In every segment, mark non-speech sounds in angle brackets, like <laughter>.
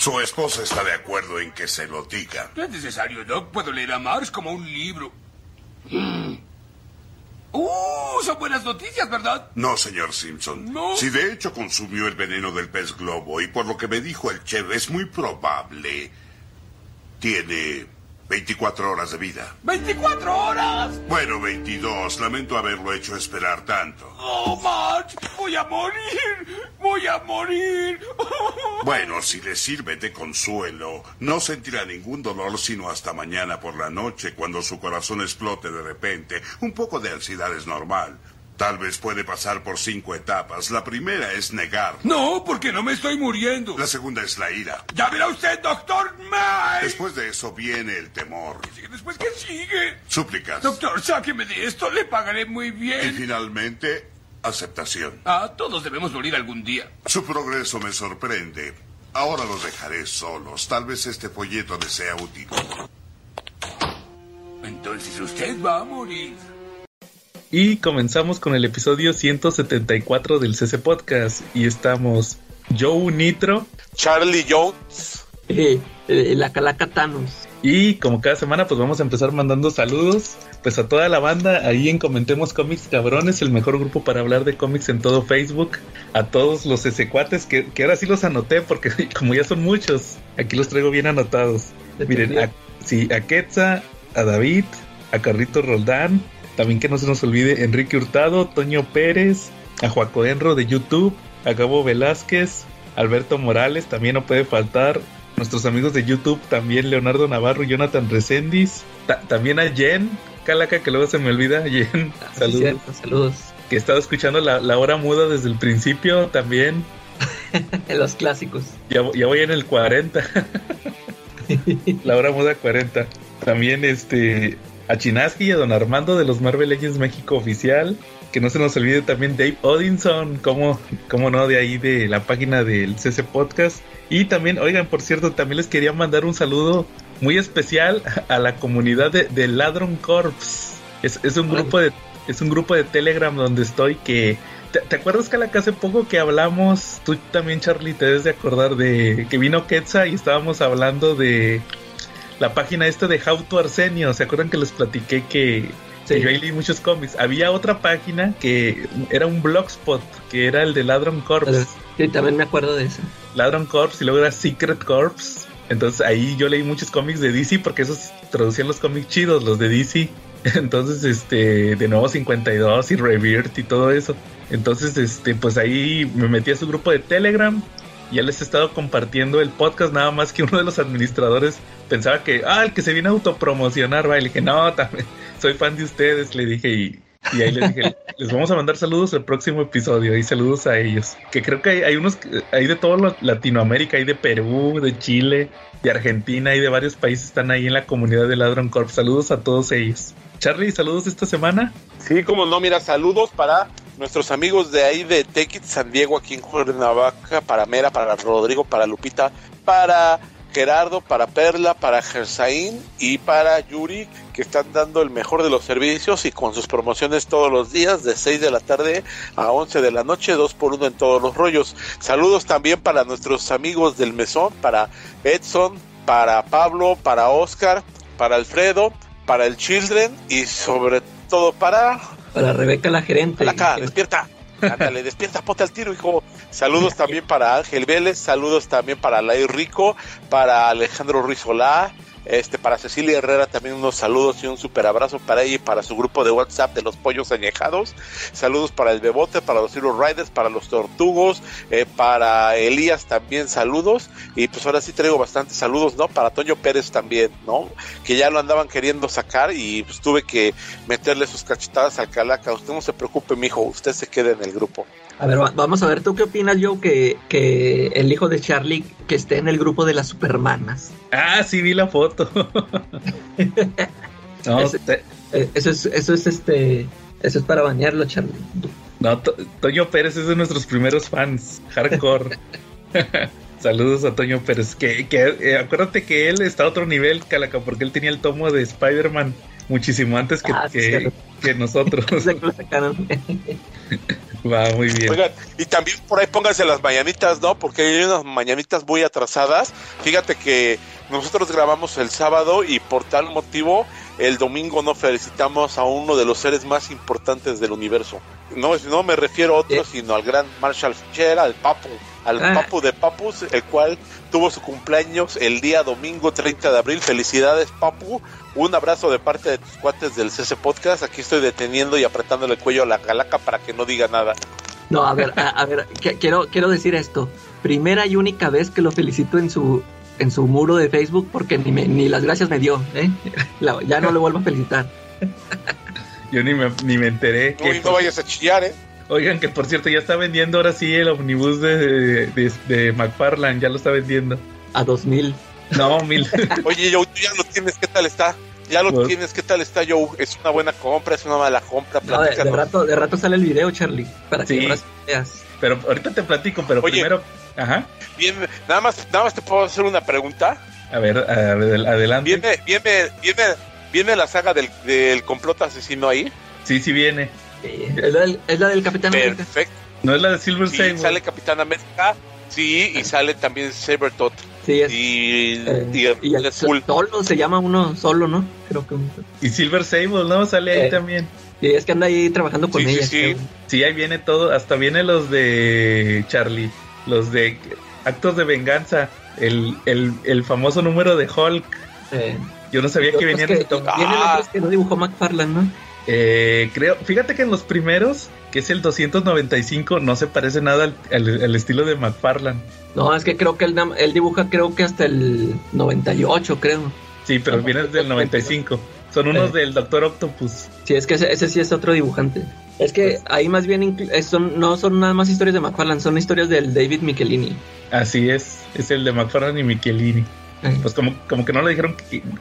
Su esposa está de acuerdo en que se lo diga. No es necesario, Doc. Puedo leer a Marx como un libro. Mm. <gasps> ¡Uh! Son buenas noticias, ¿verdad? No, señor Simpson. No. Si de hecho consumió el veneno del pez globo y por lo que me dijo el chef es muy probable, tiene 24 horas de vida. ¡24 horas! Bueno, 22. Lamento haberlo hecho esperar tanto. ¡Oh, March! ¡Voy a morir! ¡Voy a morir! <laughs> Bueno, si le sirve de consuelo, no sentirá ningún dolor sino hasta mañana por la noche cuando su corazón explote de repente. Un poco de ansiedad es normal. Tal vez puede pasar por cinco etapas. La primera es negar. No, porque no me estoy muriendo. La segunda es la ira. Ya verá usted, doctor May. Después de eso viene el temor. ¿Después qué sigue? Súplicas. Doctor, sáqueme de esto. Le pagaré muy Y bien. finalmente, aceptación. Ah, todos debemos morir algún día. Su progreso me sorprende. Ahora los dejaré solos. Tal vez este folleto les sea útil. Entonces usted va a morir. Y comenzamos con el episodio 174 del CC Podcast. Y estamos Joe Nitro. Charlie Jones. Eh, eh, la calaca Thanos. Y como cada semana, pues vamos a empezar mandando saludos. Pues a toda la banda, ahí en Comentemos Cómics Cabrones, el mejor grupo para hablar de cómics en todo Facebook. A todos los cuates que, que ahora sí los anoté, porque <laughs> como ya son muchos, aquí los traigo bien anotados. Miren, a, sí, a Quetza, a David, a Carrito Roldán, también que no se nos olvide Enrique Hurtado, Toño Pérez, a Juaco Enro de YouTube, a Gabo Velázquez, Alberto Morales, también no puede faltar. Nuestros amigos de YouTube, también Leonardo Navarro, Jonathan Recendis, ta- también a Jen, Calaca, que luego se me olvida, <laughs> Jen, Ah, saludos, cierto, saludos. que he estado escuchando la, la hora muda desde el principio también, <laughs> Los clásicos. ya, ya voy en el 40. <laughs> La hora muda 40. También este a Chinaski y a Don Armando de los Marvel Legends México oficial. Que no se nos olvide también Dave Odinson, como, como no, de ahí de la página del CC Podcast. Y también, oigan, por cierto, también les quería mandar un saludo muy especial a la comunidad de, de Ladron Corps. Es, es un grupo de es un grupo de Telegram donde estoy que ¿Te, acuerdas que la que hace poco que hablamos, tú también Charlie te debes de acordar de que vino Quetza y estábamos hablando de la página esta de How to Arsenio, ¿se acuerdan que les platiqué que, Sí. que yo ahí leí muchos cómics? Había otra página que era un blogspot, que era el de Ladron Corps. Sí, también me acuerdo de eso. Ladron Corps y luego era Secret Corps. Entonces ahí yo leí muchos cómics de DC porque esos traducían los cómics chidos, los de DC. <laughs> Entonces, este, de nuevo 52 y Rebirth y todo eso. Entonces, este, pues ahí me metí a su grupo de Telegram. Ya les he estado compartiendo el podcast, nada más que uno de los administradores pensaba que, ah, el que se viene a autopromocionar, va. Y le dije, no, también soy fan de ustedes, le dije, y, y ahí les dije, les vamos a mandar saludos el próximo episodio y saludos a ellos. Que creo que hay, hay unos, hay de todo Latinoamérica, hay de Perú, de Chile, de Argentina y de varios países están ahí en la comunidad de Ladron Corp. Saludos a todos ellos. Charlie, saludos esta semana. Sí, como no, mira, saludos para nuestros amigos de ahí de Take It San Diego, aquí en Cuernavaca, para Mera, para Rodrigo, para Lupita, para Gerardo, para Perla, para Gersaín y para Yuri, que están dando el mejor de los servicios y con sus promociones todos los días, de 6 de la tarde a 11 de la noche, 2 por 1 en todos los rollos. Saludos también para nuestros amigos del Mesón, para Edson, para Pablo, para Oscar, para Alfredo, para el Children y sobre todo para Para Rebeca la gerente. Acá, despierta. Ándale, despierta, ponte al tiro, hijo. Saludos también para Ángel Vélez, saludos también para Lai Rico, para Alejandro Ruiz Solá, este, para Cecilia Herrera también unos saludos y un super abrazo para ella y para su grupo de WhatsApp de los pollos añejados. Saludos para el Bebote, para los Zero Riders, para los Tortugos, eh, para Elías también saludos. Y pues ahora sí traigo bastantes saludos, ¿no? Para Toño Pérez también, ¿no? Que ya lo andaban queriendo sacar y pues tuve que meterle sus cachetadas al calaca. Usted no se preocupe, mijo, usted se queda en el grupo. A ver, va- vamos a ver, ¿tú qué opinas, Joe, que, que el hijo de Charlie que esté en el grupo de las supermanas? Ah, sí, vi la foto. <laughs> no, te- Eh, eso es, eso es este, eso es para bañarlo, Charlie. no, To- Toño Pérez es de nuestros primeros fans, hardcore. <laughs> Saludos a Toño Pérez. Que, que eh, acuérdate que él está a otro nivel, Calaca, porque él tenía el tomo de Spider-Man muchísimo antes que, Ah, sí, que- nosotros. <laughs> <laughs> Va muy bien. Oigan, y también por ahí pónganse las mañanitas, ¿no? Porque hay unas mañanitas muy atrasadas. Fíjate que nosotros grabamos el sábado y por tal motivo el domingo no felicitamos a uno de los seres más importantes del universo. No, no me refiero a otro, sino al gran Marshall Fisher, al Papu, al Ah. Papu de Papus, el cual tuvo su cumpleaños el día domingo 30 de abril. Felicidades, Papu. Un abrazo de parte de tus cuates del CC Podcast. Aquí estoy deteniendo y apretándole el cuello a la calaca para que no diga nada. No, a ver, a, a ver, que- quiero, quiero decir esto. Primera y única vez que lo felicito en su en su muro de Facebook porque ni, me- ni las gracias me dio, ¿eh? <laughs> La- ya no le vuelvo a felicitar. Yo ni me, ni me enteré. que Uy, no vayas a chillar, ¿eh? Oigan, que por cierto ya está vendiendo ahora sí el omnibus de, de, de McFarlane, ya lo está vendiendo. A 2000. No, mil. <laughs> Oye, Joe, tú ya lo tienes, ¿qué tal está? Ya lo Pues- tienes, ¿qué tal está, Joe? ¿Es una buena compra? ¿Es una mala compra? No, de, rato, de rato sale el video, Charlie, para que Sí. sí veas. Pero ahorita te platico, pero Oye. primero. Ajá. Bien, nada más, nada más te puedo hacer una pregunta. A ver, a ver, adelante. ¿Viene, viene, viene, viene la saga del, del complot asesino ahí? Sí, sí viene. Sí, es, la del, es la del Capitán América. Perfecto. No es la de Silver Sí, Sable. sale Capitán América, sí, y sale también Sabertot. Sí, es. Y, eh, y el, y el solo se llama uno solo, ¿no? Creo que. Y Silver Sable, ¿no? Sale ahí Eh. también. Y es que anda ahí trabajando con Sí, sí, ella. sí. creo. Sí, ahí viene todo. Hasta viene los de Charlie. Los de Actos de Venganza. El, el, el famoso número de Hulk. Eh, Yo no sabía que venían que- en tom- Vienen Ah. otros que no dibujó McFarlane, ¿no? Eh, creo, fíjate que en los primeros, que es el 295, no se parece nada al, al- al estilo de McFarlane. No, es que creo que él, él dibuja, creo que hasta el 98, creo. Sí, pero No, viene del 95. Son unos Eh. del Doctor Octopus. Sí, es que ese, ese sí es otro dibujante. Es que ahí más bien eh, son, no son nada más historias de McFarlane, son historias del David Michelini. Así es, es el de McFarlane y Michelini. Eh, Pues como, como que no le dijeron,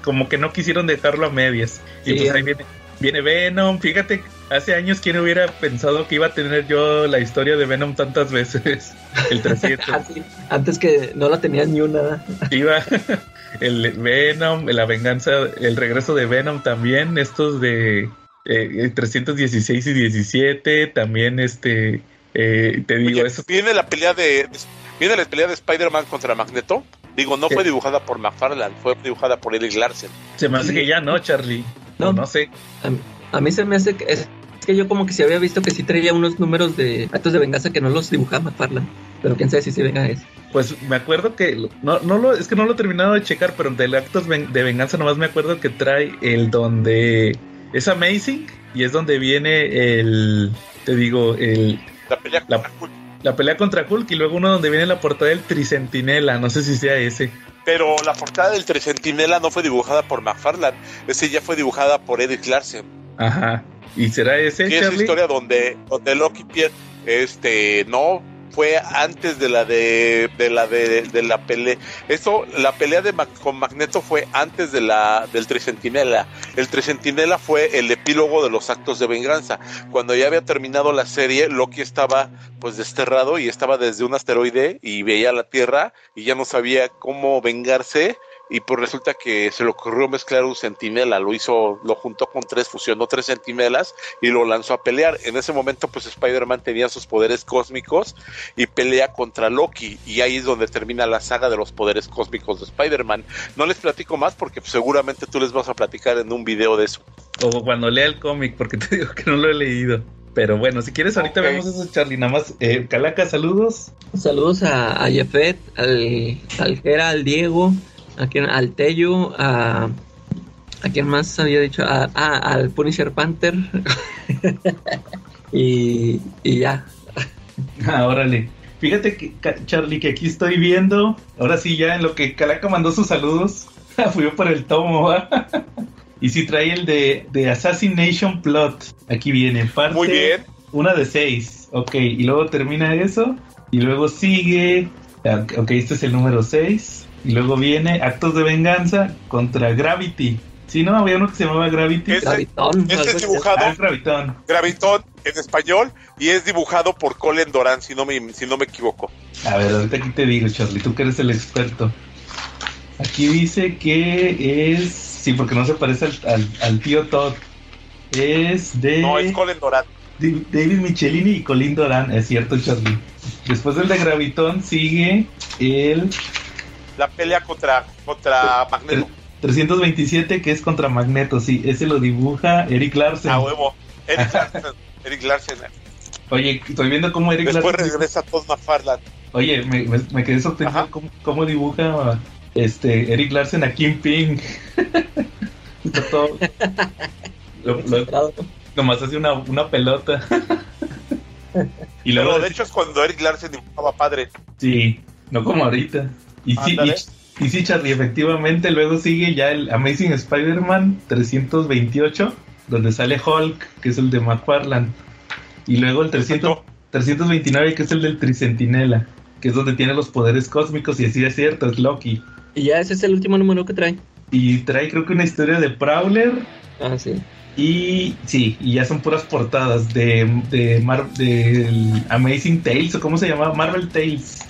como que no quisieron dejarlo a medias. Y pues ahí viene, viene Venom. Fíjate, hace años, ¿quién hubiera pensado que iba a tener yo la historia de Venom tantas veces? <laughs> El 300. <laughs> así, antes que no la tenía ni una. iba <laughs> el Venom, la venganza, el regreso de Venom también, estos de eh, 316 y 17, también este, eh, te digo, Oye, eso viene la pelea de viene la pelea de Spider-Man contra Magneto. Digo, no fue dibujada por McFarlane, fue dibujada por Eric Larsen. se me hace que ya no, Charlie. No, No. sé. A, mí- a mí se me hace que es, es que yo como que sí había visto que sí traía unos números de actos de venganza que no los dibujaba McFarlane. Pero quién sabe si se venga eso. Pues me acuerdo que no, no lo, es que no lo he terminado de checar, pero del actos ven- de venganza nomás me acuerdo que trae el donde es Amazing y es donde viene el, te digo, el La pelea La- contra Hulk. la pelea contra Hulk y luego uno donde viene la portada del Tricentinela, no sé si sea ese. Pero la portada del Tricentinela no fue dibujada por McFarlane, ese ya fue dibujada por Eric Larsen. Ajá. ¿Y será ese, Sí, es Charlie? historia donde, donde Loki pierde, este, no fue antes de la de, de la de, de la pelea. Eso, la pelea de con Magneto fue antes de la del Tricentinela. El Tricentinela fue el epílogo de los actos de venganza. Cuando ya había terminado la serie, Loki estaba pues desterrado y estaba desde un asteroide y veía la Tierra y ya no sabía cómo vengarse y pues resulta que se le ocurrió mezclar un centinela, lo hizo, lo juntó con tres, fusionó tres centinelas y lo lanzó a pelear. En ese momento pues Spider-Man tenía sus poderes cósmicos y pelea contra Loki y ahí es donde termina la saga de los poderes cósmicos de Spider-Man. No les platico más porque seguramente tú les vas a platicar en un video de eso. O cuando lea el cómic, porque te <laughs> digo que no lo he leído. Pero bueno, si quieres, ahorita vemos eso, Charlie. Nada más, eh, Calaca, saludos. Saludos a, a Jeffet, al, al Jera, al Diego, a quien, al Tello, a. ¿A quién más había dicho? A- a- al Punisher Panther. <laughs> y, y ya. <laughs> Ah, órale. Fíjate que, Charlie, que aquí estoy viendo. Ahora sí, ya en lo que Calaca mandó sus saludos. <laughs> Fui yo por el tomo, ¿va? Y sí trae el de, de Assassination Plot. Aquí viene, parte. Muy bien. Una de seis. Ok, y luego termina eso. Y luego sigue. ah, Ok, este es el número 6. Y luego viene Actos de Venganza contra Gravity. Sí, no, había uno que se llamaba Gravity. Ese- Gravitón. este es dibujado. Ah, Gravitón. Gravitón en español y es dibujado por Colin Doran, si no me, si no me equivoco. A ver, ahorita aquí te digo, Charlie, tú que eres el experto. Aquí dice que es Sí, porque no se parece al, al, al tío Todd. Es de. No, es Colin Doran. David Michelini y Colin Doran, es cierto, Charlie. Después del de Gravitón sigue el La pelea contra, contra Magneto. 327, que es contra Magneto, sí, ese lo dibuja Eric Larsen. A huevo. Eric Larsen. <laughs> Eric Larsen. Oye, estoy viendo cómo Eric Después Larsen. regresa Todd McFarlane. Oye, me, me- me quedé sorprendido cómo, cómo dibuja este Eric Larsen a Kingpin. <laughs> Está todo. <laughs> lo- lo- nomás hace una, una pelota. y luego. Pero de hecho es cuando Eric Larsen dibujaba padre. Sí, no como ahorita. Y sí, y, y sí, Charlie, efectivamente, luego sigue ya el Amazing Spider-Man 328, donde sale Hulk, que es el de McFarlane. Y luego el 300, Exacto. 329, que es el del Tricentinela, que es donde tiene los poderes cósmicos, y así es cierto, es Loki. Y ya ese es el último número que trae. Y trae creo que una historia de Prowler, Ah, sí. y sí, y ya son puras portadas de, de Mar- del Amazing Tales, o cómo se llamaba, Marvel Tales,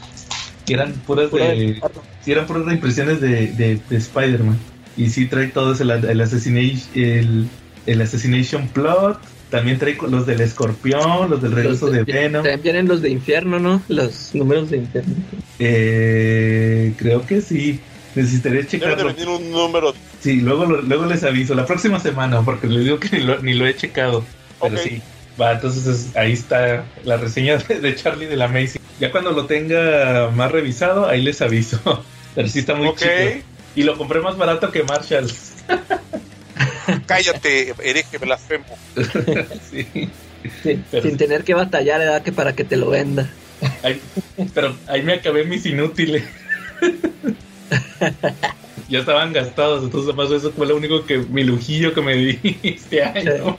que eran puras de... Sí, eran puras impresiones de, de, de Spider-Man. Y sí trae todo eso, el, el, assassination, el, el Assassination Plot. También trae los del escorpión, los del regreso Los de de- Venom. También vienen los de infierno, ¿no? Los números de infierno. Eh, creo que sí. Necesitaría Debe de checarlo. venir un número. Sí, luego, lo- luego les aviso. La próxima semana, porque les digo que ni lo, ni lo he checado. Pero Ok. sí. Va, entonces es- ahí está la reseña de, de Charlie de la Amazing. Ya cuando lo tenga más revisado, ahí les aviso. <laughs> Pero sí está muy Ok. chido. Y lo compré más barato que Marshalls. <laughs> Cállate, hereje blasfemo. <laughs> sí. Sí, Pero sin tener que batallar, ¿verdad? Que para que te lo venda. Ahí- pero ahí me acabé mis inútiles. ya estaban gastados, entonces más eso fue lo único que mi lujillo que me di este año.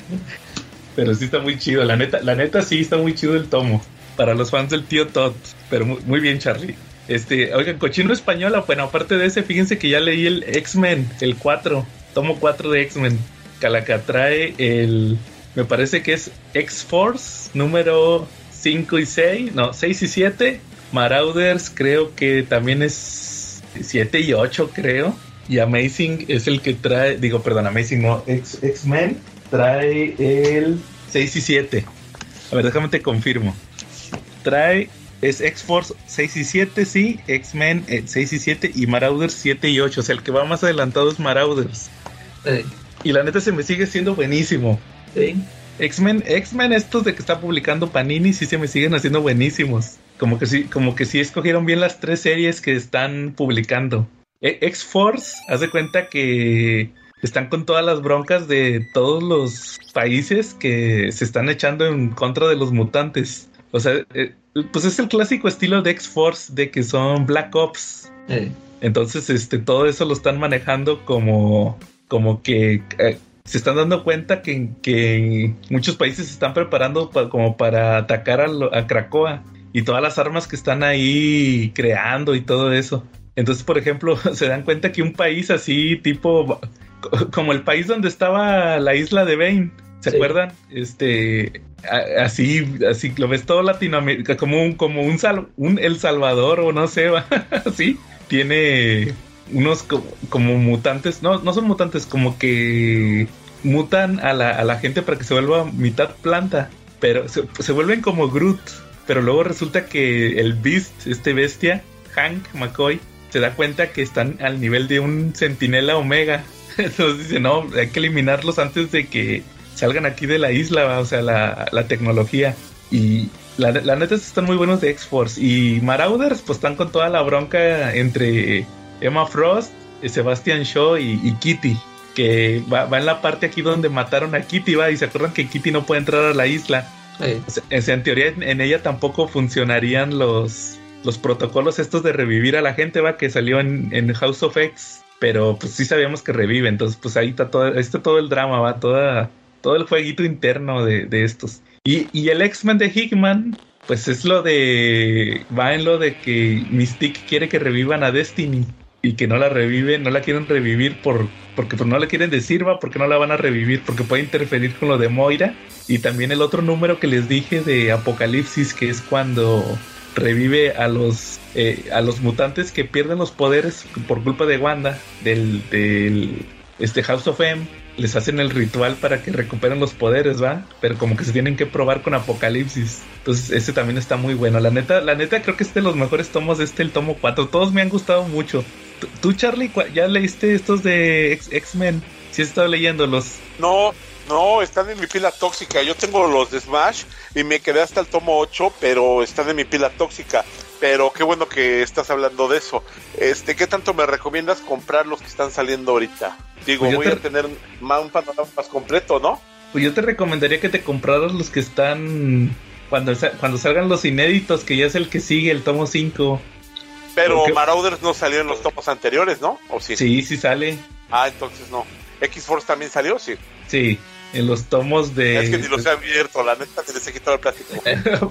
Pero sí está muy chido, la neta, la neta sí está muy chido el tomo. Para los fans del tío Todd. Pero muy, muy bien, Charlie. Este, oigan, cochino española, bueno, aparte de ese, fíjense que ya leí el X-Men, el 4, tomo 4 de X-Men. Calaca trae el, me parece que es X-Force, número 5 y 6, no, 6 y 7. Marauders creo que también es 7 y 8, creo. Y Amazing es el que trae, digo, perdón, Amazing no, X-Men trae el 6 y 7. A ver, déjame te confirmo. Trae, es X-Force 6 y 7, sí, X-Men eh, 6 y 7 y Marauders 7 y 8. O sea, el que va más adelantado es Marauders. Eh, Y la neta se me sigue siendo buenísimo. sí. X-Men, X-Men estos de que está publicando Panini sí se me siguen haciendo buenísimos. Como que sí, como que sí escogieron bien las tres series que están publicando. E- X-Force, haz de cuenta que están con todas las broncas de todos los países que se están echando en contra de los mutantes. O sea, eh, pues es el clásico estilo de X-Force de que son Black Ops. Eh, Entonces, este, todo eso lo están manejando como, como que eh, se están dando cuenta que, que muchos países se están preparando pa- como para atacar a, lo- a Cracoa y todas las armas que están ahí creando y todo eso. Entonces, por ejemplo, <laughs> se dan cuenta que un país así, tipo, <laughs> como el país donde estaba la isla de Bane, ¿se Sí. acuerdan? Este, a- así, así lo ves todo Latinoamérica, como un, como un, Sal- un El Salvador o no sé, <laughs> va, así tiene unos co- como, mutantes, no, no son mutantes, como que mutan a la, a la gente para que se vuelva mitad planta, pero se, se vuelven como Groot, pero luego resulta que el Beast, este bestia, Hank McCoy, se da cuenta que están al nivel de un centinela omega. <laughs> Entonces dice, no, hay que eliminarlos antes de que salgan aquí de la isla, ¿va? o sea, la, la tecnología. Y la, la neta están muy buenos de X-Force. Y Marauders, pues están con toda la bronca entre Emma Frost, eh, Sebastian Shaw y, y Kitty. Que va, va en la parte aquí donde mataron a Kitty, va. Y se acuerdan que Kitty no puede entrar a la isla. O sea, en, en teoría, en, en ella tampoco funcionarían los, los protocolos estos de revivir a la gente, va, que salió en, en House of X. Pero pues sí sabíamos que revive. Entonces, pues ahí está todo, ahí está todo el drama, va, toda, todo el jueguito interno de, de estos. Y, y el X-Men de Hickman, pues es lo de. Va en lo de que Mystique quiere que revivan a Destiny. Y que no la reviven, no la quieren revivir por, porque pues no le quieren decir, va, porque no la van a revivir, porque puede interferir con lo de Moira. Y también el otro número que les dije de Apocalipsis, que es cuando revive a los eh, a los mutantes que pierden los poderes por culpa de Wanda, del, del este House of M les hacen el ritual para que recuperen los poderes, ¿va? Pero como que se tienen que probar con Apocalipsis. Entonces, ese también está muy bueno. La neta, la neta creo que es de los mejores tomos este, el tomo 4. Todos me han gustado mucho. ¿Tú, Charlie, ya leíste estos de X-Men? ¿Sí has estado leyéndolos? No, no, están en mi pila tóxica. Yo tengo los de Smash y me quedé hasta el tomo 8, pero están en mi pila tóxica. Pero qué bueno que estás hablando de eso. Este, ¿qué tanto me recomiendas comprar los que están saliendo ahorita? Digo, pues voy a tener más, un panorama más completo, ¿no? Pues yo te recomendaría que te compraras los que están cuando, cuando salgan los inéditos, que ya es el que sigue, el tomo 5. Pero Marauders no salió en los tomos anteriores, ¿no? ¿O sí? Sí, sí sale. Ah, entonces no. X-Force también salió, sí. Sí, en los tomos de. Es que ni los he abierto, la neta, ni les he quitado el plástico.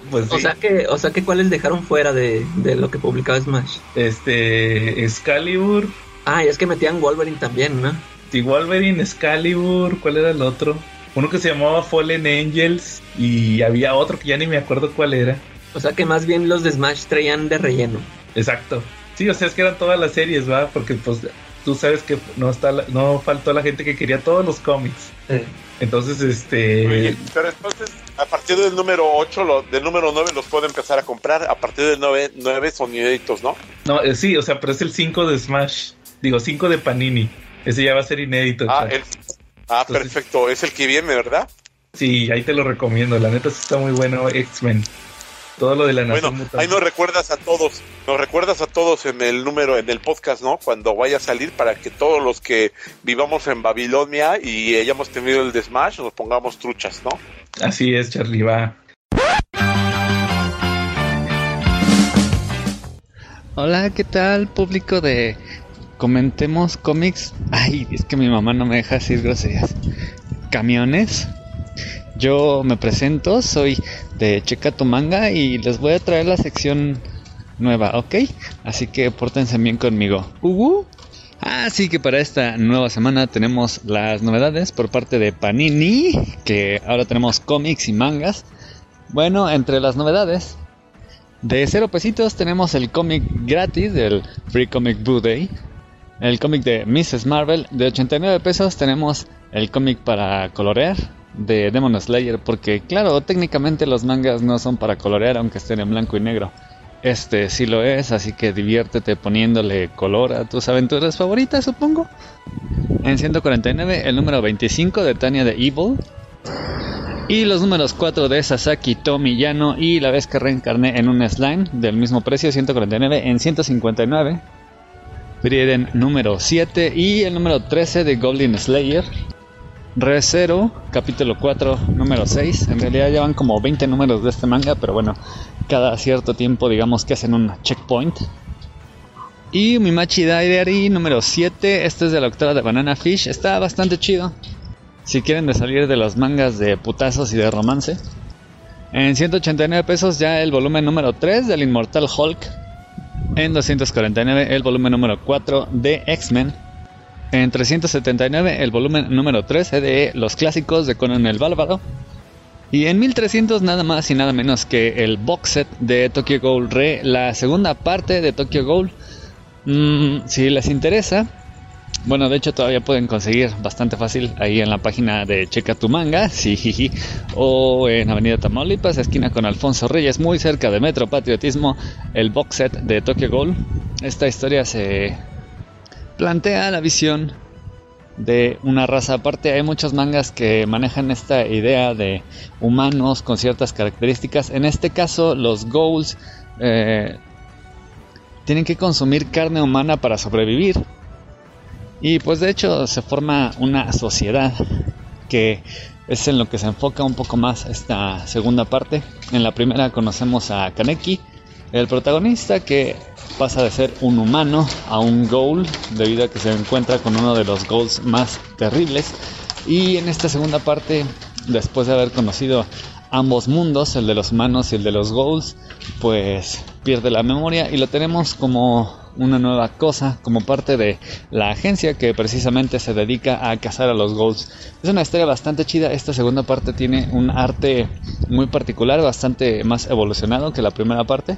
<laughs> pues sí. O sea que, o sea que cuáles dejaron fuera de, de lo que publicaba Smash. Este, Excalibur. Ah, y es que metían Wolverine también, ¿no? Sí, Wolverine, Excalibur, ¿cuál era el otro? Uno que se llamaba Fallen Angels y había otro que ya ni me acuerdo cuál era. O sea que más bien los de Smash traían de relleno. Exacto. Sí, o sea, es que eran todas las series, ¿va? Porque pues tú sabes que no está no faltó la gente que quería todos los cómics. Entonces, este... pero entonces, a partir del número 8, del número 9 los puedo empezar a comprar. A partir del 9, 9 son inéditos, ¿no? No, eh, sí, o sea, pero es el 5 de Smash. Digo, 5 de Panini. Ese ya va a ser inédito. Ah, ah perfecto. Es el que viene, ¿verdad? Sí, ahí te lo recomiendo. La neta sí está muy bueno X-Men. Todo lo de la Bueno, ahí nos recuerdas a todos, nos recuerdas a todos en el número, en el podcast, ¿no? Cuando vaya a salir para que todos los que vivamos en Babilonia y hayamos tenido el de Smash nos pongamos truchas, ¿no? Así es, Charlie, va. Hola, ¿qué tal, público de Comentemos Cómics? Ay, es que mi mamá no me deja decir groserías. ¿Camiones? Yo me presento, soy de Checa tu manga y les voy a traer la sección nueva, ¿ok? Así que pórtense bien conmigo. Uh Así que para esta nueva semana tenemos las novedades por parte de Panini, que ahora tenemos cómics y mangas. Bueno, entre las novedades, de cero pesitos tenemos el cómic gratis del Free Comic Boo Day. El cómic de Mrs. Marvel de 89 pesos tenemos el cómic para colorear de Demon Slayer, porque claro, técnicamente los mangas no son para colorear aunque estén en blanco y negro. Este sí lo es, así que diviértete poniéndole color a tus aventuras favoritas, supongo. En 149, el número 25 de Tania de Evil. Y los números 4 de Sasaki Tomi Yano y la vez que reencarné en un slime del mismo precio, 149 en 159. Frieden número 7 y el número 13 de Goblin Slayer. Re Zero, capítulo 4, número 6. En realidad llevan como 20 números de este manga, pero bueno, cada cierto tiempo digamos que hacen un checkpoint. Y Mimachi Diary número 7, este es de la octava de Banana Fish, está bastante chido. Si quieren de salir de los mangas de putazos y de romance. En 189 pesos ya el volumen número 3 del Inmortal Hulk. En 249 el volumen número 4 de X-Men. En 379 el volumen número 13 de Los Clásicos de Conan el Bárbaro. Y en 1300 nada más y nada menos que el box set de Tokyo Ghoul Re, la segunda parte de Tokyo Ghoul. Mm, si les interesa, bueno, de hecho todavía pueden conseguir bastante fácil ahí en la página de Checa tu manga, <laughs> sí, o en Avenida Tamaulipas, esquina con Alfonso Reyes, muy cerca de Metro Patriotismo, el box set de Tokyo Ghoul. Esta historia se plantea la visión de una raza aparte. Hay muchos mangas que manejan esta idea de humanos con ciertas características. En este caso, los ghouls eh, tienen que consumir carne humana para sobrevivir. Y pues de hecho se forma una sociedad que es en lo que se enfoca un poco más esta segunda parte. En la primera conocemos a Kaneki, el protagonista que pasa de ser un humano a un ghoul debido a que se encuentra con uno de los ghouls más terribles. Y en esta segunda parte, después de haber conocido ambos mundos, el de los humanos y el de los ghouls, pues pierde la memoria y lo tenemos como una nueva cosa, como parte de la agencia que precisamente se dedica a cazar a los ghouls. Es una historia bastante chida, esta segunda parte tiene un arte muy particular, bastante más evolucionado que la primera parte.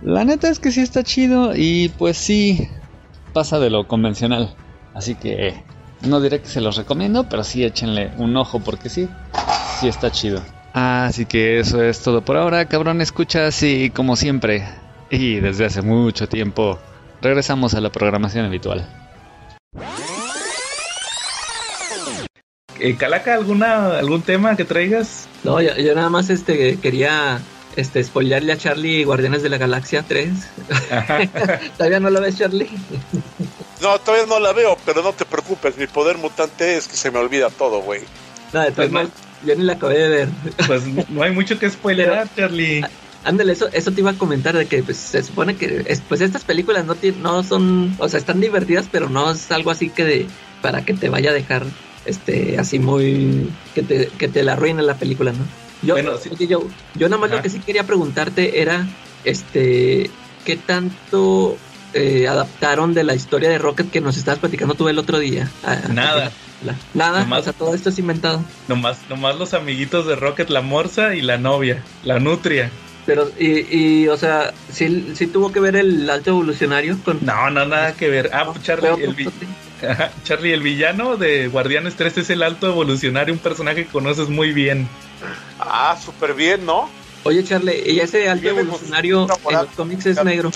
La neta es que sí está chido y pues sí pasa de lo convencional. Así que No diré que se los recomiendo, pero sí échenle un ojo porque sí, sí está chido. Así que eso es todo por ahora, cabrón, escuchas y como siempre, y desde hace mucho tiempo, regresamos a la programación habitual. Eh, Calaca, ¿alguna, ¿algún tema que traigas? No, yo, yo nada más este quería este spoilearle a Charlie Guardianes de la Galaxia 3. <laughs> ¿Todavía no lo ves, Charlie? No, todavía no la veo, pero no te preocupes, mi poder mutante es que se me olvida todo, güey. No, de todas Pues no. yo ni la acabé de ver. Pues no hay mucho que spoilerar, Charlie. Ándale, eso, eso te iba a comentar de que pues, se supone que es- pues estas películas no, no son, o sea, están divertidas, pero no es algo así que de, para que te vaya a dejar este así muy que te, que te la arruine la película, ¿no? Yo, Bueno, sí. oye, yo, yo nada más lo que sí quería preguntarte era este qué tanto eh, adaptaron de la historia de Rocket que nos estabas platicando tú el otro día. a- a- Nada. la- Nada, Nomás- o sea, todo esto es inventado. Nomás, nomás los amiguitos de Rocket, la morsa y la novia, la nutria. Pero, y, y o sea, sí, sí tuvo que ver el alto evolucionario con. No, no, nada que ver. Ah, Fue Charlie, el, vi- <laughs> Charlie, el villano de Guardianes 3 es el alto evolucionario, un personaje que conoces muy bien. Ah, súper bien, ¿no? Oye, Charlie, y ese alto evolucionario en los cómics es negro.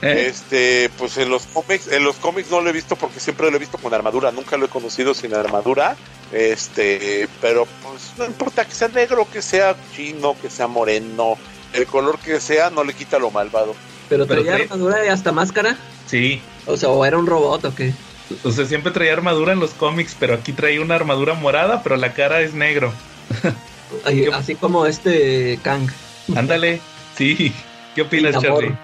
¿Eh? Este, pues en los cómics, en los cómics no lo he visto porque siempre lo he visto con armadura, nunca lo he conocido sin armadura. Este, pero pues no importa que sea negro, que sea chino, que sea moreno, el color que sea no le quita lo malvado. Pero traía armadura y hasta máscara. Sí. O sea, o era un robot o qué. O sea, siempre traía armadura en los cómics, pero aquí trae una armadura morada, pero la cara es negro. <laughs> Así como este Kang. Ándale. Sí. ¿Qué opinas. Charlie?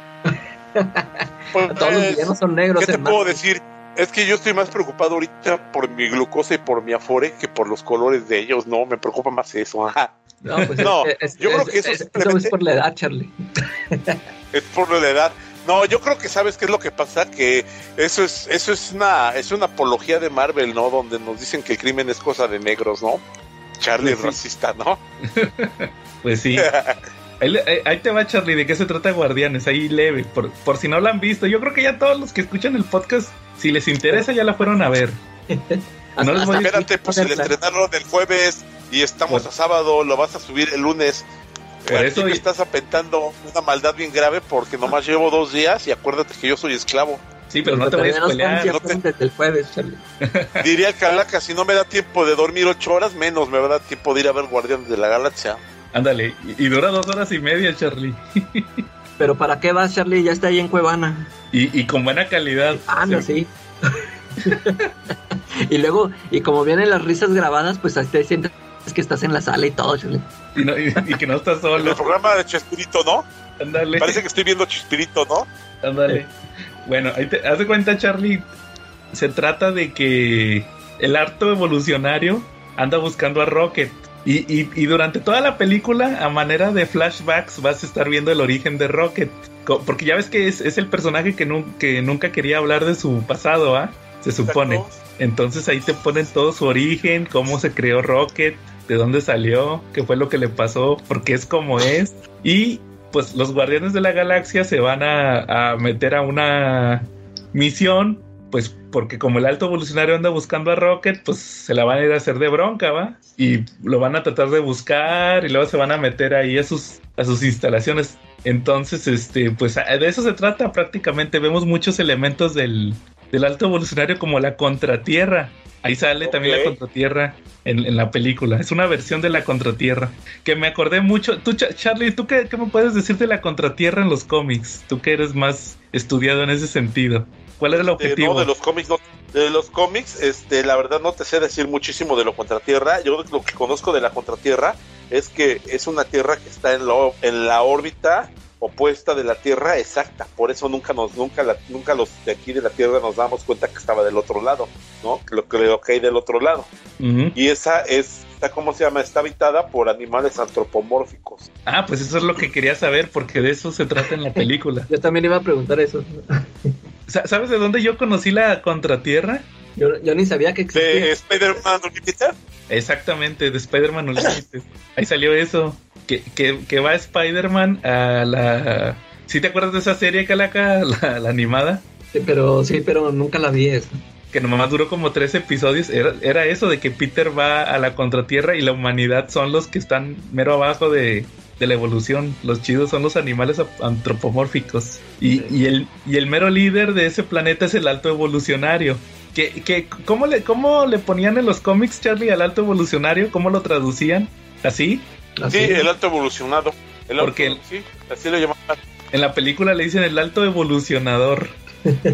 Pues, <laughs> Todos los villanos son negros. ¿Qué te puedo decir? Es que yo estoy más preocupado ahorita por mi glucosa y por mi afore que por los colores de ellos, no, me preocupa más eso. ajá. No, pues No, es, es- yo creo que eso es- simplemente- es por la edad, Charlie. es por la edad. No, yo creo que sabes qué es lo que pasa, que eso es, eso es una, es una apología de Marvel, ¿no? Donde nos dicen que el crimen es cosa de negros, ¿no? Charlie es Pues sí. racista, ¿no? <laughs> Pues sí. <laughs> Ahí, le- ahí- ahí te va, Charlie, de qué se trata Guardianes, ahí leve, por, por si no lo han visto. Yo creo que ya todos los que escuchan el podcast, si les interesa, ya la fueron a ver. <laughs> Hasta- les voy a Espérate, pues el estrenaron el jueves y estamos a sábado, lo vas a subir el lunes. Por Aquí eso me y- estás apentando una maldad bien grave porque nomás llevo dos días y acuérdate que yo soy esclavo. Sí, pero no te voy a spoilear. no te- desde el jueves, Charlie. Diría el Calaca, si no me da tiempo de dormir ocho horas, menos me va a dar tiempo de ir a ver Guardianes de la Galaxia. Ándale, y, y dura dos horas y media, Charlie. <laughs> Pero ¿para qué vas, Charlie? Ya está ahí en Cuevana. Y, y con buena calidad. Ah, no, sí. <laughs> y luego, y como vienen las risas grabadas, pues ahí te sientes que estás en la sala y todo, Charlie. Y, no- y- y que no estás En el solo. programa de Chespirito, ¿no? Ándale. Parece que estoy viendo Chespirito, ¿no? Ándale. Bueno, ahí te haz de cuenta, Charlie. Se trata de que el harto evolucionario anda buscando a Rocket. Y, y- y durante toda la película, a manera de flashbacks, vas a estar viendo el origen de Rocket. Porque ya ves que es, es el personaje que, nu- que nunca quería hablar de su pasado, ¿ah? Se supone. Entonces ahí te ponen todo su origen, cómo se creó Rocket, de dónde salió, qué fue lo que le pasó, por qué es como es. Y pues los guardianes de la galaxia se van a, a meter a una misión, pues porque como el alto evolucionario anda buscando a Rocket, pues se la van a ir a hacer de bronca, ¿va? Y lo van a tratar de buscar y luego se van a meter ahí a sus, a sus instalaciones. Entonces, este, pues de eso se trata prácticamente. Vemos muchos elementos del, del alto evolucionario como la contratierra. Ahí sale también la contratierra en, en la película. Es una versión de la contratierra. Que me acordé mucho. Tú, Cha- Charlie, ¿tú qué, qué me puedes decir de la contratierra en los cómics? Tú que eres más estudiado en ese sentido. ¿Cuál era el Eh, objetivo? no, de los cómics, no. De los cómics, este, la verdad no te sé decir muchísimo de lo contratierra. Yo lo que conozco de la contratierra es que es una tierra que está en, lo, en la órbita opuesta de la Tierra exacta. Por eso nunca nos, nunca la, nunca los de aquí de la Tierra nos damos cuenta que estaba del otro lado, ¿no? Lo que, lo que hay del otro lado. Y esa es, está, ¿cómo se llama? Está habitada por animales antropomórficos. Ah, pues eso es lo que quería saber, porque de eso se trata en la película. <laughs> Yo también iba a preguntar eso. Sa- ¿Sabes de dónde yo conocí la contratierra? Yo, yo ni sabía que existía. De Spider-Man Unlimited. Exactamente, de Spider-Man Unlimited. Ahí salió eso. Que, que, que va Spider-Man a la... ¿Sí te acuerdas de esa serie, Calaca? <laughs> La, la animada. Sí, pero sí, pero nunca la vi eso. que nomás duró como tres episodios, era, era eso de que Peter va a la contratierra y la humanidad son los que están mero abajo de, de la evolución. Los chidos son los animales antropomórficos. Y, y el, y el mero líder de ese planeta es el alto evolucionario. Que, que, ¿cómo, le, ¿Cómo le ponían en los cómics, Charlie, al alto evolucionario? ¿Cómo lo traducían? ¿Así? Así. Sí, el alto evolucionado. El alto- Porque el- sí, así lo llamaban. En la película le dicen el alto evolucionador.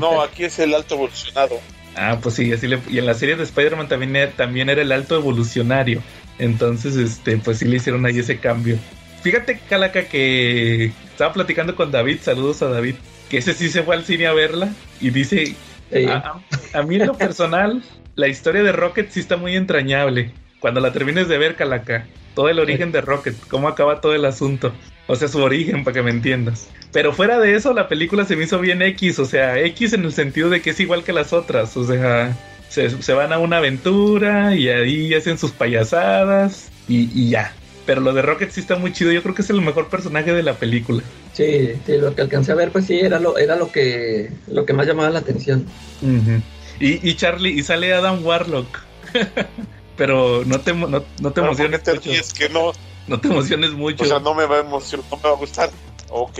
No, aquí es el alto evolucionado. Ah, pues sí, así le, y en la serie de Spider-Man también, era- también era el alto evolucionario. Entonces, este, pues sí le hicieron ahí ese cambio. Fíjate, Calaca, que estaba platicando con David, saludos a David, que ese sí se fue al cine a verla y dice, Sí. a, a- mí en lo personal, la historia de Rocket sí está muy entrañable. Cuando la termines de ver, Calaca, todo el origen de Rocket, cómo acaba todo el asunto. O sea, su origen, para que me entiendas. Pero fuera de eso, la película se me hizo bien X. O sea, X en el sentido de que es igual que las otras. O sea, se, se van a una aventura y ahí hacen sus payasadas y, y ya. Pero lo de Rocket sí está muy chido. Yo creo que es el mejor personaje de la película. Sí, sí, lo que alcancé a ver, pues sí, era lo, era lo que, lo que más llamaba la atención. Y, y Charlie, y sale Adam Warlock. <laughs> Pero no te, no, no te Pero ¿por qué emociones te mucho. ríes? Que no, No te emociones mucho. o sea, no me va a emocionar, no me va a gustar. Ok,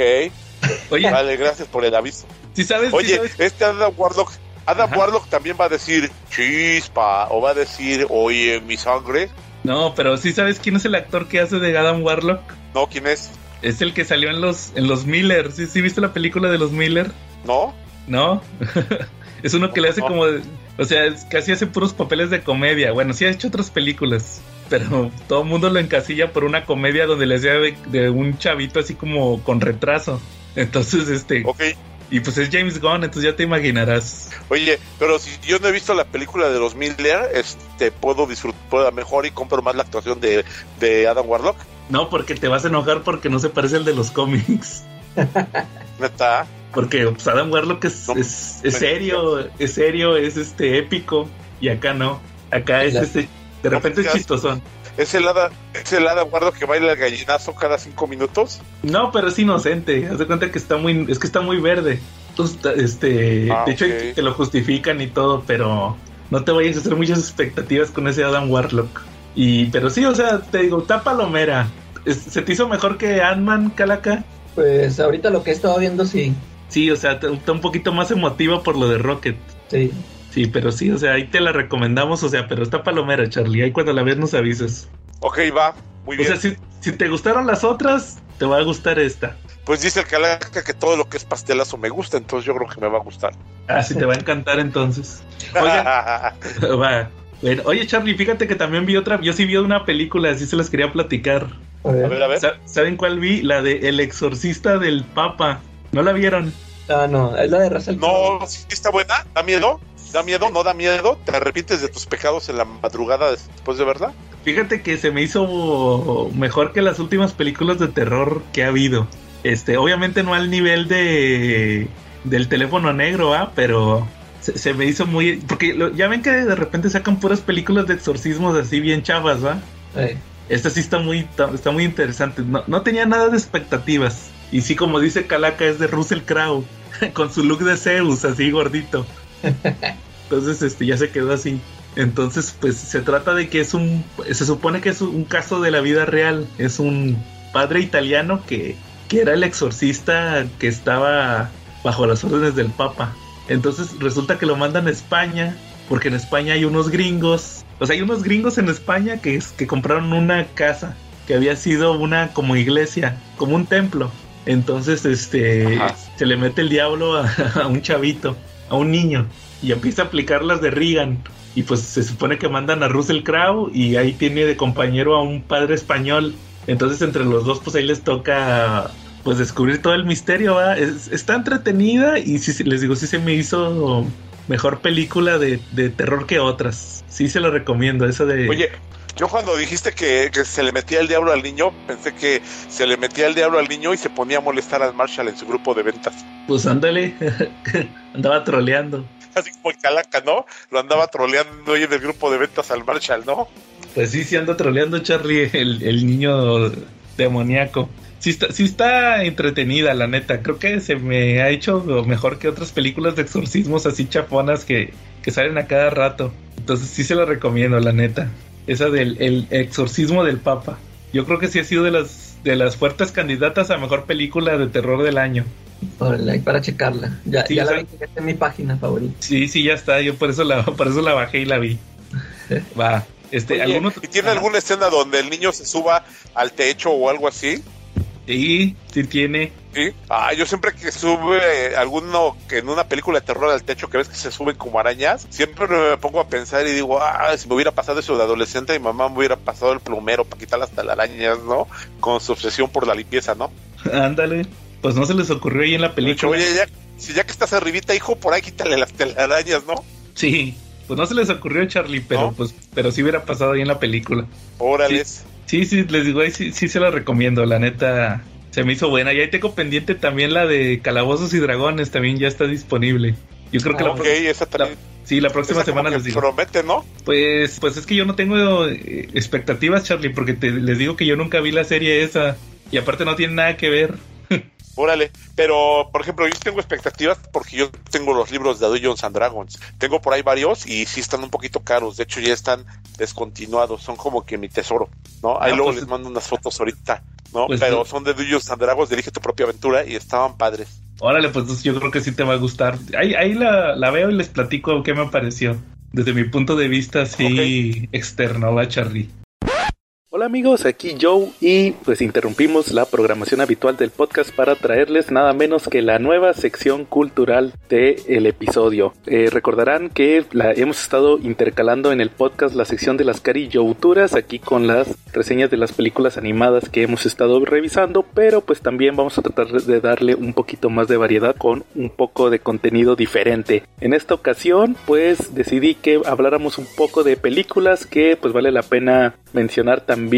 Oye, vale, gracias por el aviso. si sabes, sí Oye, sabes- este Adam Warlock, Adam Ajá. Warlock también va a decir chispa, o va a decir, oye, mi sangre. No, pero sí sabes quién es el actor que hace de Adam Warlock. No, ¿quién es? Es el que salió en los, en los Miller. ¿Sí, ¿Sí viste la película de los Miller? ¿No? ¿No? <laughs> es uno que le hace No. como... o sea, es- casi hace puros papeles de comedia. Bueno, sí ha hecho otras películas. Pero todo el mundo lo encasilla por una comedia donde le hacía de, de un chavito así como con retraso. Entonces, este... Ok. Y pues es James Gunn, entonces ya te imaginarás. Oye, pero si yo no he visto la película de los Miller, este, puedo disfrutar mejor y compro más la actuación de, de Adam Warlock. No, porque te vas a enojar porque no se parece al de los cómics. Neta. Porque pues, Adam Warlock es, No, es, es serio, es serio, es este épico. Y acá no. Acá es La- este. De repente es chistosón. ¿Es el, Adam, ¿Es el Adam Warlock que baila el gallinazo cada cinco minutos? No, pero es inocente. Haz de cuenta que está muy. Es que está muy verde. Este. Ah, de hecho, ok. te lo justifican y todo, pero no te vayas a hacer muchas expectativas con ese Adam Warlock. Y, pero sí, o sea, te digo, está palomera. ¿Se te hizo mejor que Ant-Man, Calaca? Pues ahorita lo que he estado viendo, sí, Sí, o sea, está un poquito más emotiva por lo de Rocket. sí. Sí, pero sí, o sea, ahí te la recomendamos, o sea, pero está palomera, Charlie. Ahí cuando la veas nos avisas. Ok, va. Muy O bien. sea, si, si te gustaron las otras, te va a gustar esta. Pues dice el calaca que todo lo que es pastelazo me gusta, entonces yo creo que me va a gustar. Ah, sí, te va a encantar entonces. Oigan, <laughs> va. Bueno, oye, Charlie, fíjate que también vi otra, yo sí vi una película, así se las quería platicar. A a ver. a ver. Sa- ¿Saben cuál vi? La de El exorcista del Papa. ¿No la vieron? Ah, no, es la de Russell No, Crowe. sí está buena. ¿Da miedo? ¿Da miedo? ¿No da miedo? ¿Te arrepientes de tus pecados en la madrugada después de verla? Fíjate que se me hizo mejor que las últimas películas de terror que ha habido. Este, obviamente no al nivel de del teléfono negro, ¿ah? Pero se, se me hizo muy porque lo- ya ven que de repente sacan puras películas de exorcismos así bien chavas, ¿va? Eh, Esta sí está muy está muy interesante. No, no tenía nada de expectativas. Y sí, como dice Calaca, es de Russell Crowe <laughs> con su look de Zeus, así gordito. Entonces, este, ya se quedó así. Entonces, pues se trata de que es un, se supone que es un caso de la vida real. Es un padre italiano que, que era el exorcista que estaba bajo las órdenes del Papa. Entonces resulta que lo mandan a España, porque en España hay unos gringos. O sea, hay unos gringos en España que, que compraron una casa que había sido una como iglesia, como un templo. Entonces, este, Ajá. se le mete el diablo a, <laughs> a un chavito, a un niño, y empieza a aplicar las de Reagan. Y pues se supone que mandan a Russell Crowe y ahí tiene de compañero a un padre español. Entonces entre los dos pues ahí les toca pues descubrir todo el misterio. ¿va? Es- está entretenida y sí, les digo, sí se me hizo mejor película de, de terror que otras. Sí se lo recomiendo, esa de... Oye, yo cuando dijiste que, que se le metía el diablo al niño, pensé que se le metía el diablo al niño y se ponía a molestar al Marshall en su grupo de ventas. Pues ándale, <laughs> andaba troleando. Así como el calaca, ¿no? Lo andaba troleando ahí en el grupo de ventas al Marshall, ¿no? Pues sí, sí anda troleando Charlie, el, el niño demoníaco. sí está, sí está entretenida, la neta. Creo que se me ha hecho mejor que otras películas de exorcismos así chafonas que, que salen a cada rato. Entonces sí se la recomiendo, la neta. Esa del el exorcismo del Papa. Yo creo que sí ha sido de las, de las fuertes candidatas a mejor película de terror del año. Órale, ahí para checarla. Ya, Sí, ya o la vi, que está en mi página favorita. Sí, sí, ya está. Yo por eso la, por eso la bajé y la vi. <laughs> Va. Este, Oye, ¿algún otro- ¿Y tiene alguna escena donde el niño se suba al techo o algo así? Sí, sí tiene. Sí. Ah, yo siempre que sube alguno que en una película de terror al techo que ves que se suben como arañas, siempre me pongo a pensar y digo, ah, si me hubiera pasado eso de adolescente, mi mamá me hubiera pasado el plumero para quitar las telarañas, ¿no? Con su obsesión por la limpieza, ¿no? <laughs> Ándale. Pues no se les ocurrió ahí en la película. Oye, ya, si ya que estás arribita, hijo, por ahí quítale las telarañas, ¿no? Sí. Pues no se les ocurrió Charlie, pero ¿No? pues, pero sí hubiera pasado ahí en la película. Órales. Sí, sí, les digo, ahí sí, sí se la recomiendo, la neta. Se me hizo buena. Y ahí tengo pendiente también la de Calabozos y Dragones, también ya está disponible. Yo creo que la, esa también. sí, la próxima esa semana les digo. Promete, ¿no? Pues, pues es que yo no tengo eh, expectativas, Charlie, porque te, les digo que yo nunca vi la serie esa. Y aparte no tiene nada que ver. Órale, pero por ejemplo, yo tengo expectativas porque yo tengo los libros de Dungeons and Dragons. Tengo por ahí varios y sí están un poquito caros. De hecho, ya están descontinuados. Son como que mi tesoro, ¿no? Ahí Ah, luego pues- les mando unas fotos ahorita, ¿no? Pues pero son de Dungeons and Dragons, dirige tu propia aventura y estaban padres. Órale, pues yo creo que sí te va a gustar. Ahí, ahí la, la veo y les platico qué me pareció. Desde mi punto de vista, sí, externo, va Charlie. Hola amigos, aquí Joe y pues interrumpimos la programación habitual del podcast para traerles nada menos que la nueva sección cultural del episodio. Eh, recordarán que la hemos estado intercalando en el podcast la sección de las Cari Youturas aquí con las reseñas de las películas animadas que hemos estado revisando, pero pues también vamos a tratar de darle un poquito más de variedad con un poco de contenido diferente. En esta ocasión pues decidí que habláramos un poco de películas que pues vale la pena mencionar también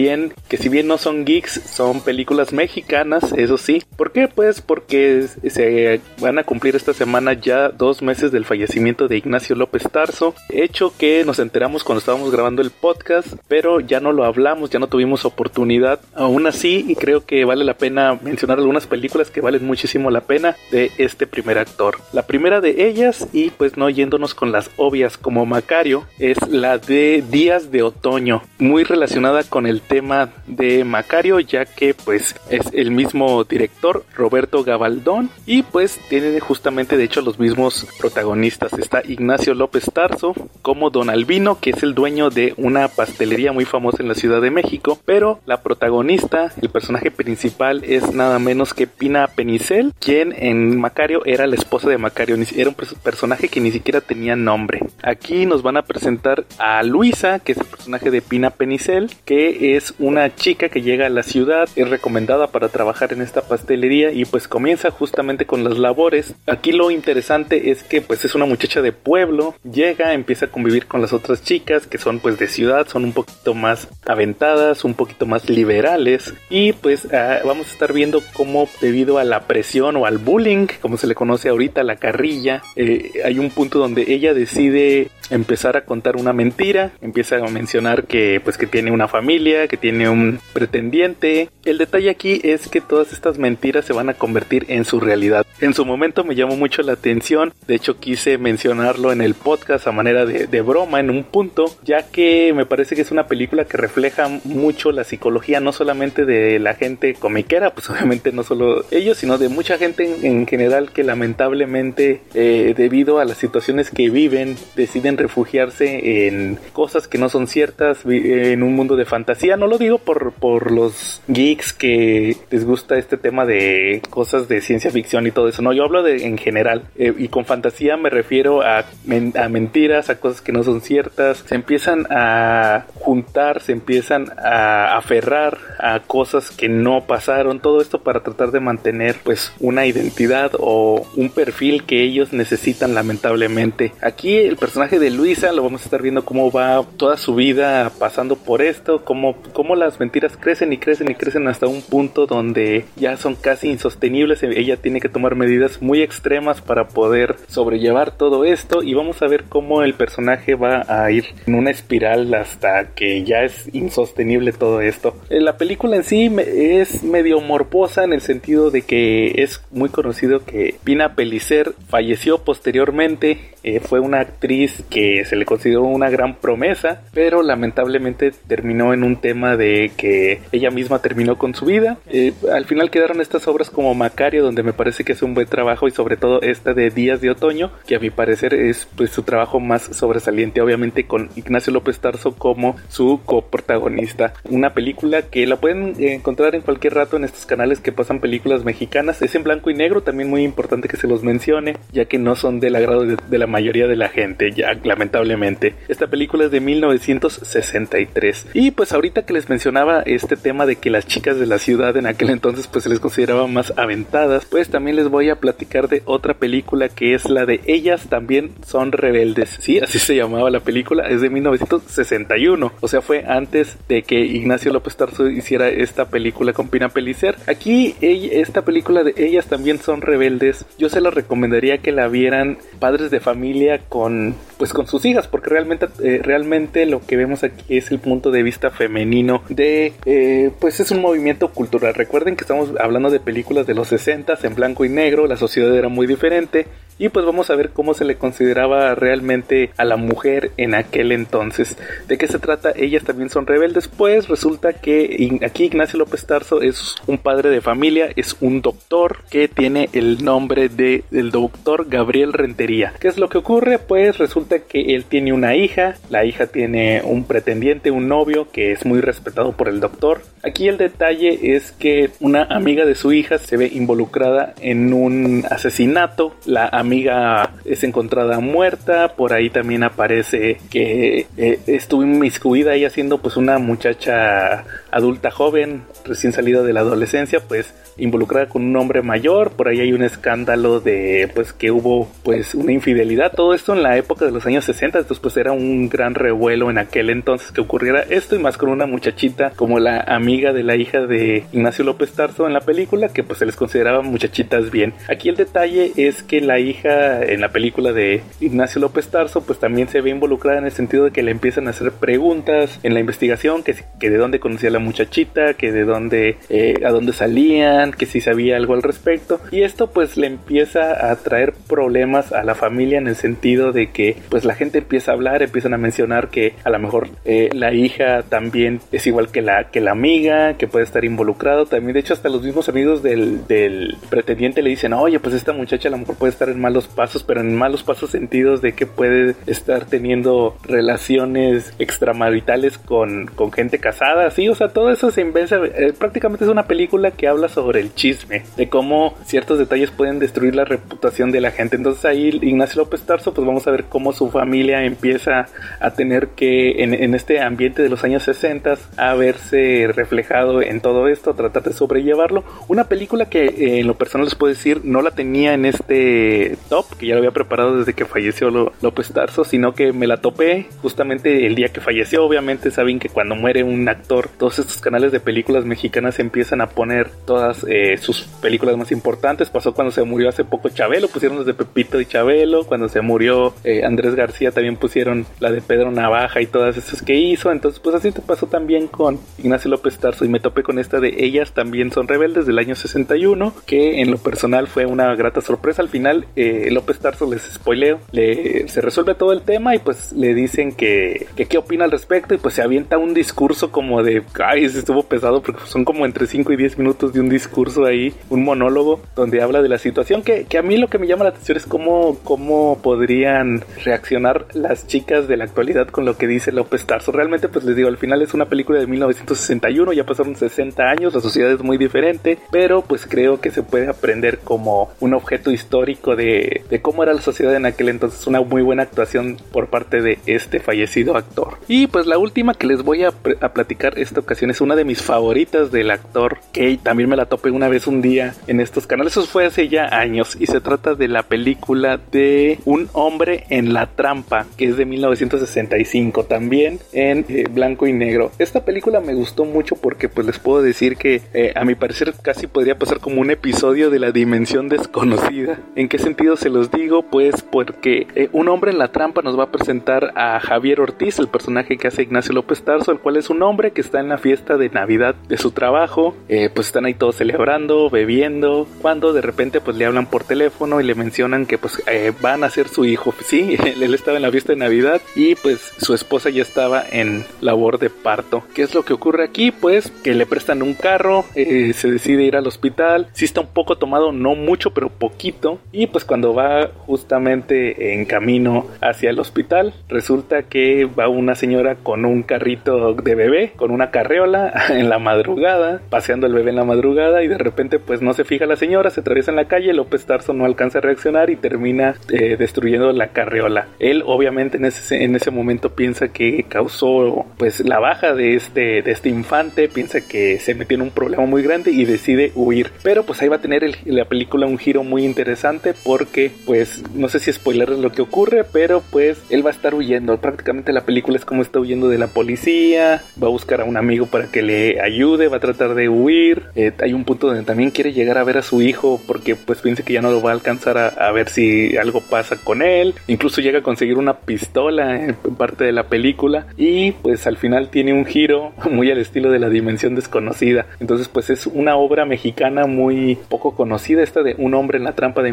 que si bien no son geeks, son películas mexicanas, eso sí. ¿Por qué? Pues porque se van a cumplir esta semana ya dos meses del fallecimiento de Ignacio López Tarso, hecho que nos enteramos cuando estábamos grabando el podcast, pero ya no lo hablamos, ya no tuvimos oportunidad. Aún así, y creo que vale la pena mencionar algunas películas que valen muchísimo la pena de este primer actor. La primera de ellas, y pues no yéndonos con las obvias como Macario, es la de Días de Otoño, muy relacionada con el tema de Macario, ya que pues es el mismo director, Roberto Gabaldón, y pues tiene justamente de hecho los mismos protagonistas. Está Ignacio López Tarso como Don Albino, que es el dueño de una pastelería muy famosa en la Ciudad de México, pero la protagonista, el personaje principal es nada menos que Pina Penicel, quien en Macario era la esposa de Macario, era un pers- personaje que ni siquiera tenía nombre. Aquí nos van a presentar a Luisa, que es el personaje de Pina Penicel, que es una chica que llega a la ciudad, es recomendada para trabajar en esta pastelería y pues comienza justamente con las labores. Aquí lo interesante es que pues es una muchacha de pueblo, llega, empieza a convivir con las otras chicas que son pues de ciudad, son un poquito más aventadas, un poquito más liberales y pues ah, vamos a estar viendo cómo debido a la presión o al bullying, como se le conoce ahorita, la carrilla, eh, hay un punto donde ella decide empezar a contar una mentira, empieza a mencionar que pues que tiene una familia, que tiene un pretendiente. El detalle aquí es que todas estas mentiras se van a convertir en su realidad. En su momento me llamó mucho la atención, de hecho quise mencionarlo en el podcast a manera de, broma en un punto, ya que me parece que es una película que refleja mucho la psicología no solamente de la gente comiquera, pues obviamente no solo ellos, sino de mucha gente en, en general que lamentablemente eh, debido a las situaciones que viven deciden refugiarse en cosas que no son ciertas, en un mundo de fantasía. No lo digo por, por los geeks que les gusta este tema de cosas de ciencia ficción y todo eso, no, yo hablo de en general. Eh, y con fantasía me refiero a, a mentiras, a cosas que no son ciertas. Se empiezan a juntar, se empiezan a aferrar a cosas que no pasaron, todo esto para tratar de mantener pues una identidad o un perfil que ellos necesitan lamentablemente. Aquí el personaje de Luisa lo vamos a estar viendo cómo va toda su vida pasando por esto, cómo cómo, las mentiras crecen y crecen y crecen hasta un punto donde ya son casi insostenibles. Ella tiene que tomar medidas muy extremas para poder sobrellevar todo esto y vamos a ver cómo el personaje va a ir en una espiral hasta que ya es insostenible todo esto. Eh, la película en sí es medio morbosa en el sentido de que es muy conocido que Pina Pellicer falleció posteriormente eh, fue una actriz que se le consideró una gran promesa, pero lamentablemente terminó en un tema de que ella misma terminó con su vida. Eh, al final quedaron estas obras como Macario, donde me parece que es un buen trabajo, y sobre todo esta de Días de Otoño, que a mi parecer es pues su trabajo más sobresaliente, obviamente con Ignacio López Tarso como su coprotagonista. Una película que la pueden encontrar en cualquier rato en estos canales que pasan películas mexicanas. Es en blanco y negro, también muy importante que se los mencione, ya que no son del agrado de, de la mayoría de la gente, ya lamentablemente. Esta película es de 1963. Y pues ahorita que les mencionaba este tema de que las chicas de la ciudad en aquel entonces pues se les consideraba más aventadas, pues también les voy a platicar de otra película que es la de Ellas también son rebeldes. Sí, así se llamaba la película, es de 1961. O sea, fue antes de que Ignacio López Tarso hiciera esta película con Pina Pellicer. Aquí esta película de Ellas también son rebeldes. Yo se la recomendaría que la vieran padres de familia con pues con sus hijas porque realmente eh, realmente lo que vemos aquí es el punto de vista femenino de eh, pues es un movimiento cultural. Recuerden que estamos hablando de películas de los 60 en blanco y negro la sociedad era muy diferente y pues vamos a ver cómo se le consideraba realmente a la mujer en aquel entonces. ¿De qué se trata? Ellas también son rebeldes. Pues resulta que aquí Ignacio López Tarso es un padre de familia, es un doctor que tiene el nombre de el doctor Gabriel Rentería. ¿Qué es lo que ocurre? Pues resulta que él tiene una hija, la hija tiene un pretendiente, un novio que es muy respetado por el doctor. Aquí el detalle es que una amiga de su hija se ve involucrada en un asesinato. La amiga es encontrada muerta, por ahí también aparece que eh, estuvo inmiscuida ella siendo pues una muchacha adulta joven, recién salida de la adolescencia, pues involucrada con un hombre mayor, por ahí hay un escándalo de pues que hubo pues una infidelidad, todo esto en la época de los años 60, entonces pues era un gran revuelo en aquel entonces que ocurriera esto y más con una muchachita como la amiga de la hija de Ignacio López Tarso en la película que pues se les consideraba muchachitas bien. Aquí el detalle es que la hija en la película de Ignacio López Tarso pues también se ve involucrada en el sentido de que le empiezan a hacer preguntas en la investigación, que, de dónde conocía la muchachita, que de dónde, eh, a dónde salían, que si sabía algo al respecto. Y esto pues le empieza a traer problemas a la familia en el sentido de que pues la gente empieza a hablar, empiezan a mencionar que a lo mejor eh, la hija también es igual que la, que la amiga, que puede estar involucrado también, de hecho hasta los mismos amigos del, del pretendiente le dicen, oye pues esta muchacha a lo mejor puede estar en malos pasos, pero en malos pasos sentidos de que puede estar teniendo relaciones extramaritales con, con gente casada, sí, o sea, todo eso se invensa, eh, prácticamente es una película que habla sobre el chisme, de cómo ciertos detalles pueden destruir la reputación de la gente. Entonces ahí Ignacio López Tarso, pues vamos a ver cómo su familia empieza a tener que, en, este ambiente de los años 60, a verse reflejado en todo esto, tratar de sobrellevarlo. Una película que eh, en lo personal les puedo decir, no la tenía en este top, que ya lo había preparado desde que falleció López Tarso, sino que me la topé justamente el día que falleció. Obviamente saben que cuando muere un actor, todos estos canales de películas mexicanas empiezan a poner todas eh, sus películas más importantes. Pasó cuando se murió hace poco Chabelo, pusieron las de Pepito y Chabelo. Cuando se murió eh, Andrés García también pusieron la de Pedro Navaja y todas esas que hizo. Entonces, pues así te pasó también con Ignacio López Tarso y me topé con esta de Ellas también son rebeldes del año 61, que en lo personal fue una grata sorpresa. Al final, López Tarso les spoileo, le, se resuelve todo el tema y pues le dicen que, que qué opina al respecto y pues se avienta un discurso como de, ay, se estuvo pesado porque son como entre 5 y 10 minutos de un discurso curso ahí, un monólogo donde habla de la situación que, a mí lo que me llama la atención es cómo, cómo podrían reaccionar las chicas de la actualidad con lo que dice López Tarso. Realmente pues les digo, al final es una película de 1961, bueno, ya pasaron 60 años, la sociedad es muy diferente, pero pues creo que se puede aprender como un objeto histórico de, de cómo era la sociedad en aquel entonces. Una muy buena actuación por parte de este fallecido actor. Y pues la última que les voy a, a platicar esta ocasión es una de mis favoritas del actor, que también me la topé una vez un día en estos canales. Eso fue hace ya años y se trata de la película de Un hombre en la trampa, que es de 1965, también en eh, blanco y negro. Esta película me gustó mucho porque pues les puedo decir que eh, a mi parecer casi podría pasar como un episodio de la dimensión desconocida. ¿En qué sentido se los digo? Pues porque eh, Un hombre en la trampa nos va a presentar a Javier Ortiz, el personaje que hace Ignacio López Tarso, el cual es un hombre que está en la fiesta de Navidad de su trabajo, pues están ahí todos celebrando, bebiendo, cuando de repente pues le hablan por teléfono y le mencionan que pues van a ser su hijo. Sí, <laughs> él estaba en la fiesta de Navidad y pues su esposa ya estaba en labor de parto. ¿Qué es lo que ocurre aquí? Pues que le prestan un carro, eh, se decide ir al hospital, sí está un poco tomado, no mucho, pero poquito, y pues cuando va justamente en camino hacia el hospital, resulta que va una señora con un carrito de bebé, con una carreola <laughs> en la madrugada, paseando el bebé en la madrugada y de repente pues no se fija la señora, se atraviesa en la calle, López Tarso no alcanza a reaccionar y termina eh, destruyendo la carreola. Él obviamente en ese, en ese momento piensa que causó pues la baja de este, de este infante, piensa que se metió en un problema muy grande y decide huir. Pero pues ahí va a tener la película un giro muy interesante porque pues no sé si spoiler lo que ocurre, pero pues él va a estar huyendo. Prácticamente la película es como está huyendo de la policía, va a buscar a un amigo para que le ayude, va a tratar de huir. Eh, hay un punto donde también quiere llegar a ver a su hijo porque pues piensa que ya no lo va a alcanzar a, a ver si algo pasa con él. Incluso llega a conseguir una pistola en parte de la película y pues al final tiene un giro <laughs> muy al estilo de la dimensión desconocida. Entonces pues es una obra mexicana muy poco conocida, esta de Un hombre en la trampa de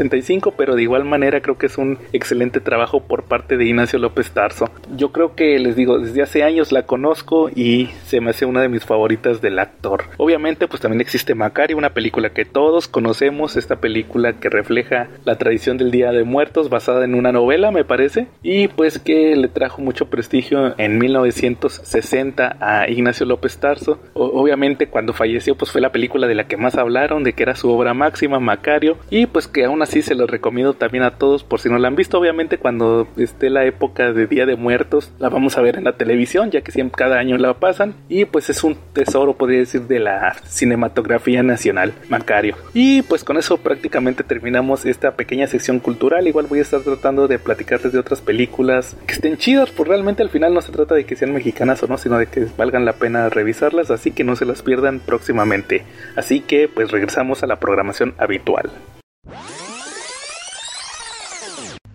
1965, pero de igual manera creo que es un excelente trabajo por parte de Ignacio López Tarso. Yo creo que les digo, desde hace años la conozco y se me hace una de mis favoritas del actor. Obviamente pues también existe Macario, una película que todos conocemos, esta película que refleja la tradición del Día de Muertos basada en una novela me parece y pues que le trajo mucho prestigio en 1960 a Ignacio López Tarso. obviamente cuando falleció pues fue la película de la que más hablaron, de que era su obra máxima, Macario, y pues que aún así se lo recomiendo también a todos por si no la han visto. Obviamente cuando esté la época de Día de Muertos la vamos a ver en la televisión, ya que siempre cada año la pasan, y pues es un tesoro, podría decir, de la cinematografía nacional, Macario. Y pues con eso prácticamente terminamos esta pequeña sección cultural. Igual voy a estar tratando de platicarles de otras películas que estén chidas, pues realmente al final no se trata de que sean mexicanas o no, sino de que valgan la pena revisarlas, así que no se las pierdan próximamente. Así que pues regresamos a la programación habitual.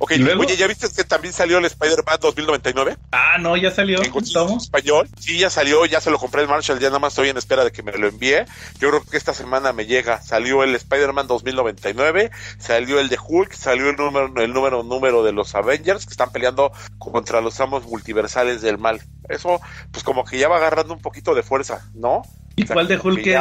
Ok, oye, ¿ya viste que también salió el Spider-Man 2099? Ah, no, ya salió. En español. Sí, ya salió, ya se lo compré en Marshall, ya nada más estoy en espera de que me lo envíe. Yo creo que esta semana me llega. Salió el Spider-Man 2099, salió el de Hulk, salió el número, el número, número de los Avengers que están peleando contra los amos multiversales del mal. Eso, pues como que ya va agarrando un poquito de fuerza, ¿no? ¿Y cuál de Hulk es?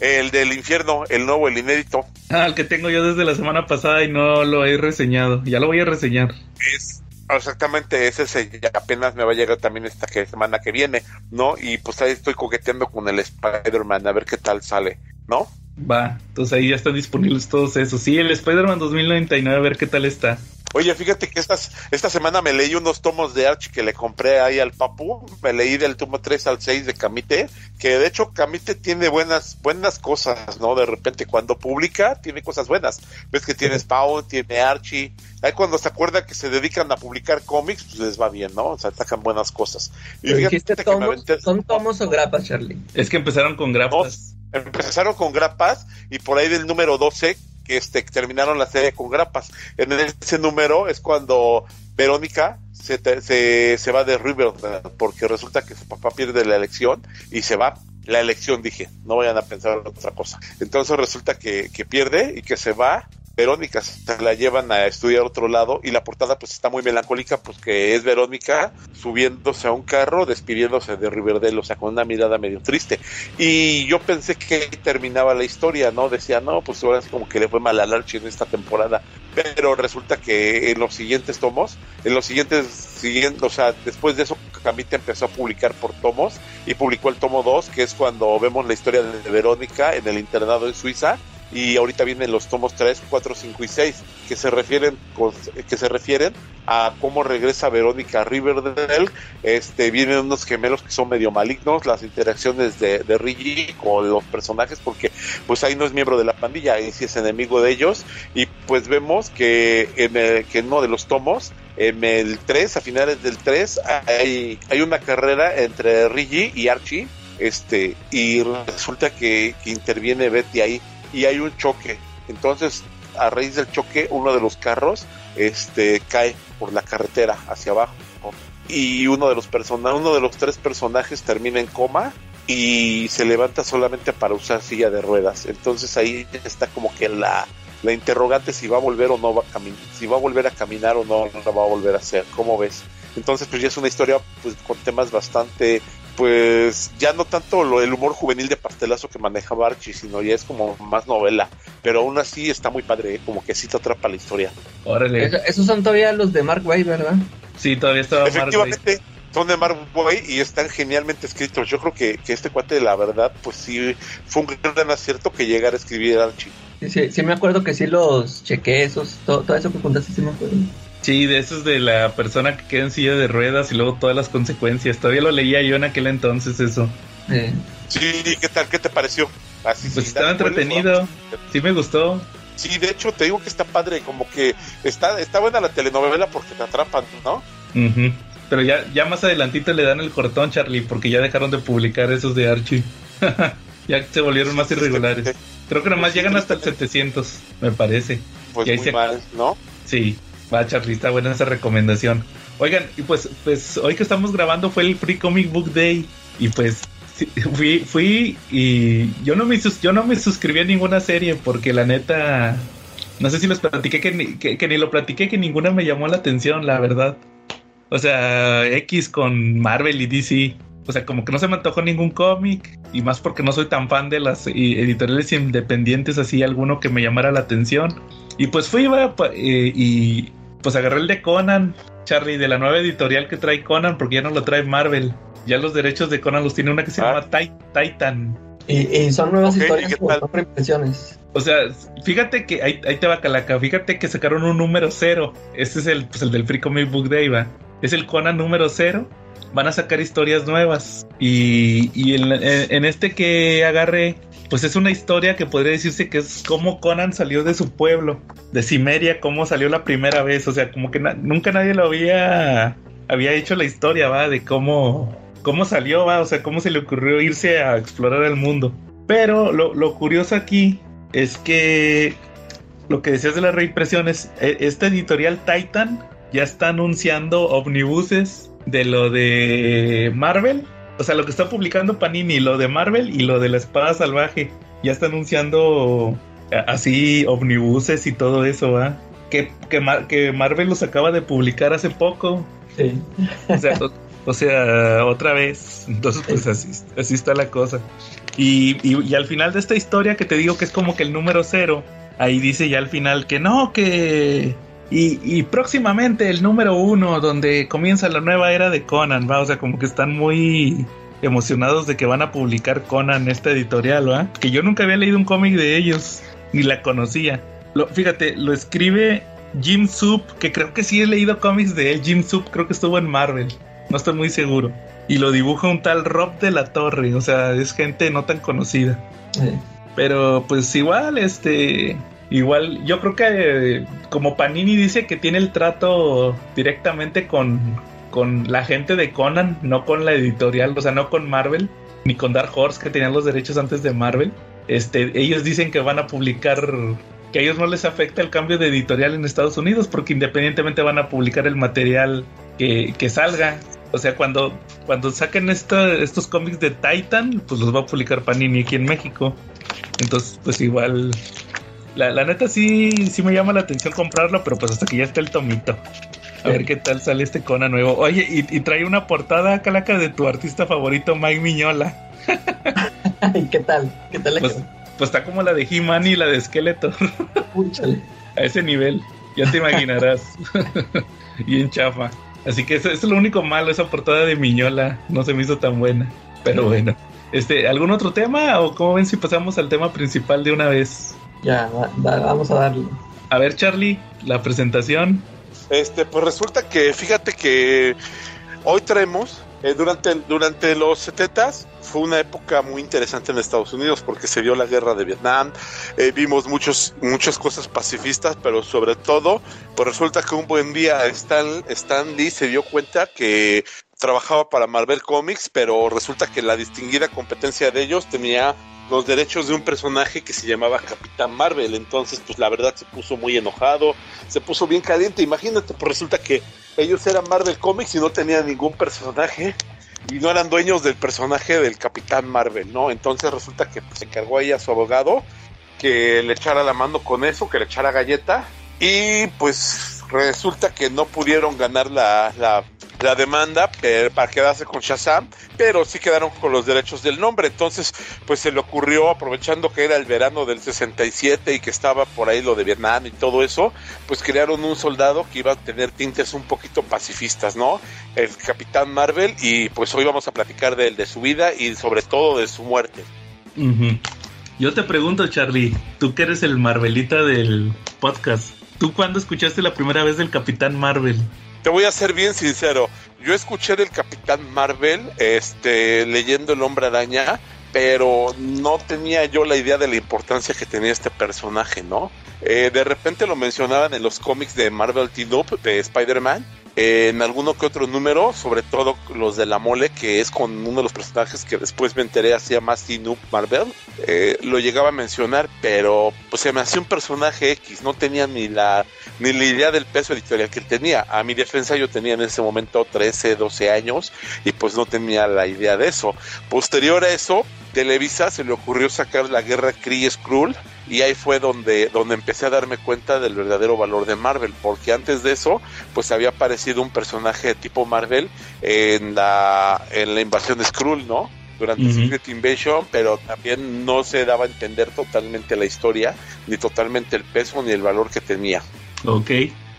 El del infierno, el nuevo, el inédito. Ah, el que tengo yo desde la semana pasada y no lo he reseñado. Ya lo voy a reseñar. Es exactamente ese, ya apenas me va a llegar también esta semana que viene, ¿no? Y pues ahí estoy coqueteando con el Spider-Man a ver qué tal sale, ¿no? Va, entonces ahí ya están disponibles todos esos. Sí, el Spider-Man 2099, a ver qué tal está. Oye, fíjate que estas, esta semana me leí unos tomos de Archie que le compré ahí al Papu. Me leí del tomo 3 al 6 de Camite, que de hecho Camite tiene buenas, buenas cosas, ¿no? De repente cuando publica, tiene cosas buenas. Ves que tiene Spawn, tiene Archie. Ahí cuando se acuerda que se dedican a publicar cómics, pues les va bien, ¿no? O sea, atacan buenas cosas. Y fíjate que ¿Son tomos o grapas, Charlie? Es que empezaron con grapas. empezaron con grapas y por ahí del número 12 que este, terminaron la serie con grapas. En ese número es cuando Verónica se, se, se va de Riverdale porque resulta que su papá pierde la elección y se va la elección, dije, no vayan a pensar en otra cosa. Entonces resulta que, que pierde y que se va Verónica se la llevan a estudiar otro lado y la portada pues está muy melancólica pues que es Verónica subiéndose a un carro despidiéndose de Riverdale, o sea, con una mirada medio triste. Y yo pensé que terminaba la historia, ¿no? Decía, no, pues ahora es como que le fue mal al Archie en esta temporada. Pero resulta que en los siguientes tomos, en los siguientes, siguientes o sea, después de eso Camite empezó a publicar por tomos y publicó el tomo 2, que es cuando vemos la historia de Verónica en el internado en Suiza y ahorita vienen los tomos 3, 4, 5 y 6 que se refieren que se refieren a cómo regresa Verónica Riverdale. Este vienen unos gemelos que son medio malignos las interacciones de, de Rigi con los personajes porque pues ahí no es miembro de la pandilla ahí sí es enemigo de ellos. Y pues vemos que en, el, que en uno de los tomos en el 3 a finales del 3 hay, hay una carrera entre Rigi y Archie este y resulta que interviene Betty ahí y hay un choque. Entonces, a raíz del choque, uno de los carros este, cae por la carretera hacia abajo. Y uno de los personajes, uno de los tres personajes termina en coma y se levanta solamente para usar silla de ruedas. Entonces ahí está como que la, la interrogante si va a volver o no va a caminar, si va a volver a caminar o no, no la va a volver a hacer. ¿Cómo ves? Entonces pues ya es una historia pues con temas bastante pues ya no tanto lo el humor juvenil de pastelazo que maneja Barchi, sino ya es como más novela, pero aún así está muy padre, ¿eh? como que sí te atrapa la historia. Órale. esos son todavía los de Mark Way, ¿verdad? Sí, todavía estaba Efectivamente, son de Mark Way y están genialmente escritos. Yo creo que, que este cuate, la verdad, pues sí, fue un gran acierto que llegara a escribir Archie. Sí, sí, sí me acuerdo que sí los chequé, esos, todo, todo eso que contaste, sí me acuerdo. Sí, de esos de la persona que queda en silla de ruedas y luego todas las consecuencias. Todavía lo leía yo en aquel entonces eso. Sí, ¿qué tal? ¿Qué te pareció? Así, pues estaba entretenido. Sí me gustó. Sí, de hecho te digo que está padre, como que está, está buena la telenovela porque te atrapan, ¿no? Pero ya, ya más adelantito le dan el cortón, Charlie, porque ya dejaron de publicar esos de Archie. <laughs> ya se volvieron más irregulares. Creo que nomás llegan hasta el 700, me parece. Pues muy mal, ¿no? Sí. Va, Charlie, está buena esa recomendación. Oigan, y pues, pues hoy que estamos grabando fue el Free Comic Book Day. Y pues fui, fui y yo no me yo no me suscribí a ninguna serie porque la neta no sé si les platiqué que ni, que, ni lo platiqué que ninguna me llamó la atención, la verdad. O sea, X con Marvel y DC. O sea, como que no se me antojó ningún cómic. Y más porque no soy tan fan de las editoriales independientes, así alguno que me llamara la atención. Y pues fui, va, eh, y pues agarré el de Conan, Charlie, de la nueva editorial que trae Conan, porque ya no lo trae Marvel. Ya los derechos de Conan los tiene una que se llama ah. Titan. Y, son nuevas historias con impresiones. O sea, fíjate que ahí, te va Calaca, fíjate que sacaron un número cero. Este es el, pues, el del Free Comic Book Day, va. Es el Conan número cero. Van a sacar historias nuevas. Y, y en, en, este que agarré, pues es una historia que podría decirse que es cómo Conan salió de su pueblo, de Cimeria, cómo salió la primera vez, o sea, como que nunca nadie lo había había hecho la historia, va, de cómo cómo salió, va, o sea, cómo se le ocurrió irse a explorar el mundo. Pero lo, lo curioso aquí es que lo que decías de las reimpresiones, e, esta editorial Titan ya está anunciando omnibuses de lo de Marvel o sea, lo que está publicando Panini, lo de Marvel y lo de la espada salvaje, ya está anunciando eh, así omnibuses y todo eso, ¿va? Que, que, Marvel los acaba de publicar hace poco. Sí. O sea, otra vez. Entonces, pues así, así está la cosa. Y, y, al final de esta historia que te digo que es como que el número cero, ahí dice ya al final que no, que y, próximamente el número uno, donde comienza la nueva era de Conan, ¿va? O sea, como que están muy emocionados de que van a publicar Conan, esta editorial, ¿va? Que yo nunca había leído un cómic de ellos, ni la conocía. Lo, fíjate, lo escribe Jim Soup, que creo que sí he leído cómics de él. Jim Soup creo que estuvo en Marvel, no estoy muy seguro. Y lo dibuja un tal Rob de la Torre, o sea, es gente no tan conocida. Pero pues igual, este Igual, yo creo que como Panini dice que tiene el trato directamente con, con la gente de Conan, no con la editorial, o sea, no con Marvel, ni con Dark Horse, que tenían los derechos antes de Marvel. Este, ellos dicen que van a publicar, que a ellos no les afecta el cambio de editorial en Estados Unidos, porque independientemente van a publicar el material que, que salga. O sea, cuando, cuando saquen estos cómics de Titan, pues los va a publicar Panini aquí en México. Entonces, pues igual la, neta sí, sí me llama la atención comprarlo, pero pues hasta que ya esté el tomito. A ver qué tal sale este Conan nuevo. Oye, y, trae una portada, Calaca, de tu artista favorito, Mike Miñola. <laughs> ¿Y qué tal? ¿Qué tal pues, pues, está como la de He-Man y la de Skeletor. A ese nivel, ya te imaginarás. <laughs> Bien chafa. Así que eso, eso es lo único malo, esa portada de Miñola no se me hizo tan buena. Pero bueno. Este, ¿algún otro tema? ¿O cómo ven si pasamos al tema principal de una vez? Ya, va- va- vamos a darle. A ver, Charlie, la presentación. Este, pues resulta que, fíjate que hoy traemos, eh, durante, durante los 70 fue una época muy interesante en Estados Unidos porque se vio la guerra de Vietnam, eh, vimos muchos, muchas cosas pacifistas, pero sobre todo, pues resulta que un buen día Stan, Stan Lee se dio cuenta que trabajaba para Marvel Comics, pero resulta que la distinguida competencia de ellos tenía los derechos de un personaje que se llamaba Capitán Marvel. Entonces, pues la verdad se puso muy enojado, se puso bien caliente. Imagínate, pues resulta que ellos eran Marvel Comics y no tenían ningún personaje y no eran dueños del personaje del Capitán Marvel, ¿no? Entonces resulta que pues, se encargó ahí a su abogado que le echara la mano con eso, que le echara galleta y pues resulta que no pudieron ganar la, la demanda pero, para quedarse con Shazam, pero sí quedaron con los derechos del nombre. Entonces, pues se le ocurrió, aprovechando que era el verano del 67 y que estaba por ahí lo de Vietnam y todo eso, pues crearon un soldado que iba a tener tintes un poquito pacifistas, ¿no? El Capitán Marvel y pues hoy vamos a platicar de él, de su vida y sobre todo de su muerte. Yo te pregunto, Charlie, tú que eres el Marvelita del podcast, ¿tú cuándo escuchaste la primera vez del Capitán Marvel? Te voy a ser bien sincero. Yo escuché del Capitán Marvel, este, leyendo El Hombre Araña, pero no tenía yo la idea de la importancia que tenía este personaje, ¿no? Eh, de repente lo mencionaban en los cómics de Marvel Team Up de Spider-Man, en alguno que otro número, sobre todo los de la mole, que es con uno de los personajes que después me enteré hacía más Up Marvel, eh, lo llegaba a mencionar, pero pues se me hacía un personaje X, no tenía ni la ni la idea del peso editorial que él tenía. A mi defensa yo tenía en ese momento 13, 12 años y pues no tenía la idea de eso. Posterior a eso, Televisa se le ocurrió sacar la guerra Kree Skrull y ahí fue donde, donde empecé a darme cuenta del verdadero valor de Marvel, porque antes de eso, pues había aparecido un personaje de tipo Marvel en la, en la invasión de Skrull, ¿no? Durante Ujú. Secret Invasion, pero también no se daba a entender totalmente la historia, ni totalmente el peso, ni el valor que tenía. Ok.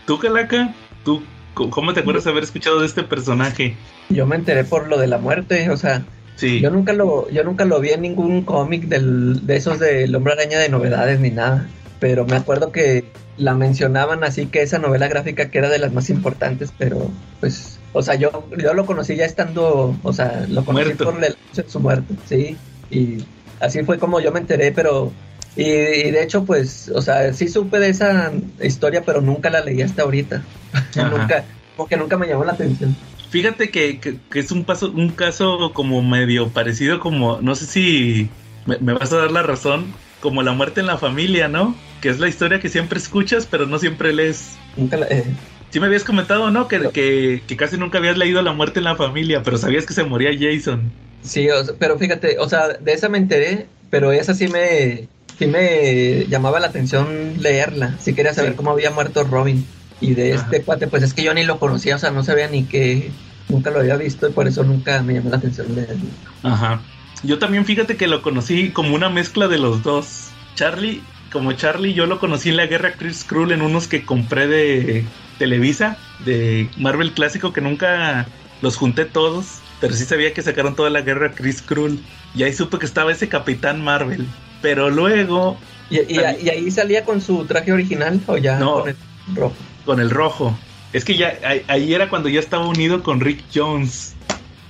¿Tú, Calaca? ¿Tú cómo te acuerdas de haber escuchado de este personaje? Yo me enteré por lo de la muerte, o sea, Sí. yo nunca lo, yo nunca lo vi en ningún cómic del, de esos del Hombre Araña de novedades ni nada. Pero me acuerdo que la mencionaban así que esa novela gráfica que era de las más importantes, pero pues, o sea, yo, yo lo conocí ya estando, o sea, lo conocí Muerto. por el de su muerte, sí. Y así fue como yo me enteré, pero y, y de hecho, pues, o sea, sí supe de esa historia, pero nunca la leí hasta ahorita. <laughs> Nunca, porque nunca me llamó la atención. Fíjate que, que- que es un paso, un caso como medio parecido como, no sé si me, me vas a dar la razón, como la muerte en la familia, ¿no? Que es la historia que siempre escuchas, pero no siempre lees. Nunca la, eh, Sí me habías comentado, ¿no? Que, que, que casi nunca habías leído La muerte en la familia, pero sabías que se moría Jason. Sí, o sea, pero fíjate, o sea, de esa me enteré, pero esa sí me, sí me llamaba la atención leerla. Sí quería saber Sí. cómo había muerto Robin. Y de Ajá. este cuate, pues es que yo ni lo conocía, o sea, no sabía ni que, nunca lo había visto y por eso nunca me llamó la atención leerlo. Ajá. Yo también fíjate que lo conocí como una mezcla de los dos. Charlie, como Charlie, yo lo conocí en la guerra Chris Krull en unos que compré de Televisa, de Marvel clásico, que nunca los junté todos, pero sí sabía que sacaron toda la guerra Chris Krull. Y ahí supe que estaba ese Capitán Marvel. Pero luego, ¿Y, y, y ahí salía con su traje original o ya No. con el rojo? Con el rojo. Es que ya ahí, ahí era cuando ya estaba unido con Rick Jones.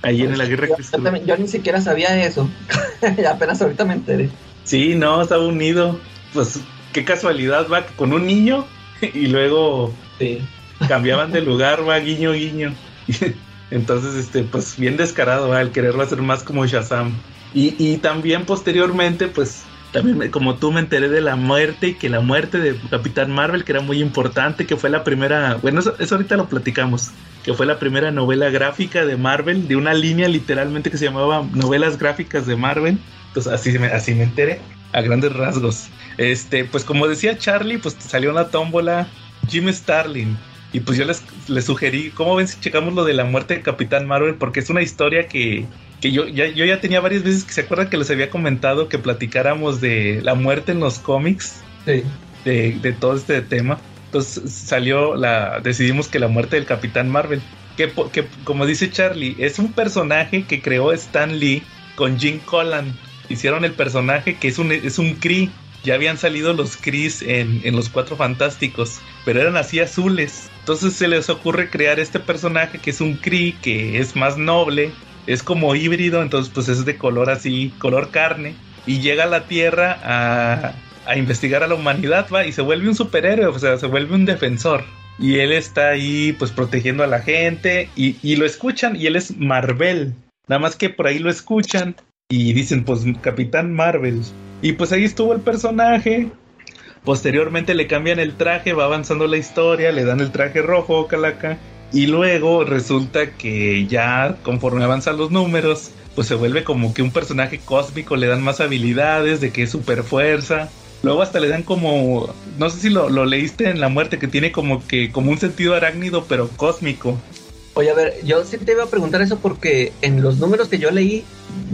Ahí en la guerra Yo, yo Krull. también- yo ni siquiera sabía eso. <laughs> Apenas ahorita me enteré. Sí, no, estaba unido. Pues qué casualidad, va, con un niño y luego Sí. cambiaban de lugar, va, guiño, guiño. <laughs> Entonces, este, pues bien descarado, va, el quererlo hacer más como Shazam. Y, y también posteriormente, pues, también me- como tú me enteré de la muerte y que la muerte de Capitán Marvel, que era muy importante, que fue la primera, bueno, eso, ahorita lo platicamos, que fue la primera novela gráfica de Marvel, de una línea literalmente que se llamaba Novelas Gráficas de Marvel. Entonces, así me, así me enteré, a grandes rasgos. Este, pues como decía Charlie, pues salió en la tómbola Jim Starlin. Y pues yo les, les sugerí, ¿cómo ven si checamos lo de la muerte de Capitán Marvel? Porque es una historia que, que yo, ya, yo ya tenía varias veces que se acuerdan que les había comentado que platicáramos de la muerte en los cómics, Sí. de, de todo este tema. Entonces salió la, decidimos que la muerte del Capitán Marvel, que, que, como dice Charlie, es un personaje que creó Stan Lee con Jim Collan. Hicieron el personaje que es un, es un Kree. Ya habían salido los Krees en, en los Cuatro Fantásticos, pero eran así azules. Entonces se les ocurre crear este personaje que es un Kree, que es más noble, es como híbrido, entonces pues es de color así, color carne, y llega a la Tierra a, a investigar a la humanidad, va, y se vuelve un superhéroe, o sea, se vuelve un defensor. Y él está ahí pues protegiendo a la gente, y, y lo escuchan, y él es Marvel. Nada más que por ahí lo escuchan y dicen pues Capitán Marvel. Y pues ahí estuvo el personaje. Posteriormente le cambian el traje, va avanzando la historia, le dan el traje rojo, calaca. Y luego resulta que ya conforme avanzan los números, pues se vuelve como que un personaje cósmico, le dan más habilidades, de que es super fuerza. Luego hasta le dan como, no sé si lo, lo leíste en La Muerte, que tiene como que como un sentido arácnido, pero cósmico. Oye, a ver, yo sí te iba a preguntar eso porque en los números que yo leí,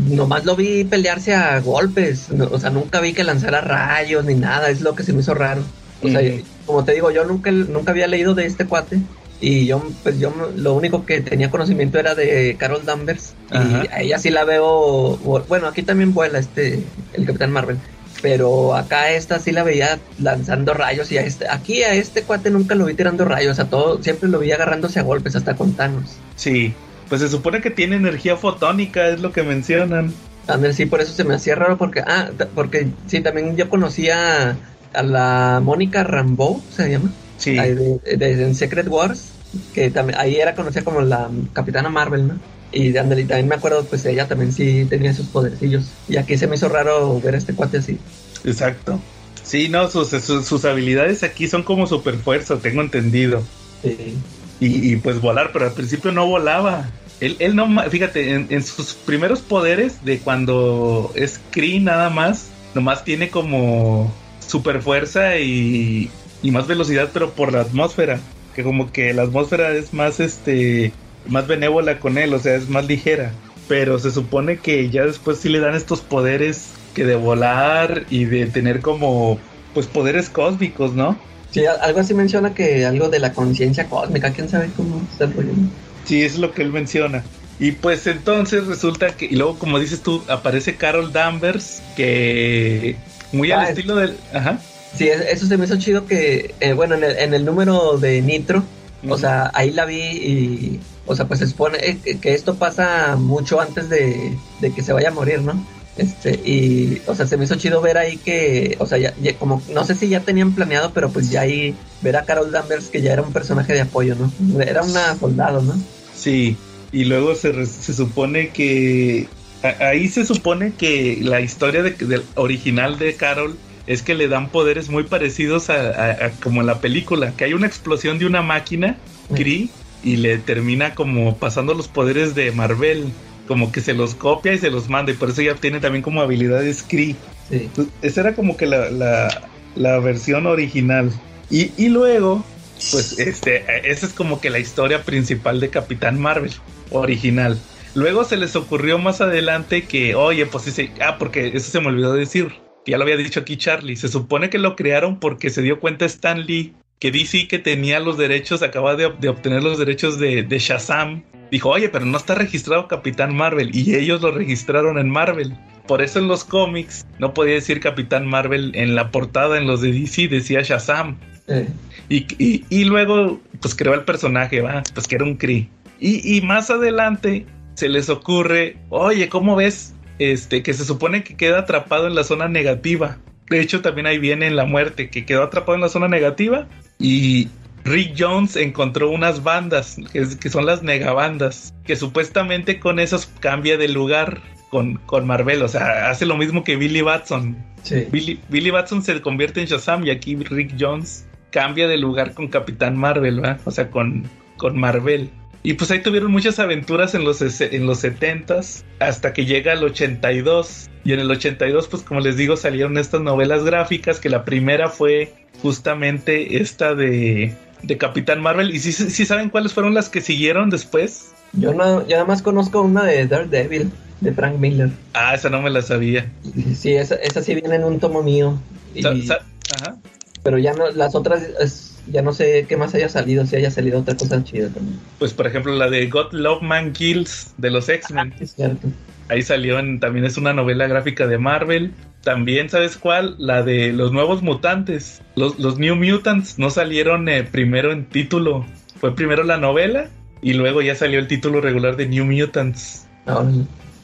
nomás lo vi pelearse a golpes. no- o sea, nunca vi que lanzara rayos ni nada. Es lo que se me hizo raro. O sea, como te digo, yo nunca, nunca había leído de este cuate. Y yo, pues yo lo único que tenía conocimiento era de Carol Danvers. Ajá. Y a ella sí la veo. Bueno, aquí también vuela este, el Capitán Marvel. Pero acá esta sí la veía lanzando rayos y a este, aquí a este cuate nunca lo vi tirando rayos, a todo, siempre lo vi agarrándose a golpes hasta con Thanos. Sí, pues se supone que tiene energía fotónica, es lo que mencionan. Ándale, sí, por eso se me hacía raro porque, ah, porque sí, también yo conocía a la Mónica Rambeau, se llama, Sí. de, de- Secret Wars, que también, ahí era conocida como la Capitana Marvel, ¿no? Y ándale, y también me acuerdo, pues ella también sí tenía sus podercillos. Y aquí se me hizo raro ver a este cuate así. Exacto. Sí, no, sus, sus, sus habilidades aquí son como super fuerza, tengo entendido. Sí. Y, y, pues volar, pero al principio no volaba. Él, él no, fíjate, en, en sus primeros poderes de cuando es Kree nada más, nomás tiene como super fuerza y, y más velocidad, pero por la atmósfera. Que como que la atmósfera es más, este, más benévola con él, o sea, es más ligera. Pero se supone que ya después sí le dan estos poderes que de volar y de tener como, pues poderes cósmicos, ¿no? Sí, algo así menciona que algo de la conciencia cósmica, quién sabe cómo está el rollo. Sí, es lo que él menciona. Y pues entonces resulta que, y luego como dices tú, aparece Carol Danvers, que muy al Ah, es- estilo del... Ajá. Sí, es- eso se me hizo chido que, eh, bueno, en el, en el número de Nitro, o sea, ahí la vi y, o sea, pues se supone eh, que, esto pasa mucho antes de, de que se vaya a morir, ¿no? Este, y, o sea, se me hizo chido ver ahí que, o sea, ya, ya como, no sé si ya tenían planeado, pero pues ya ahí ver a Carol Danvers que ya era un personaje de apoyo, ¿no? Era una soldado, ¿no? Sí, y luego se, se supone que... a- ahí se supone que la historia de, del original de Carol es que le dan poderes muy parecidos a, a- a como en la película, que hay una explosión de una máquina, Kree, y le termina como pasando los poderes de Marvel, como que se los copia y se los manda, y por eso ya tiene también como habilidades Kree. Sí. Esa era como que la, la, la versión original. Y, y luego, pues este, esa es como que la historia principal de Capitán Marvel, original. Luego se les ocurrió más adelante que, oye, pues sí, ah, porque eso se me olvidó decir, que ya lo había dicho aquí Charlie, se supone que lo crearon porque se dio cuenta Stan Lee que DC que tenía los derechos, acaba de, de obtener los derechos de, de Shazam, dijo, oye, pero no está registrado Capitán Marvel, y ellos lo registraron en Marvel. Por eso en los cómics no podía decir Capitán Marvel en la portada, en los de DC decía Shazam. Eh, Y, y- y luego, pues creó el personaje, va, pues que era un Kree. Y, y más adelante se les ocurre, oye, ¿cómo ves? Este, que se supone que queda atrapado en la zona negativa. De hecho, también ahí viene la muerte, que quedó atrapado en la zona negativa. Y Rick Jones encontró unas bandas, que, es- que son las negabandas, que supuestamente con esas cambia de lugar con, con Marvel. O sea, hace lo mismo que Billy Batson. sí. Billy, Billy Batson se convierte en Shazam y aquí Rick Jones cambia de lugar con Capitán Marvel. O sea, con, con Marvel. Y pues ahí tuvieron muchas aventuras en los, en los 70s hasta que llega el 82. Y en el 82, pues como les digo, salieron estas novelas gráficas, que la primera fue justamente esta de, de Capitán Marvel. ¿Y si sí saben cuáles fueron las que siguieron después? Yo, no, yo nada más conozco una de Daredevil, de Frank Miller. Ah, esa no me la sabía. Sí, esa, esa sí viene en un tomo mío. Y- Sa- sa- Ajá. pero ya no, las otras, es- ya no sé qué más haya salido, si haya salido otra cosa chida también. Pues por ejemplo la de God Love Man Kills de los X-Men. Es cierto. Ahí salió en, también es una novela gráfica de Marvel. También, ¿sabes cuál? La de los nuevos mutantes. Los, los New Mutants no salieron eh, primero en título. Fue primero la novela y luego ya salió el título regular de New Mutants. Ahora,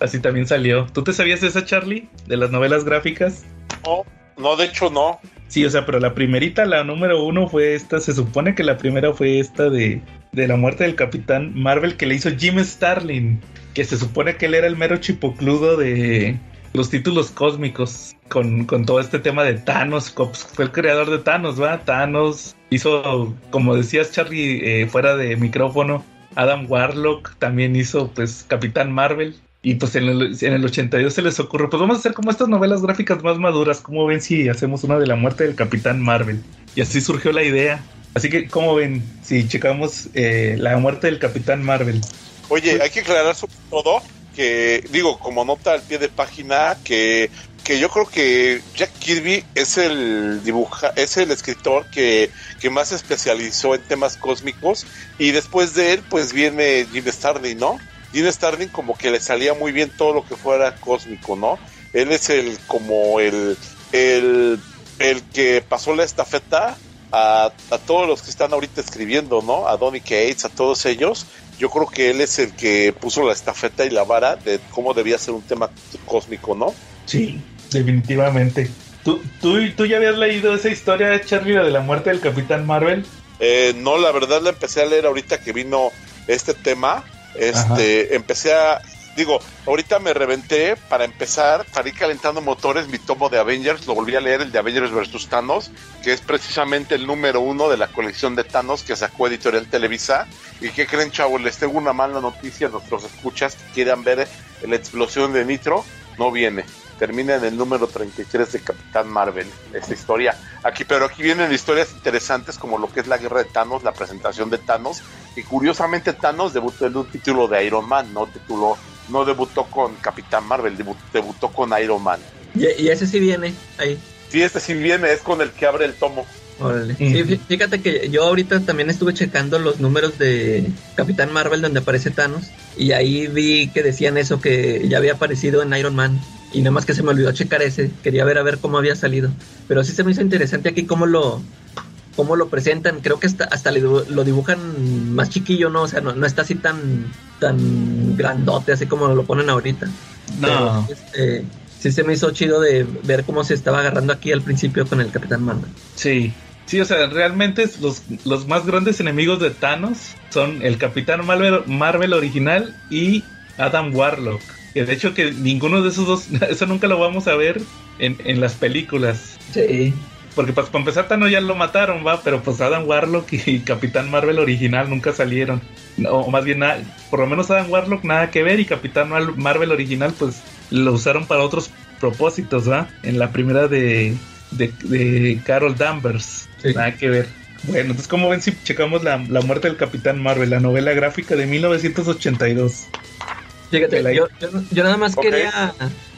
Así también salió. ¿Tú te sabías de esa, Charlie? De las novelas gráficas. No, no, de hecho no. Sí, o sea, pero la primerita, la número uno fue esta. Se supone que la primera fue esta de, de la muerte del Capitán Marvel que le hizo Jim Starlin. Que se supone que él era el mero chipocludo de los títulos cósmicos. Con, con todo este tema de Thanos. Fue el creador de Thanos, ¿va? Thanos hizo, como decías, Charlie, eh, fuera de micrófono. Adam Warlock también hizo, pues, Capitán Marvel. Y pues en el, en el 82 se les ocurre, pues vamos a hacer como estas novelas gráficas más maduras. ¿Cómo ven si hacemos una de la muerte del Capitán Marvel? Y así surgió la idea. Así que, ¿cómo ven si checamos eh, la muerte del Capitán Marvel? Oye, hay que aclarar sobre todo que, digo, como nota al pie de página, que, que yo creo que Jack Kirby es el dibuja, es el escritor que, que más se especializó en temas cósmicos y después de él pues viene Jim Starlin, ¿no? Jim Starlin como que le salía muy bien todo lo que fuera cósmico, ¿no? Él es el como el el, el que pasó la estafeta a, a todos los que están ahorita escribiendo, ¿no? A Donny Cates, a todos ellos. Yo creo que él es el que puso la estafeta y la vara de cómo debía ser un tema cósmico, ¿no? Sí, definitivamente. ¿Tú, tú, tú ya habías leído esa historia, Charlie, la de la muerte del Capitán Marvel? Eh, no, la verdad la empecé a leer ahorita que vino este tema. Este, empecé a, digo, ahorita me reventé para empezar, para ir calentando motores, mi tomo de Avengers, lo volví a leer, el de Avengers vs. Thanos, que es precisamente el número uno de la colección de Thanos que sacó Editorial Televisa. ¿Y qué creen, chavos? Les tengo una mala noticia a nuestros escuchas que quieran ver la explosión de Nitro, no viene. Termina en el número 33 de Capitán Marvel, esta historia. Aquí, pero aquí vienen historias interesantes como lo que es la guerra de Thanos, la presentación de Thanos. Y curiosamente Thanos debutó en un título de Iron Man, no tituló, no debutó con Capitán Marvel, debu- debutó con Iron Man. Y, y ese sí viene ahí. Sí, este sí viene, es con el que abre el tomo. Órale. Sí, fí- fíjate que yo ahorita también estuve checando los números de Capitán Marvel donde aparece Thanos y ahí vi que decían eso que ya había aparecido en Iron Man y nada más que se me olvidó checar ese, quería ver a ver cómo había salido, pero sí se me hizo interesante aquí cómo lo cómo lo presentan, creo que hasta, hasta lo dibujan más chiquillo, ¿no? O sea, no, no está así tan tan grandote así como lo ponen ahorita. No. Pero, este, sí se me hizo chido de ver cómo se estaba agarrando aquí al principio con el Capitán Marvel. Sí. Sí, o sea, realmente los, los más grandes enemigos de Thanos son el Capitán Marvel, Marvel original y Adam Warlock. Que de hecho que ninguno de esos dos, <laughs> eso nunca lo vamos a ver en, en las películas. Sí. Porque pues para empezar Thanos ya lo mataron, va, pero pues Adam Warlock y Capitán Marvel original nunca salieron. No, o más bien, nada- por lo menos Adam Warlock nada que ver y Capitán Mar- Marvel original pues lo usaron para otros propósitos, ¿va? En la primera de, de, de Carol Danvers. Sí. Nada que ver. Bueno, entonces como ven si checamos la, la muerte del Capitán Marvel, la novela gráfica de 1982. Fíjate, la- yo, yo, yo nada más Ok. quería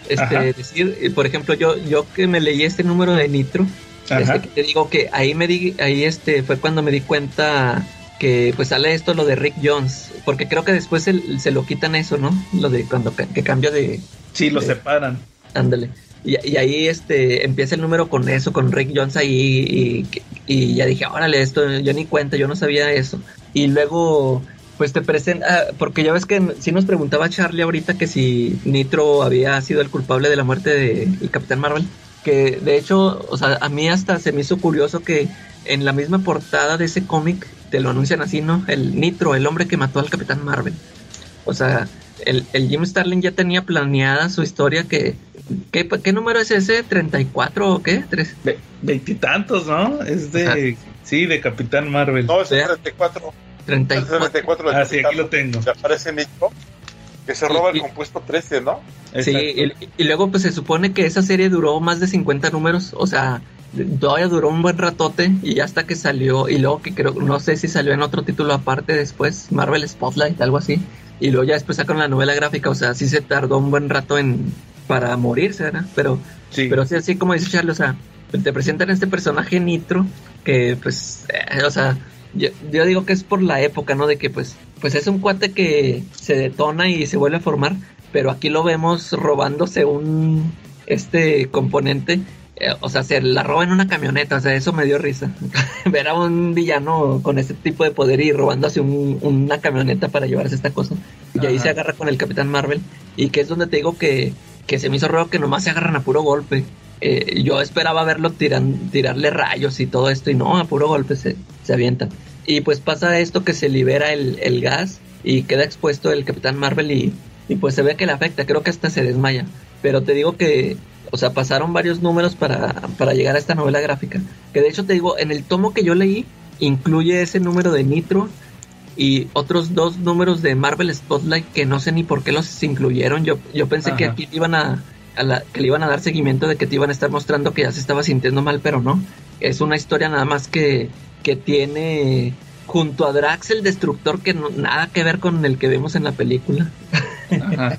este, decir, eh, por ejemplo, yo, yo que me leí este número de Nitro, este, que te digo que ahí me di, ahí este fue cuando me di cuenta que pues sale esto lo de Rick Jones, porque creo que después se, se lo quitan eso, ¿no? Lo de cuando que cambia de, Sí, lo Sí. separan. ándale. Y, ahí este empieza el número con eso, con Rick Jones ahí y, ya dije, órale, esto yo ni cuenta, yo no sabía eso. Y luego pues te presenta, porque ya ves que si nos preguntaba Charlie ahorita que si Nitro había sido el culpable de la muerte del Capitán Marvel, que de hecho, o sea, a mí hasta se me hizo curioso que en la misma portada de ese cómic te lo anuncian así, ¿no? El Nitro, el hombre que mató al Capitán Marvel. O sea, el, el Jim Starlin ya tenía planeada su historia que... ¿Qué, qué número es ese? ¿34 o qué? ¿Tres? Ve- Veintitantos, ¿no? Es de... Ajá. Sí, de Capitán Marvel. No, es el Sí. 34. Es el 34. 34 de Ah, sí, aquí lo tengo. Se aparece Nico, que se roba Y- el compuesto 13, ¿no? Sí, y, y luego pues se supone que esa serie duró más de 50 números, o sea, todavía duró un buen ratote y ya hasta que salió, y luego que creo, no sé si salió en otro título aparte después, Marvel Spotlight, algo así, y luego ya después sacaron la novela gráfica, o sea, sí se tardó un buen rato en para morirse, ¿verdad? Pero, Sí. pero sí, así como dice Charlie, o sea, te presentan este personaje Nitro que pues, eh, o sea, yo, yo digo que es por la época, ¿no? De que pues, pues es un cuate que se detona y se vuelve a formar, pero aquí lo vemos robándose un, este componente eh, o sea, se la roba en una camioneta, o sea, eso me dio risa. <laughs> Ver a un villano con este tipo de poder y robándose un, una camioneta para llevarse esta cosa. Y ahí se agarra con el Capitán Marvel. Y que es donde te digo que, que se me hizo raro que nomás se agarran a puro golpe. Eh, yo esperaba verlo tiran, tirarle rayos y todo esto, y no, a puro golpe se, se avientan. Y pues pasa esto que se libera el, el gas y queda expuesto el Capitán Marvel y, y pues se ve que le afecta, creo que hasta se desmaya. Pero te digo que o sea, pasaron varios números para, para llegar a esta novela gráfica. Que de hecho te digo, en el tomo que yo leí, incluye ese número de Nitro y otros dos números de Marvel Spotlight que no sé ni por qué los incluyeron. Yo, yo pensé que aquí iban a, que le iban a dar seguimiento de que te iban a estar mostrando que ya se estaba sintiendo mal, pero no. Es una historia nada más que, que tiene junto a Drax el Destructor que no, nada que ver con el que vemos en la película. <laughs>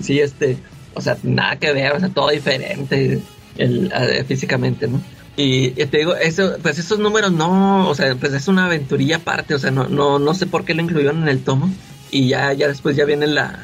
sí, este, o sea, nada que ver, o sea, todo diferente físicamente, ¿no? Y, te digo, eso, pues esos números no, o sea, pues es una aventurilla aparte, o sea, no, no, no sé por qué lo incluyeron en el tomo. Y ya, ya después ya viene la,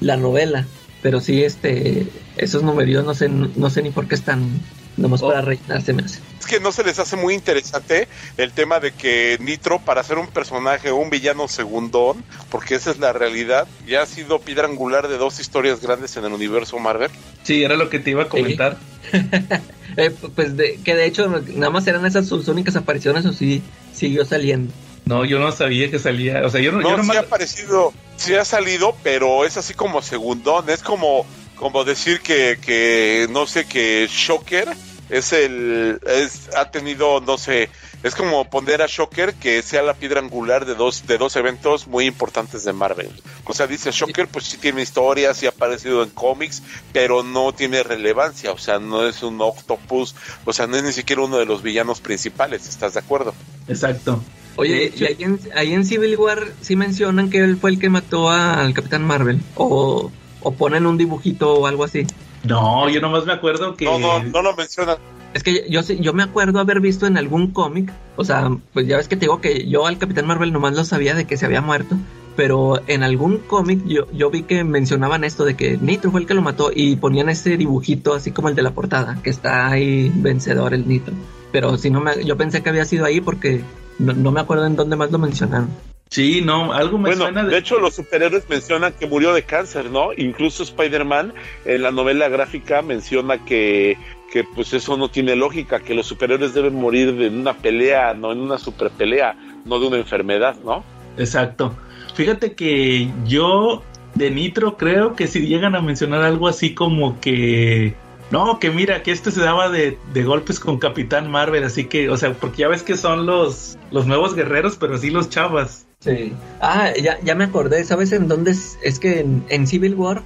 la novela. Pero sí, este, esos numerios no sé, no sé ni por qué están Nomás para rellenarse hace. Es que no se les hace muy interesante el tema de que Nitro, para ser un personaje, un villano segundón, porque esa es la realidad, ya ha sido piedra angular de dos historias grandes en el universo Marvel. Sí, era lo que te iba a comentar. <laughs> Eh, pues de, que de hecho nada más eran esas sus únicas apariciones o sí siguió saliendo. No, yo no sabía que salía. O sea, yo no. No, sí ha aparecido, sí ha salido, pero es así como segundón. Es como como decir que, que no sé, que Shocker es el, es, ha tenido, no sé, es como poner a Shocker que sea la piedra angular de dos, de dos eventos muy importantes de Marvel. O sea, dice Shocker, pues sí tiene historias, sí ha aparecido en cómics, pero no tiene relevancia, o sea, no es un octopus, o sea, no es ni siquiera uno de los villanos principales, ¿estás de acuerdo? Exacto. Oye, y ahí en, ahí en Civil War sí mencionan que él fue el que mató al Capitán Marvel, o o ponen un dibujito o algo así. No, yo nomás me acuerdo que. No, no, no lo mencionan. Es que yo, yo me acuerdo haber visto en algún cómic, o sea, pues ya ves que te digo que yo al Capitán Marvel nomás lo sabía de que se había muerto, pero en algún cómic yo, yo vi que mencionaban esto de que Nitro fue el que lo mató y ponían ese dibujito así como el de la portada, que está ahí vencedor el Nitro. Pero si no me, yo pensé que había sido ahí porque no, no me acuerdo en dónde más lo mencionaron. Sí, no, algo me suena de... de... hecho, los superhéroes mencionan que murió de cáncer, ¿no? Incluso Spider-Man en la novela gráfica menciona que, que, pues eso no tiene lógica, que los superhéroes deben morir en una pelea, no en una super pelea, no de una enfermedad, ¿no? Exacto. Fíjate que yo de Nitro creo que si llegan a mencionar algo así como que no, que mira, que este se daba de, golpes con Capitán Marvel, así que, o sea, porque ya ves que son los, los nuevos guerreros, pero sí los chavas. Sí. Ah, ya, ya me acordé, ¿sabes en dónde es? Es que en, Civil War,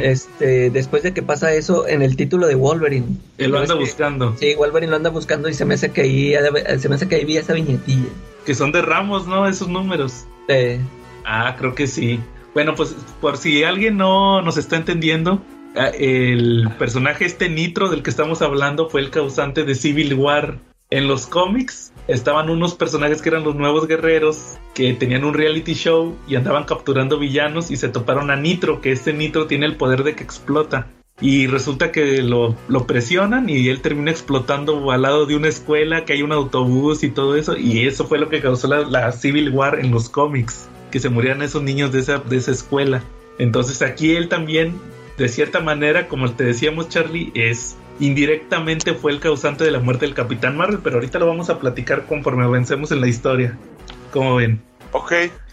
este, después de que pasa eso, en el título de Wolverine. Él lo anda buscando. Sí, Wolverine lo anda buscando y se me hace que ahí, se me hace que ahí vi esa viñetilla. Que son de Ramos, ¿no? Esos números. Sí. Ah, creo que sí. Bueno, pues por si alguien no nos está entendiendo, el personaje este Nitro del que estamos hablando fue el causante de Civil War. En los cómics estaban unos personajes que eran los nuevos guerreros que tenían un reality show y andaban capturando villanos y se toparon a Nitro, que este Nitro tiene el poder de que explota. Y resulta que lo, presionan y él termina explotando al lado de una escuela, que hay un autobús y todo eso. Y eso fue lo que causó la, la Civil War en los cómics, que se murieran esos niños de esa, de esa escuela. Entonces aquí él también de cierta manera, como te decíamos, Charlie, es indirectamente fue el causante de la muerte del Capitán Marvel, pero ahorita lo vamos a platicar conforme avancemos en la historia. ¿Cómo ven? Ok.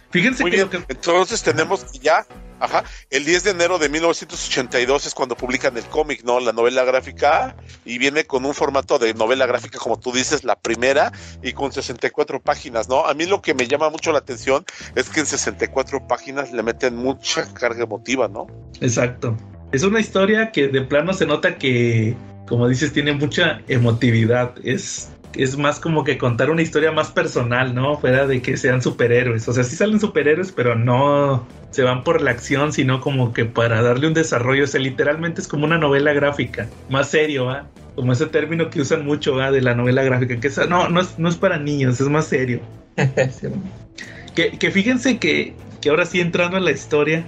Fíjense que, Entonces tenemos ya Ajá, el 10 de enero de 1982 es cuando publican el cómic, ¿no? La novela gráfica y viene con un formato de novela gráfica, como tú dices, la primera y con 64 páginas, ¿no? A mí lo que me llama mucho la atención es que en 64 páginas le meten mucha carga emotiva, ¿no? Exacto. Es una historia que de plano se nota que, como dices, tiene mucha emotividad. Es es más como que contar una historia más personal, ¿no? Fuera de que sean superhéroes. O sea, sí salen superhéroes, pero no se van por la acción, sino como que para darle un desarrollo. O sea, literalmente es como una novela gráfica, más serio, ¿va? como ese término que usan mucho ¿va? de la novela gráfica, que no, no es, no es para niños, es más serio. Sí. <laughs> Que, que fíjense que, que ahora sí entrando en la historia,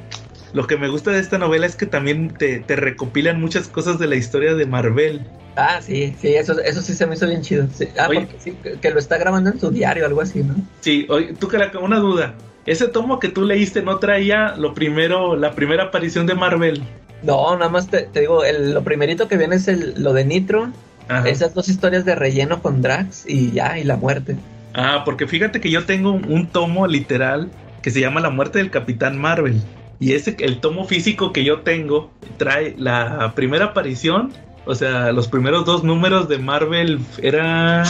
lo que me gusta de esta novela es que también te, te recopilan muchas cosas de la historia de Marvel. Ah, sí, sí, eso, eso sí se me hizo bien chido. Sí. Ah, Oye. porque sí, que, que lo está grabando en su diario, algo así, ¿no? Sí, oye, tú que la, una duda. Ese tomo que tú leíste no traía lo primero, la primera aparición de Marvel. No, nada más te, te digo, el- lo primerito que viene es el, lo de Nitro, Ajá. esas dos historias de relleno con Drax y ya, y la muerte. Ah, porque fíjate que yo tengo un, un tomo literal que se llama La muerte del Capitán Marvel. Y ese, el tomo físico que yo tengo, trae la primera aparición, o sea, los primeros dos números de Marvel era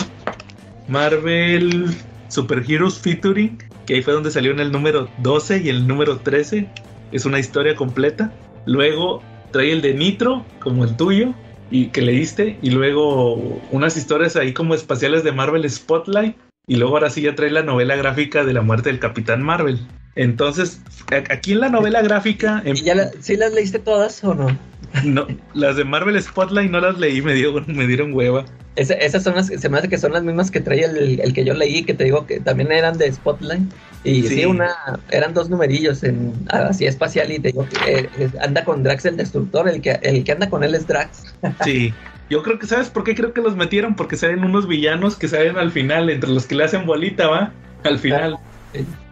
Marvel Super Heroes Featuring, que ahí fue donde salió en el número 12 y el número 13. Es una historia completa. Luego trae el de Nitro, como el tuyo, y que leíste, y luego unas historias ahí como espaciales de Marvel Spotlight, y luego ahora sí ya trae la novela gráfica de la muerte del Capitán Marvel. Entonces, aquí en la novela gráfica, en- ¿Y ya la- sí las leíste todas o no? no, las de Marvel Spotlight no las leí, me, dio, <laughs> me dieron hueva. Esa- esas son las, se me hace que son las mismas que trae el, el que yo leí, que te digo que también eran de Spotlight. Y sí, Sí. una, eran dos numerillos en así espacial y te digo que eh, anda con Drax el Destructor, el que, el que anda con él es Drax. Sí. <laughs> Yo creo que, ¿sabes por qué creo que los metieron? Porque salen unos villanos que salen al final, entre los que le hacen bolita, ¿va? Al final.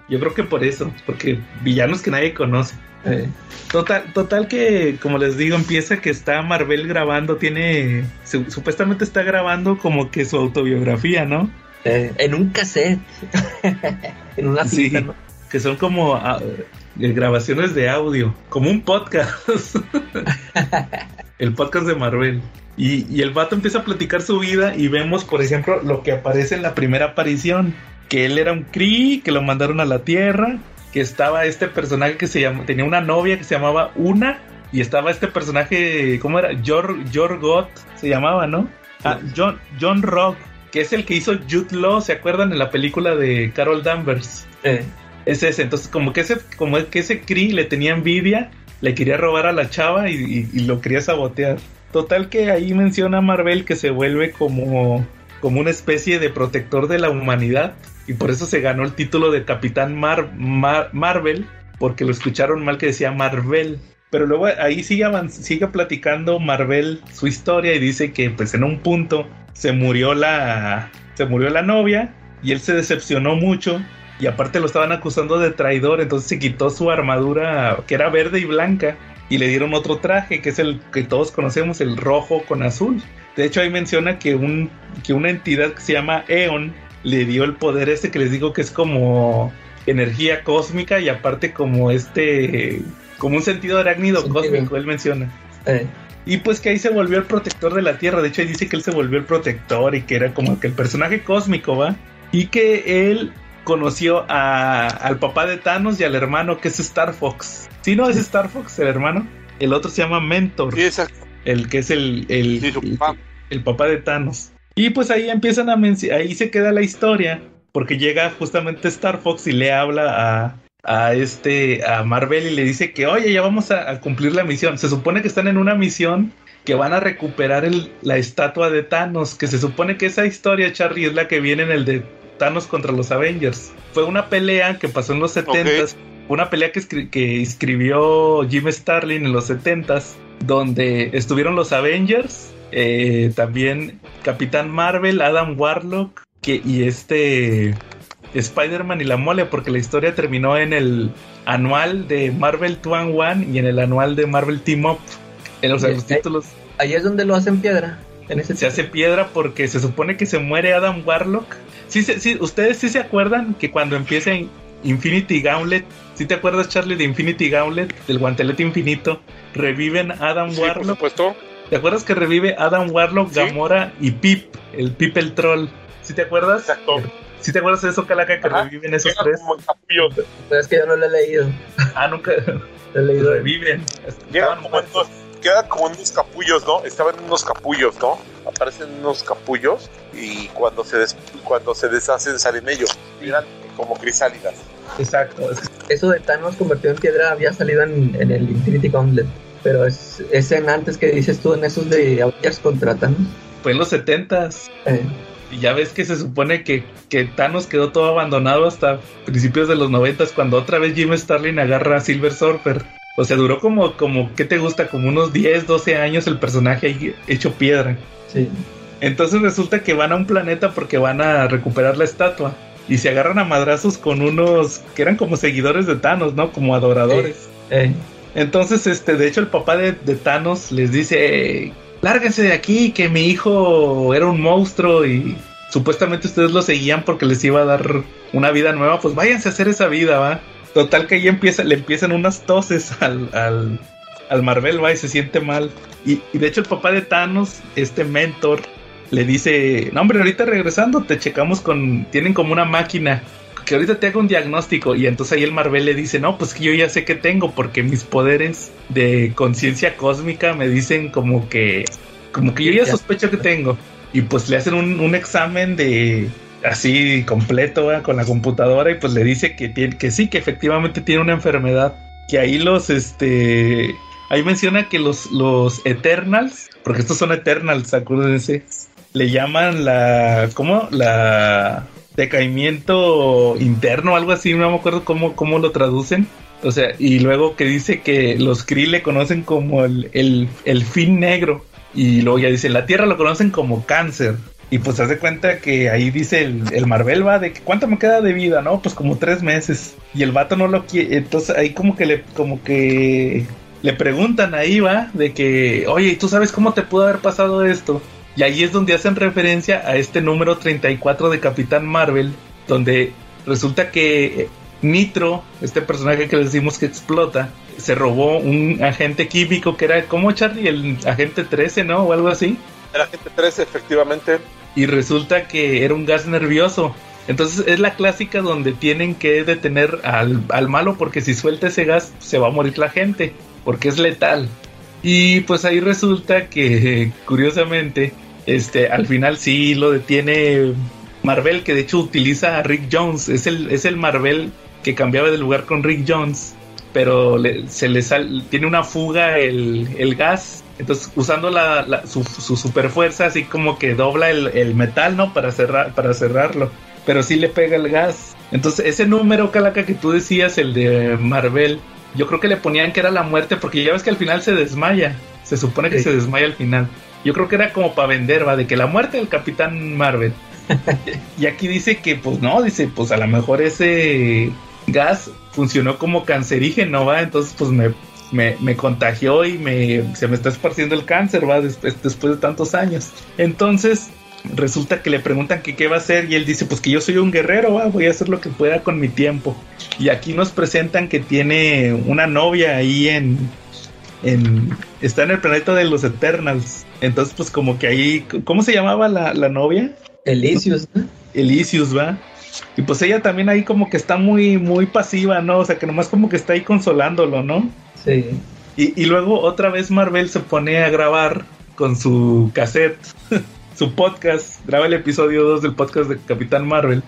Yo creo que por eso, porque villanos que nadie conoce. Eh, Total, total que, como les digo, empieza que está Marvel grabando, tiene, su- supuestamente está grabando como que su autobiografía, ¿no? eh, en un cassette, <laughs> en una Sí. cinta, ¿no? Que son como ah, eh, grabaciones de audio, como un podcast. <laughs> el podcast de Marvel. Y, y el vato empieza a platicar su vida y vemos, por ejemplo, lo que aparece en la primera aparición, que él era un Kree, que lo mandaron a la Tierra, que estaba este personaje que se llama, tenía una novia que se llamaba Una, y estaba este personaje, ¿cómo era? Jor, se llamaba, ¿no? Ah, John, John Rock, que es el que hizo Jude Law, ¿se acuerdan? En la película de Carol Danvers. Eh, Es ese, entonces como que ese, como que ese Kree le tenía envidia, le quería robar a la chava y, y- y lo quería sabotear. Total que ahí menciona Marvel que se vuelve como, como una especie de protector de la humanidad y por eso se ganó el título de Capitán Mar- Mar- Marvel, porque lo escucharon mal que decía Marvel. Pero luego ahí sigue, sigue platicando Marvel su historia y dice que pues en un punto se murió la, se murió la novia y él se decepcionó mucho y aparte lo estaban acusando de traidor, entonces se quitó su armadura que era verde y blanca y le dieron otro traje que es el que todos conocemos, el rojo con azul. De hecho ahí menciona que, un, que una entidad que se llama Eon le dio el poder ese que les digo que es como energía cósmica y aparte como este, como un sentido arácnido cósmico, él menciona. eh, Y pues que ahí se volvió el protector de la Tierra. De hecho, ahí dice que él se volvió el protector y que era como que el personaje cósmico, ¿va? Y que él conoció a- al papá de Thanos y al hermano que es Star Fox. ¿Sí no es Star Fox el hermano? El otro se llama Mentor, Sí, exacto. el que es el, el, Sí, su el- papá. el papá de Thanos. Y pues ahí empiezan a mencionar, ahí se queda la historia, porque llega justamente Star Fox y le habla a, a este, a Marvel y le dice que, oye, ya vamos a, a cumplir la misión. Se supone que están en una misión que van a recuperar el- la estatua de Thanos, que se supone que esa historia, Charlie, es la que viene en el de Thanos contra los Avengers. Fue una pelea que pasó en los 70s, una pelea que, escri- que escribió Jim Starlin en los 70s, donde estuvieron los Avengers, eh, también Capitán Marvel, Adam Warlock que, y este Spider-Man y la mole, porque la historia terminó en el anual de Marvel 2 and One y en el anual de Marvel Team Up. En los, los títulos ahí es donde lo hacen piedra. En ese se hace piedra porque se supone que se muere Adam Warlock. Sí, sí, ustedes sí se acuerdan que cuando empieza in- Infinity Gauntlet, ¿sí te acuerdas Charlie de Infinity Gauntlet, del guantelete infinito? Reviven Adam Sí, por Warlock. supuesto. ¿Te acuerdas que revive Adam Warlock, Sí. Gamora y Pip, el Pip el troll? ¿Sí te acuerdas? Exacto. ¿Sí te acuerdas de eso, Calaca, que Ajá. reviven esos Queda tres? Pero es que yo no lo he leído. Ah, nunca Lo he leído. reviven. Quedan Estaban como, en quedan como en unos capullos, ¿no? Estaban en unos capullos, ¿no? Aparecen unos capullos y cuando se des- cuando se deshacen salen ellos. Eran como crisálidas. Exacto. Eso de Thanos convertido en piedra había salido en, en el Infinity Gauntlet. Pero es, es en antes que dices tú, en esos de Avengers contra Thanos. fue en los setentas. Eh, Y ya ves que se supone que, que Thanos quedó todo abandonado hasta principios de los noventas cuando otra vez Jim Starlin agarra a Silver Surfer. O sea, duró como, como, ¿qué te gusta? Como unos 10, 12 años el personaje ahí hecho piedra. sí. Entonces resulta que van a un planeta porque van a recuperar la estatua. Y se agarran a madrazos con unos que eran como seguidores de Thanos, ¿no? Como adoradores. Eh, Entonces, este, de hecho, el papá de, de Thanos les dice: Lárguense de aquí, que mi hijo era un monstruo y supuestamente ustedes lo seguían porque les iba a dar una vida nueva. Pues váyanse a hacer esa vida, va. Total que ahí empieza, le empiezan unas toses al, al, al Marvel, va, y se siente mal. Y, y de hecho, el papá de Thanos, este mentor, le dice: No, hombre, ahorita regresando, te checamos con. Tienen como una máquina que ahorita te haga un diagnóstico. Y entonces ahí el Marvel le dice, no, pues que yo ya sé que tengo, porque mis poderes de conciencia cósmica me dicen como que, como que yo ya sospecho que tengo. Y pues le hacen un, un examen de así completo con la computadora y pues le dice que tiene, que sí, que efectivamente tiene una enfermedad. Que ahí los, este, ahí menciona que los, los Eternals, porque estos son Eternals, acuérdense, le llaman la, ¿cómo? La decaimiento interno, algo así, no me acuerdo cómo, cómo lo traducen. O sea, y luego que dice que los Kree le conocen como el, el, el fin negro. Y luego ya dice, la Tierra lo conocen como cáncer. Y pues haz de cuenta que ahí dice el, el Marvel va de que cuánto me queda de vida, ¿no? Pues como tres meses. Y el vato no lo quiere. Entonces ahí como que le, como que le preguntan ahí va de que, oye, ¿y tú sabes cómo te pudo haber pasado esto? Y ahí es donde hacen referencia a este número 34 de Capitán Marvel, donde resulta que Nitro, este personaje que les decimos que explota, se robó un agente químico que era, ¿cómo Charlie? El agente 13, ¿no? O algo así. Era gente 13, efectivamente. Y resulta que era un gas nervioso. Entonces es la clásica donde tienen que detener al, al malo porque si suelta ese gas se va a morir la gente, porque es letal. Y pues ahí resulta que curiosamente, este, al final sí lo detiene Marvel, que de hecho utiliza a Rick Jones, es el, es el Marvel que cambiaba de lugar con Rick Jones, pero le- se le sal, tiene una fuga el, el gas, entonces usando la, la- su, su super fuerza, así como que dobla el, el metal, ¿no? Para, cerrar, para cerrarlo, pero sí le pega el gas. Entonces ese número, Calaca, que tú decías, el de Marvel, yo creo que le ponían que era la muerte, porque ya ves que al final se desmaya, se supone que Sí. se desmaya al final. Yo creo que era como para vender, va, de que la muerte del Capitán Marvel. <laughs> y aquí dice que, pues no, dice, pues a lo mejor ese gas funcionó como cancerígeno, va, entonces pues me, me, me contagió y me, se me está esparciendo el cáncer, va, después, después de tantos años. Entonces resulta que le preguntan que qué va a hacer y él dice, pues que yo soy un guerrero, va, voy a hacer lo que pueda con mi tiempo. Y aquí nos presentan que tiene una novia ahí en, en está en el planeta de los Eternals. Entonces, pues como que ahí, ¿cómo se llamaba la, la novia? Elysius, ¿no? Elysius, ¿va? Y pues ella también ahí como que está muy, muy pasiva, ¿no? O sea, que nomás como que está ahí consolándolo, ¿no? Sí. Y, y luego otra vez Marvel se pone a grabar con su cassette, <laughs> su podcast, graba el episodio 2 del podcast de Capitán Marvel.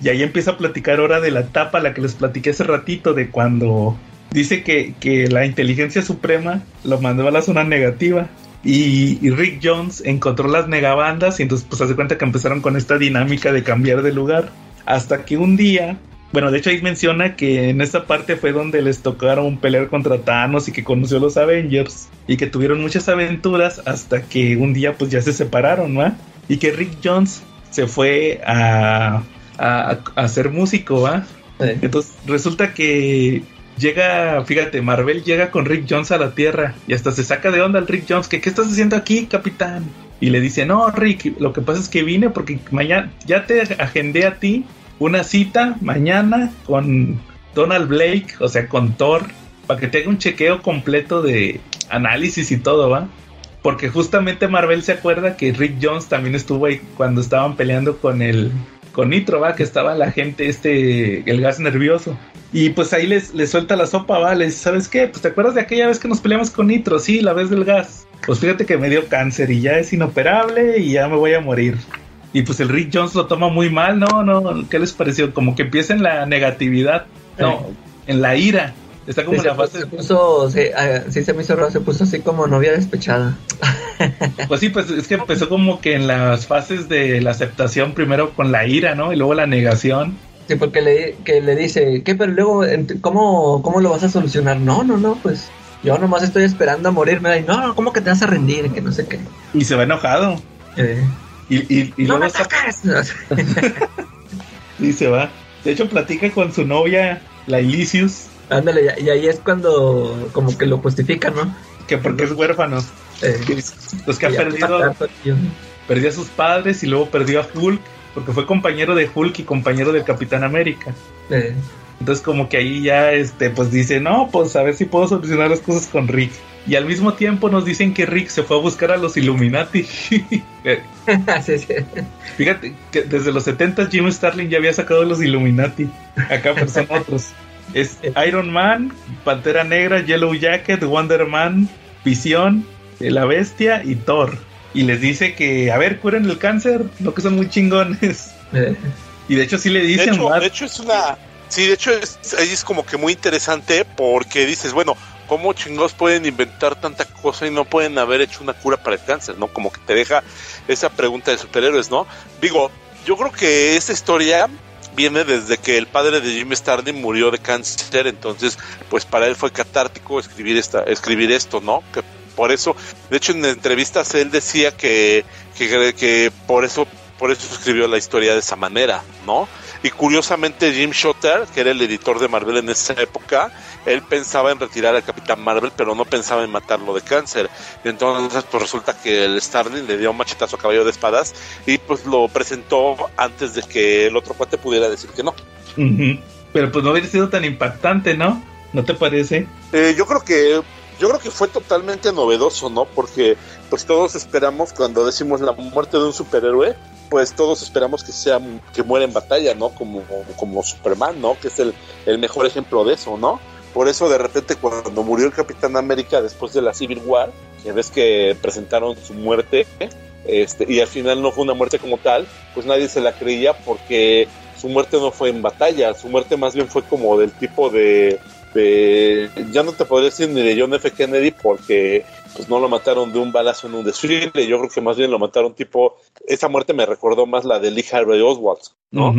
Y ahí empieza a platicar ahora de la etapa, la que les platiqué hace ratito, de cuando dice que, que la inteligencia suprema lo mandó a la zona negativa. Y, y Rick Jones encontró las negabandas y entonces pues hace cuenta que empezaron con esta dinámica de cambiar de lugar. Hasta que un día, bueno, de hecho ahí menciona que en esta parte fue donde les tocaron pelear contra Thanos y que conoció a los Avengers y que tuvieron muchas aventuras hasta que un día pues ya se separaron, ¿no? Y que Rick Jones se fue a, a, a ser músico, ¿va? Sí. Entonces resulta que llega, fíjate, Marvel llega con Rick Jones a la Tierra y hasta se saca de onda al Rick Jones, que ¿qué estás haciendo aquí, capitán? Y le dice, no, Rick, lo que pasa es que vine porque mañana ya te agendé a ti una cita mañana con Donald Blake, o sea, con Thor, para que te haga un chequeo completo de análisis y todo, ¿va? Porque justamente Marvel se acuerda que Rick Jones también estuvo ahí cuando estaban peleando con el con Nitro, va, que estaba la gente, este, el gas nervioso. Y pues ahí les, les suelta la sopa, va, les, ¿sabes qué? Pues te acuerdas de aquella vez que nos peleamos con Nitro, sí, la vez del gas. Pues fíjate que me dio cáncer y ya es inoperable y ya me voy a morir. Y pues el Rick Jones lo toma muy mal, no, no, ¿qué les pareció? Como que empieza en la negatividad, no, en la ira. Está como Sí, en se, la fase. se puso, sí, ah, sí se me hizo raro, se puso así como novia despechada. <laughs> Pues sí, pues es que empezó como que en las fases de la aceptación, primero con la ira, ¿no? Y luego la negación. Sí, porque le, que le dice, ¿qué? Pero luego, ¿cómo, ¿cómo lo vas a solucionar? No, no, no, pues yo nomás estoy esperando a morirme. Y, no, ¿cómo que te vas a rendir? Que no sé qué. Y se va enojado. Eh, Y, y, y no luego me <laughs> <laughs> y se va. De hecho, platica con su novia, la Elysius, Ándale, y- y ahí es cuando como que lo justifican, ¿no? que porque es huérfano. Eh, Los que ha perdido, pues, perdió a sus padres y luego perdió a Hulk, porque fue compañero de Hulk y compañero del Capitán América. Entonces como que ahí ya este pues dice, "No, pues a ver si puedo solucionar las cosas con Rick." Y al mismo tiempo nos dicen que Rick se fue a buscar a los Illuminati. <laughs> Sí, sí. Fíjate que desde los 70 Jim Starlin ya había sacado los Illuminati. Acá son otros. Es Iron Man, Pantera Negra, Yellow Jacket, Wonder Man, Visión, eh, La Bestia y Thor. Y les dice que, a ver, curen el cáncer, lo que son muy chingones. <laughs> Y de hecho sí le De dicen, hecho, "What?". de hecho es una... Sí, de hecho es, ahí es como que muy interesante porque dices, bueno, ¿cómo chingados pueden inventar tanta cosa y no pueden haber hecho una cura para el cáncer, no? Como que te deja esa pregunta de superhéroes, ¿no? Digo, yo creo que esta historia viene desde que el padre de Jim Starlin murió de cáncer, entonces pues para él fue catártico escribir esta escribir esto, ¿no? Que por eso, de hecho en entrevistas él decía que que, que por eso por eso escribió la historia de esa manera, ¿no? Y curiosamente Jim Shooter, que era el editor de Marvel en esa época, él pensaba en retirar al Capitán Marvel, pero no pensaba en matarlo de cáncer. Entonces, pues resulta que el Starling le dio un machetazo a caballo de espadas y pues lo presentó antes de que el otro cuate pudiera decir que no. Pero pues no hubiera sido tan impactante, ¿no? ¿No te parece? Eh, yo creo que yo creo que fue totalmente novedoso, ¿no? Porque pues todos esperamos cuando decimos la muerte de un superhéroe, pues todos esperamos que sea que muera en batalla, ¿no? Como como Superman, ¿no? Que es el, el mejor ejemplo de eso, ¿no? Por eso de repente cuando murió el Capitán América después de la Civil War, que ves que presentaron su muerte, este, y al final no fue una muerte como tal, pues nadie se la creía porque su muerte no fue en batalla, su muerte más bien fue como del tipo de de ya no te podría decir ni de John F. Kennedy porque pues no lo mataron de un balazo en un desfile, yo creo que más bien lo mataron tipo, esa muerte me recordó más la de Lee Harvey Oswald, ¿no?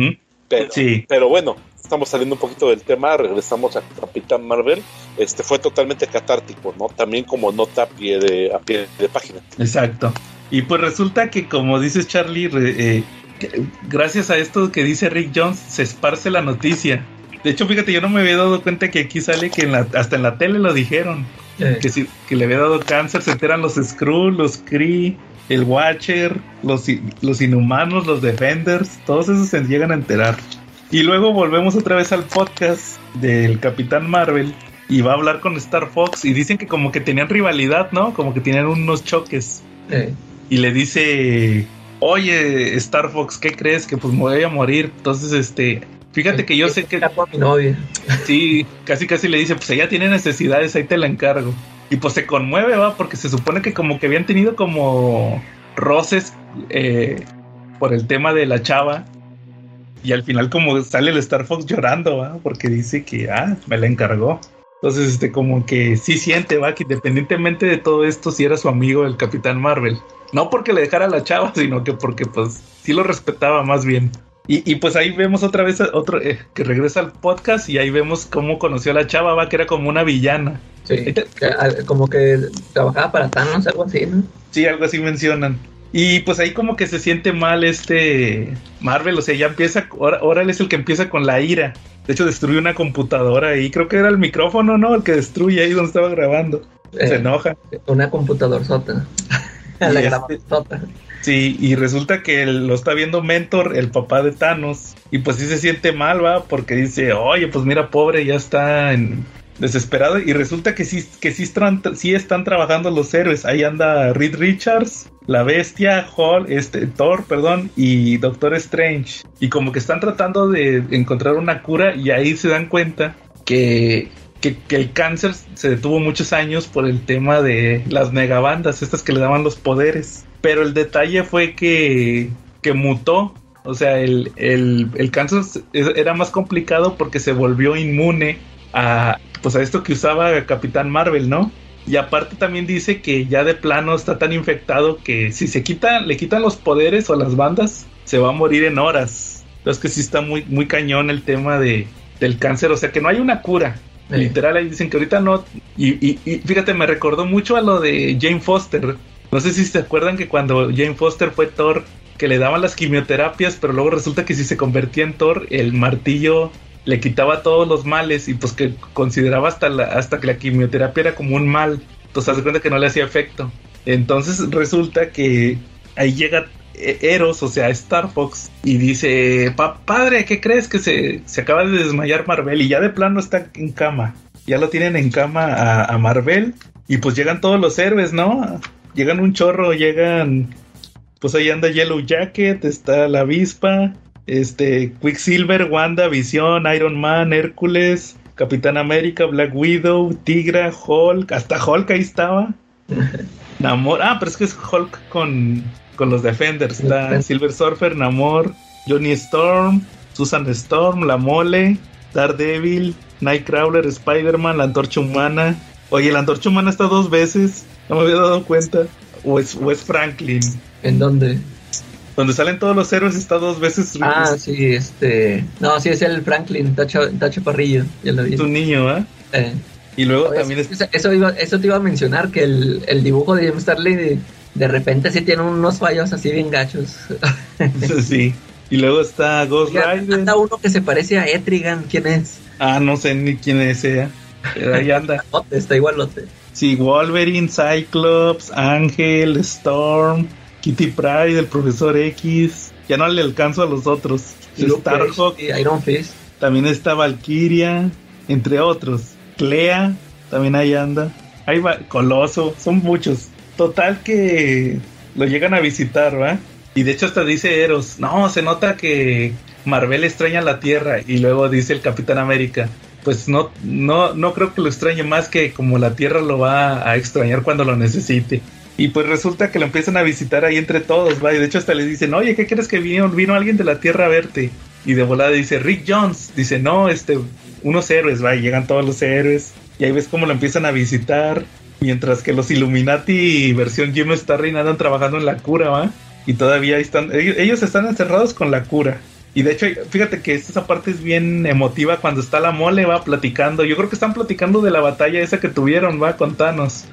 Pero, Sí. pero bueno, estamos saliendo un poquito del tema, regresamos a Capitán Marvel, este fue totalmente catártico, ¿no? También como nota a pie de, a pie de página. Exacto. Y pues resulta que, como dices Charlie, eh, gracias a esto que dice Rick Jones, se esparce la noticia. De hecho, fíjate, yo no me había dado cuenta que aquí sale que en la- hasta en la tele lo dijeron. eh, Que, si- que le había dado cáncer, se enteran los Skrull, los Kree, el Watcher, los, los Inhumanos, los Defenders, todos esos se llegan a enterar. Y luego volvemos otra vez al podcast del Capitán Marvel y va a hablar con Star Fox y dicen que como que tenían rivalidad, ¿no? Como que tenían unos choques eh, y le dice, oye, Star Fox, ¿qué crees? Que pues me voy a morir. Entonces, este, fíjate que yo sé que, a mi novia. sí, casi casi le dice, pues ella tiene necesidades, ahí te la encargo. Y pues se conmueve, va, porque se supone que como que habían tenido como roces eh, por el tema de la chava. Y al final como sale el Star Fox llorando, va, porque dice que, ah, me la encargó. Entonces, este, como que sí siente, va, que independientemente de todo esto, si era su amigo el Capitán Marvel. No porque le dejara a la chava, sino que porque, pues, sí lo respetaba más bien. Y, y pues ahí vemos otra vez otro eh, que regresa al podcast y ahí vemos cómo conoció a la chava, va, que era como una villana. Sí, que, ah, como que trabajaba para Thanos, algo así, ¿no? Sí, algo así mencionan. Y pues ahí como que se siente mal este Marvel, o sea, ya empieza, ahora, ahora él es el que empieza con la ira. De hecho, destruye una computadora y creo que era el micrófono, ¿no? El que destruye ahí donde estaba grabando. Se Eh, enoja. una computadora sota. <laughs> La este- grabadora. Y resulta que lo está viendo Mentor, el papá de Thanos, y pues sí se siente mal, va, porque dice, oye, pues mira, pobre, ya está en- desesperado, y resulta que sí, que sí están, sí están trabajando los héroes, ahí anda Reed Richards, la bestia, Hall, este, Thor, perdón, y Doctor Strange, y como que están tratando de encontrar una cura, y ahí se dan cuenta que que, que el cáncer se detuvo muchos años por el tema de las megabandas, estas que le daban los poderes. Pero el detalle fue que, que mutó. O sea, el, el, el cáncer era más complicado porque se volvió inmune a, pues a esto que usaba Capitán Marvel, ¿no? Y aparte también dice que ya de plano está tan infectado que si se quita, le quitan los poderes o las bandas, se va a morir en horas. Entonces que sí está muy, muy cañón el tema de, del cáncer, o sea que no hay una cura. Literal, ahí dicen que ahorita no. Y, y, fíjate, me recordó mucho a lo de Jane Foster. No sé si se acuerdan que cuando Jane Foster fue Thor, que le daban las quimioterapias, pero luego resulta que si se convertía en Thor, el martillo le quitaba todos los males y pues que consideraba hasta, hasta que la quimioterapia era como un mal. Entonces hace cuenta que no le hacía efecto. Entonces resulta que ahí llega e-, Eros, o sea, Star Fox, y dice, padre, ¿qué crees que se, se, acaba de desmayar Marvel? Y ya de plano está en cama. Ya lo tienen en cama a, a Marvel. Y pues llegan todos los héroes, ¿no? Llegan un chorro, llegan... Pues ahí anda Yellow Jacket, está la avispa, este, Quicksilver, Wanda, Visión, Iron Man, Hércules, Capitán América, Black Widow, Tigra, Hulk, hasta Hulk ahí estaba. <laughs> Namor, ah, pero es que es Hulk con, con los Defenders. Está Silver Surfer, Namor, Johnny Storm, Susan Storm, La Mole, Daredevil, Nightcrawler, Spider-Man, la Antorcha Humana. Oye, la Antorcha Humana está dos veces, no me había dado cuenta. O es, o es Franklin. ¿En dónde? Donde salen todos los héroes está dos veces. Ah, sí, este. No, sí, es el Franklin, Tacho, Tacho Parrillo. Ya lo vi. Es un niño, ¿eh? eh. Y luego también es... Eso, iba, eso te iba a mencionar, que el, el dibujo de James Starley de, de, repente sí tiene unos fallos así bien gachos. <laughs> sí. Y luego está Ghost Rider. Anda uno que se parece a Etrigan, ¿quién es? Ah, no sé ni quién es ella. Pero ahí anda. <laughs> está igualote. Sí, Wolverine, Cyclops, Ángel, Storm, Kitty Pride, el profesor X. Ya no le alcanzo a los otros. Starhawk. Iron Fist. También está Valkyria, entre otros. Clea, también ahí anda. Ahí va, Coloso, son muchos. Total que lo llegan a visitar, ¿va? Y de hecho hasta dice Eros, no, se nota que Marvel extraña la Tierra. Y luego dice el Capitán América, pues no, no, no creo que lo extrañe más que como la Tierra lo va a extrañar cuando lo necesite. Y pues resulta que lo empiezan a visitar ahí entre todos, va. Y de hecho hasta le dicen, oye, ¿qué crees que vino? Vino alguien de la Tierra a verte. Y de volada dice, Rick Jones. Dice, no, este, unos héroes, va. Llegan todos los héroes. Y ahí ves cómo lo empiezan a visitar. Mientras que los Illuminati versión Jim Star andan trabajando en la cura, va. Y todavía están, ellos están encerrados con la cura. Y de hecho, fíjate que esta parte es bien emotiva cuando está la mole, va platicando. Yo creo que están platicando de la batalla esa que tuvieron, va, con Thanos.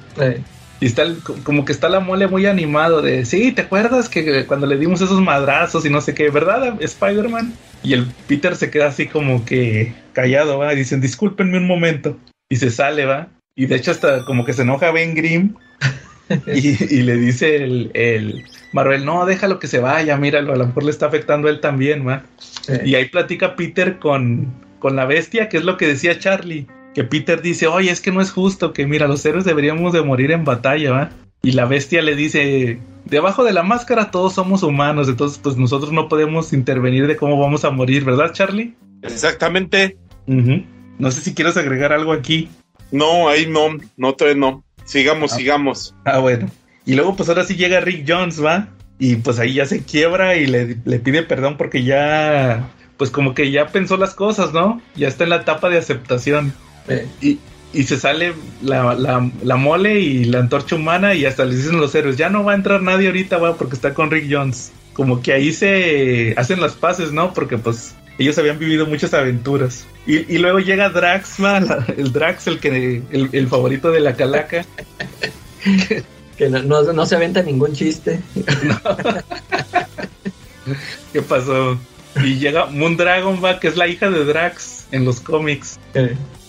Y está como que está la mole muy animado de, sí, ¿te acuerdas que cuando le dimos esos madrazos y no sé qué, ¿verdad, Spider-Man? Y el Peter se queda así como que callado, ¿va? Y dicen, discúlpenme un momento. Y se sale, ¿va? Y de hecho hasta como que se enoja Ben Grimm <laughs> y, le dice el, el, Marvel, no, déjalo que se vaya, míralo, a lo mejor le está afectando a él también, ¿va? Y ahí platica Peter con, con la bestia, que es lo que decía Charlie que Peter dice, oye, es que no es justo, que mira, los héroes deberíamos de morir en batalla, ¿va? Y la bestia le dice, debajo de la máscara todos somos humanos, entonces pues nosotros no podemos intervenir de cómo vamos a morir, ¿verdad, Charlie? Exactamente. No sé si quieres agregar algo aquí. No, ahí no, no, todavía no. Sigamos, ah. sigamos. Ah, bueno. Y luego pues ahora sí llega Rick Jones, ¿va? Y pues ahí ya se quiebra y le, le pide perdón porque ya, pues como que ya pensó las cosas, ¿no? Ya está en la etapa de aceptación. Y, y, se sale la, la, mole y la antorcha humana y hasta les dicen los héroes, ya no va a entrar nadie ahorita, va, porque está con Rick Jones. Como que ahí se hacen las paces, ¿no? Porque pues ellos habían vivido muchas aventuras. Y, y luego llega Drax, el Drax, el que el, favorito de la calaca. <laughs> que no, no, se aventa ningún chiste. <laughs> ¿Qué pasó? Y llega Moondragon, va, que es la hija de Drax en los cómics.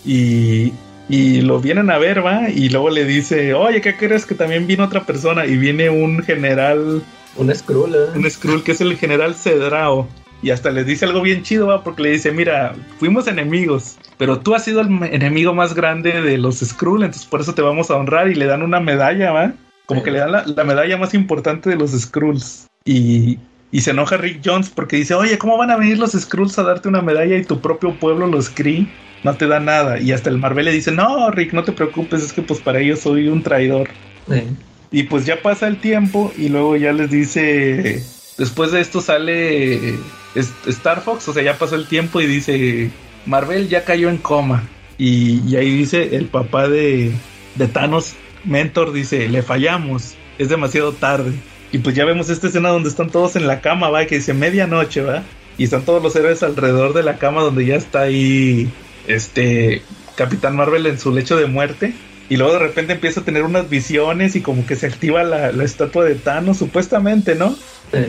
Y, y lo vienen a ver, va, y luego le dice, oye, ¿qué crees que también vino otra persona? Y viene un general... Un Skrull, ¿eh? Un Skrull que es el general Cedrao. Y hasta le dice algo bien chido, va, porque le dice, mira, fuimos enemigos, pero tú has sido el enemigo más grande de los Skrull, entonces por eso te vamos a honrar y le dan una medalla, va. Como que le dan la, la medalla más importante de los Skrulls. Y, y se enoja Rick Jones porque dice, oye, ¿cómo van a venir los Skrulls a darte una medalla y tu propio pueblo, los Kree, no te da nada. Y hasta el Marvel le dice, no, Rick, no te preocupes, es que pues para ellos soy un traidor. Y pues ya pasa el tiempo y luego ya les dice, después de esto sale Star Fox, o sea, ya pasó el tiempo y dice, Marvel ya cayó en coma. Y, y ahí dice el papá de, de Thanos, Mentor, dice, le fallamos, es demasiado tarde. Y pues ya vemos esta escena donde están todos en la cama, va, que dice medianoche, va. Y están todos los héroes alrededor de la cama donde ya está ahí, este, Capitán Marvel en su lecho de muerte. Y luego de repente empieza a tener unas visiones y como que se activa la, la estatua de Thanos, supuestamente, ¿no? Sí.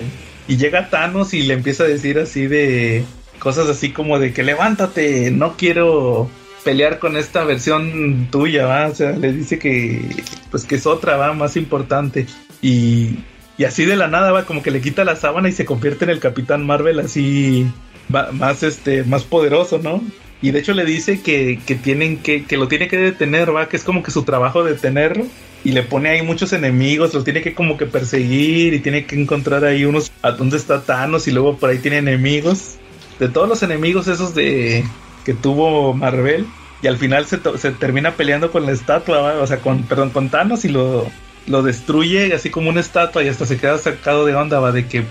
Y llega Thanos y le empieza a decir así de cosas así como de que levántate, no quiero pelear con esta versión tuya, ¿va? O sea, le dice que pues que es otra, va, más importante. Y, y así de la nada va como que le quita la sábana y se convierte en el Capitán Marvel así va- más este más poderoso, ¿no? Y de hecho le dice que, que tienen que, que lo tiene que detener, va, que es como que su trabajo detenerlo. Y le pone ahí muchos enemigos, los tiene que como que perseguir y tiene que encontrar ahí unos a dónde está Thanos y luego por ahí tiene enemigos. De todos los enemigos esos de que tuvo Marvel y al final se, se termina peleando con la estatua, ¿va? o sea, con perdón, con Thanos y lo lo destruye así como una estatua y hasta se queda sacado de onda, va, de que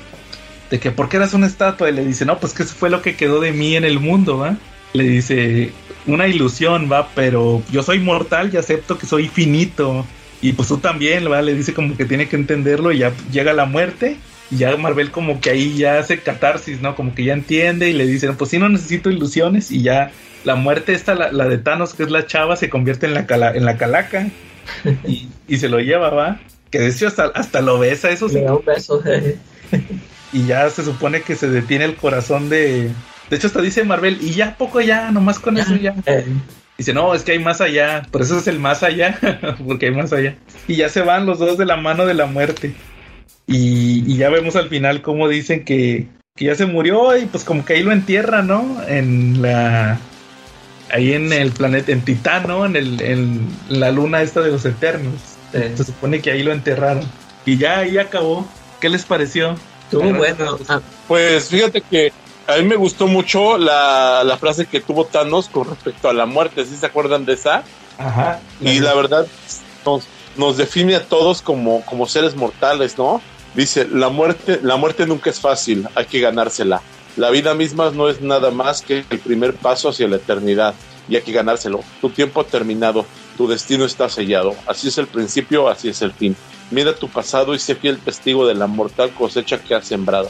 de que ¿por qué eras una estatua? Y le dice, "No, pues que eso fue lo que quedó de mí en el mundo, ¿va?" Le dice, "Una ilusión, va, pero yo soy mortal y acepto que soy finito." Y pues tú también, ¿va? Le dice como que tiene que entenderlo y ya llega la muerte. Y ya Marvel como que ahí ya hace catarsis, ¿no? Como que ya entiende y le dicen, pues sí, no necesito ilusiones. Y ya la muerte esta, la, la de Thanos, que es la chava, se convierte en la, cala- en la calaca. <laughs> y, y se lo lleva, ¿va? Que de hecho hasta, hasta lo besa, eso sí. Un beso. jeje. <laughs> Y ya se supone que se detiene el corazón de... De hecho hasta dice Marvel, y ya poco ya, nomás con eso ya. Eh, Dice, no, es que hay más allá. Por eso es el más allá. <laughs> porque hay más allá. Y ya se van los dos de la mano de la muerte. Y, y ya vemos al final cómo dicen que, que ya se murió y pues como que ahí lo entierran, ¿no? En la... Ahí en el planeta, en Titán, ¿no? En, el, en la luna esta de los Eternos. Se supone que ahí lo enterraron. Y ya ahí acabó. ¿Qué les pareció? Estuvo bueno. Ah, Pues fíjate que a mí me gustó mucho la, la frase que tuvo Thanos con respecto a la muerte, ¿sí se acuerdan de esa? Ajá. Y la verdad nos, nos define a todos como, como seres mortales, ¿no? Dice, la muerte, la muerte nunca es fácil, hay que ganársela. La vida misma no es nada más que el primer paso hacia la eternidad y hay que ganárselo. Tu tiempo ha terminado, tu destino está sellado. Así es el principio, así es el fin. Mira tu pasado y sé fiel testigo de la mortal cosecha que has sembrado.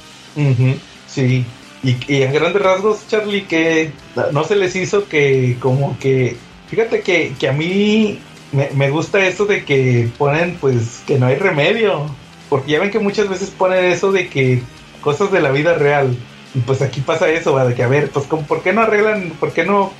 Sí. Y, y en grandes rasgos, Charlie, que no se les hizo que como que... Fíjate que, que a mí me, me gusta eso de que ponen pues que no hay remedio. Porque ya ven que muchas veces ponen eso de que cosas de la vida real. Y pues aquí pasa eso, ¿va? de que a ver, pues ¿cómo- ¿por qué no arreglan, por qué no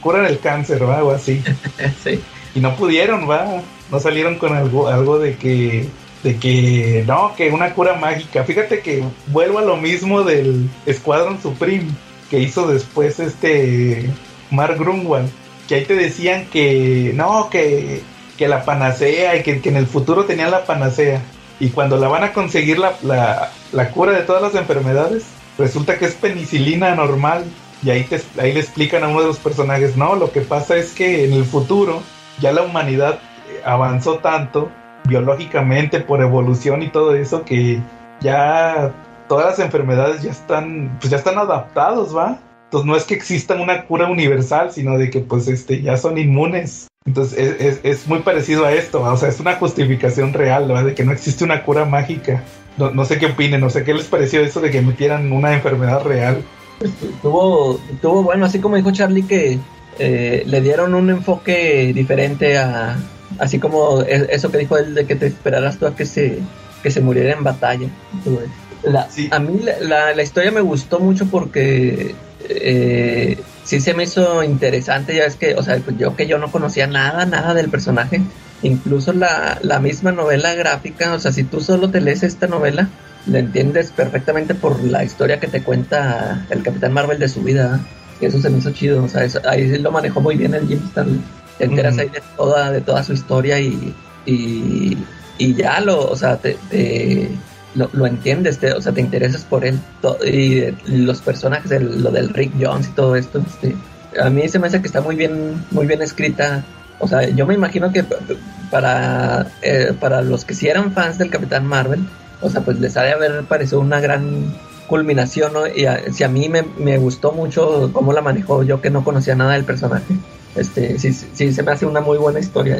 curan el cáncer, ¿va? o así? <laughs> sí. y no pudieron, va, no salieron con algo, algo de que, de que, no, que una cura mágica. Fíjate que vuelvo a lo mismo del Escuadrón Supreme que hizo después este Mark Grunwald, que ahí te decían que, no, que, que la panacea y que, que en el futuro tenían la panacea. Y cuando la van a conseguir la, la, la cura de todas las enfermedades, resulta que es penicilina normal. Y ahí, te, ahí le explican a uno de los personajes, no, lo que pasa es que en el futuro ya la humanidad eh, avanzó tanto biológicamente por evolución y todo eso que ya todas las enfermedades ya están pues ya están adaptados, ¿va? Entonces no es que exista una cura universal, sino de que pues este ya son inmunes. Entonces es, es- es muy parecido a esto, ¿va? o sea, es una justificación real, ¿va? De que no existe una cura mágica. No, no sé qué opinen, no sé qué les pareció eso de que metieran una enfermedad real. Tuvo, tuvo bueno, así como dijo Charlie que eh, le dieron un enfoque diferente a, así como eso que dijo él de que te esperaras tú a que se, que se muriera en batalla. La- Sí. A mí la, la- la historia me gustó mucho porque eh, sí se me hizo interesante, ya es que, o sea, pues yo que yo no conocía nada, nada del personaje, incluso la, la misma novela gráfica, o sea, si tú solo te lees esta novela, la entiendes perfectamente por la historia que te cuenta el Capitán Marvel de su vida. Y eso se me hizo chido, o sea, eso- ahí sí lo manejó muy bien el Jim Starlin. Te enteras ahí de toda, de toda su historia y, y, y ya lo, o sea, te, te- lo, lo entiendes, te- o sea, te interesas por él. Y eh, los personajes, el- lo del Rick Jones y todo esto, este, a mí se me hace que está muy bien, muy bien escrita. O sea, yo me imagino que para, eh, para los que sí eran fans del Capitán Marvel, o sea, pues les ha de haber parecido una gran culminación, ¿no? Y a- si a mí me, me gustó mucho cómo la manejó yo que no conocía nada del personaje, este, sí, sí, se me hace una muy buena historia.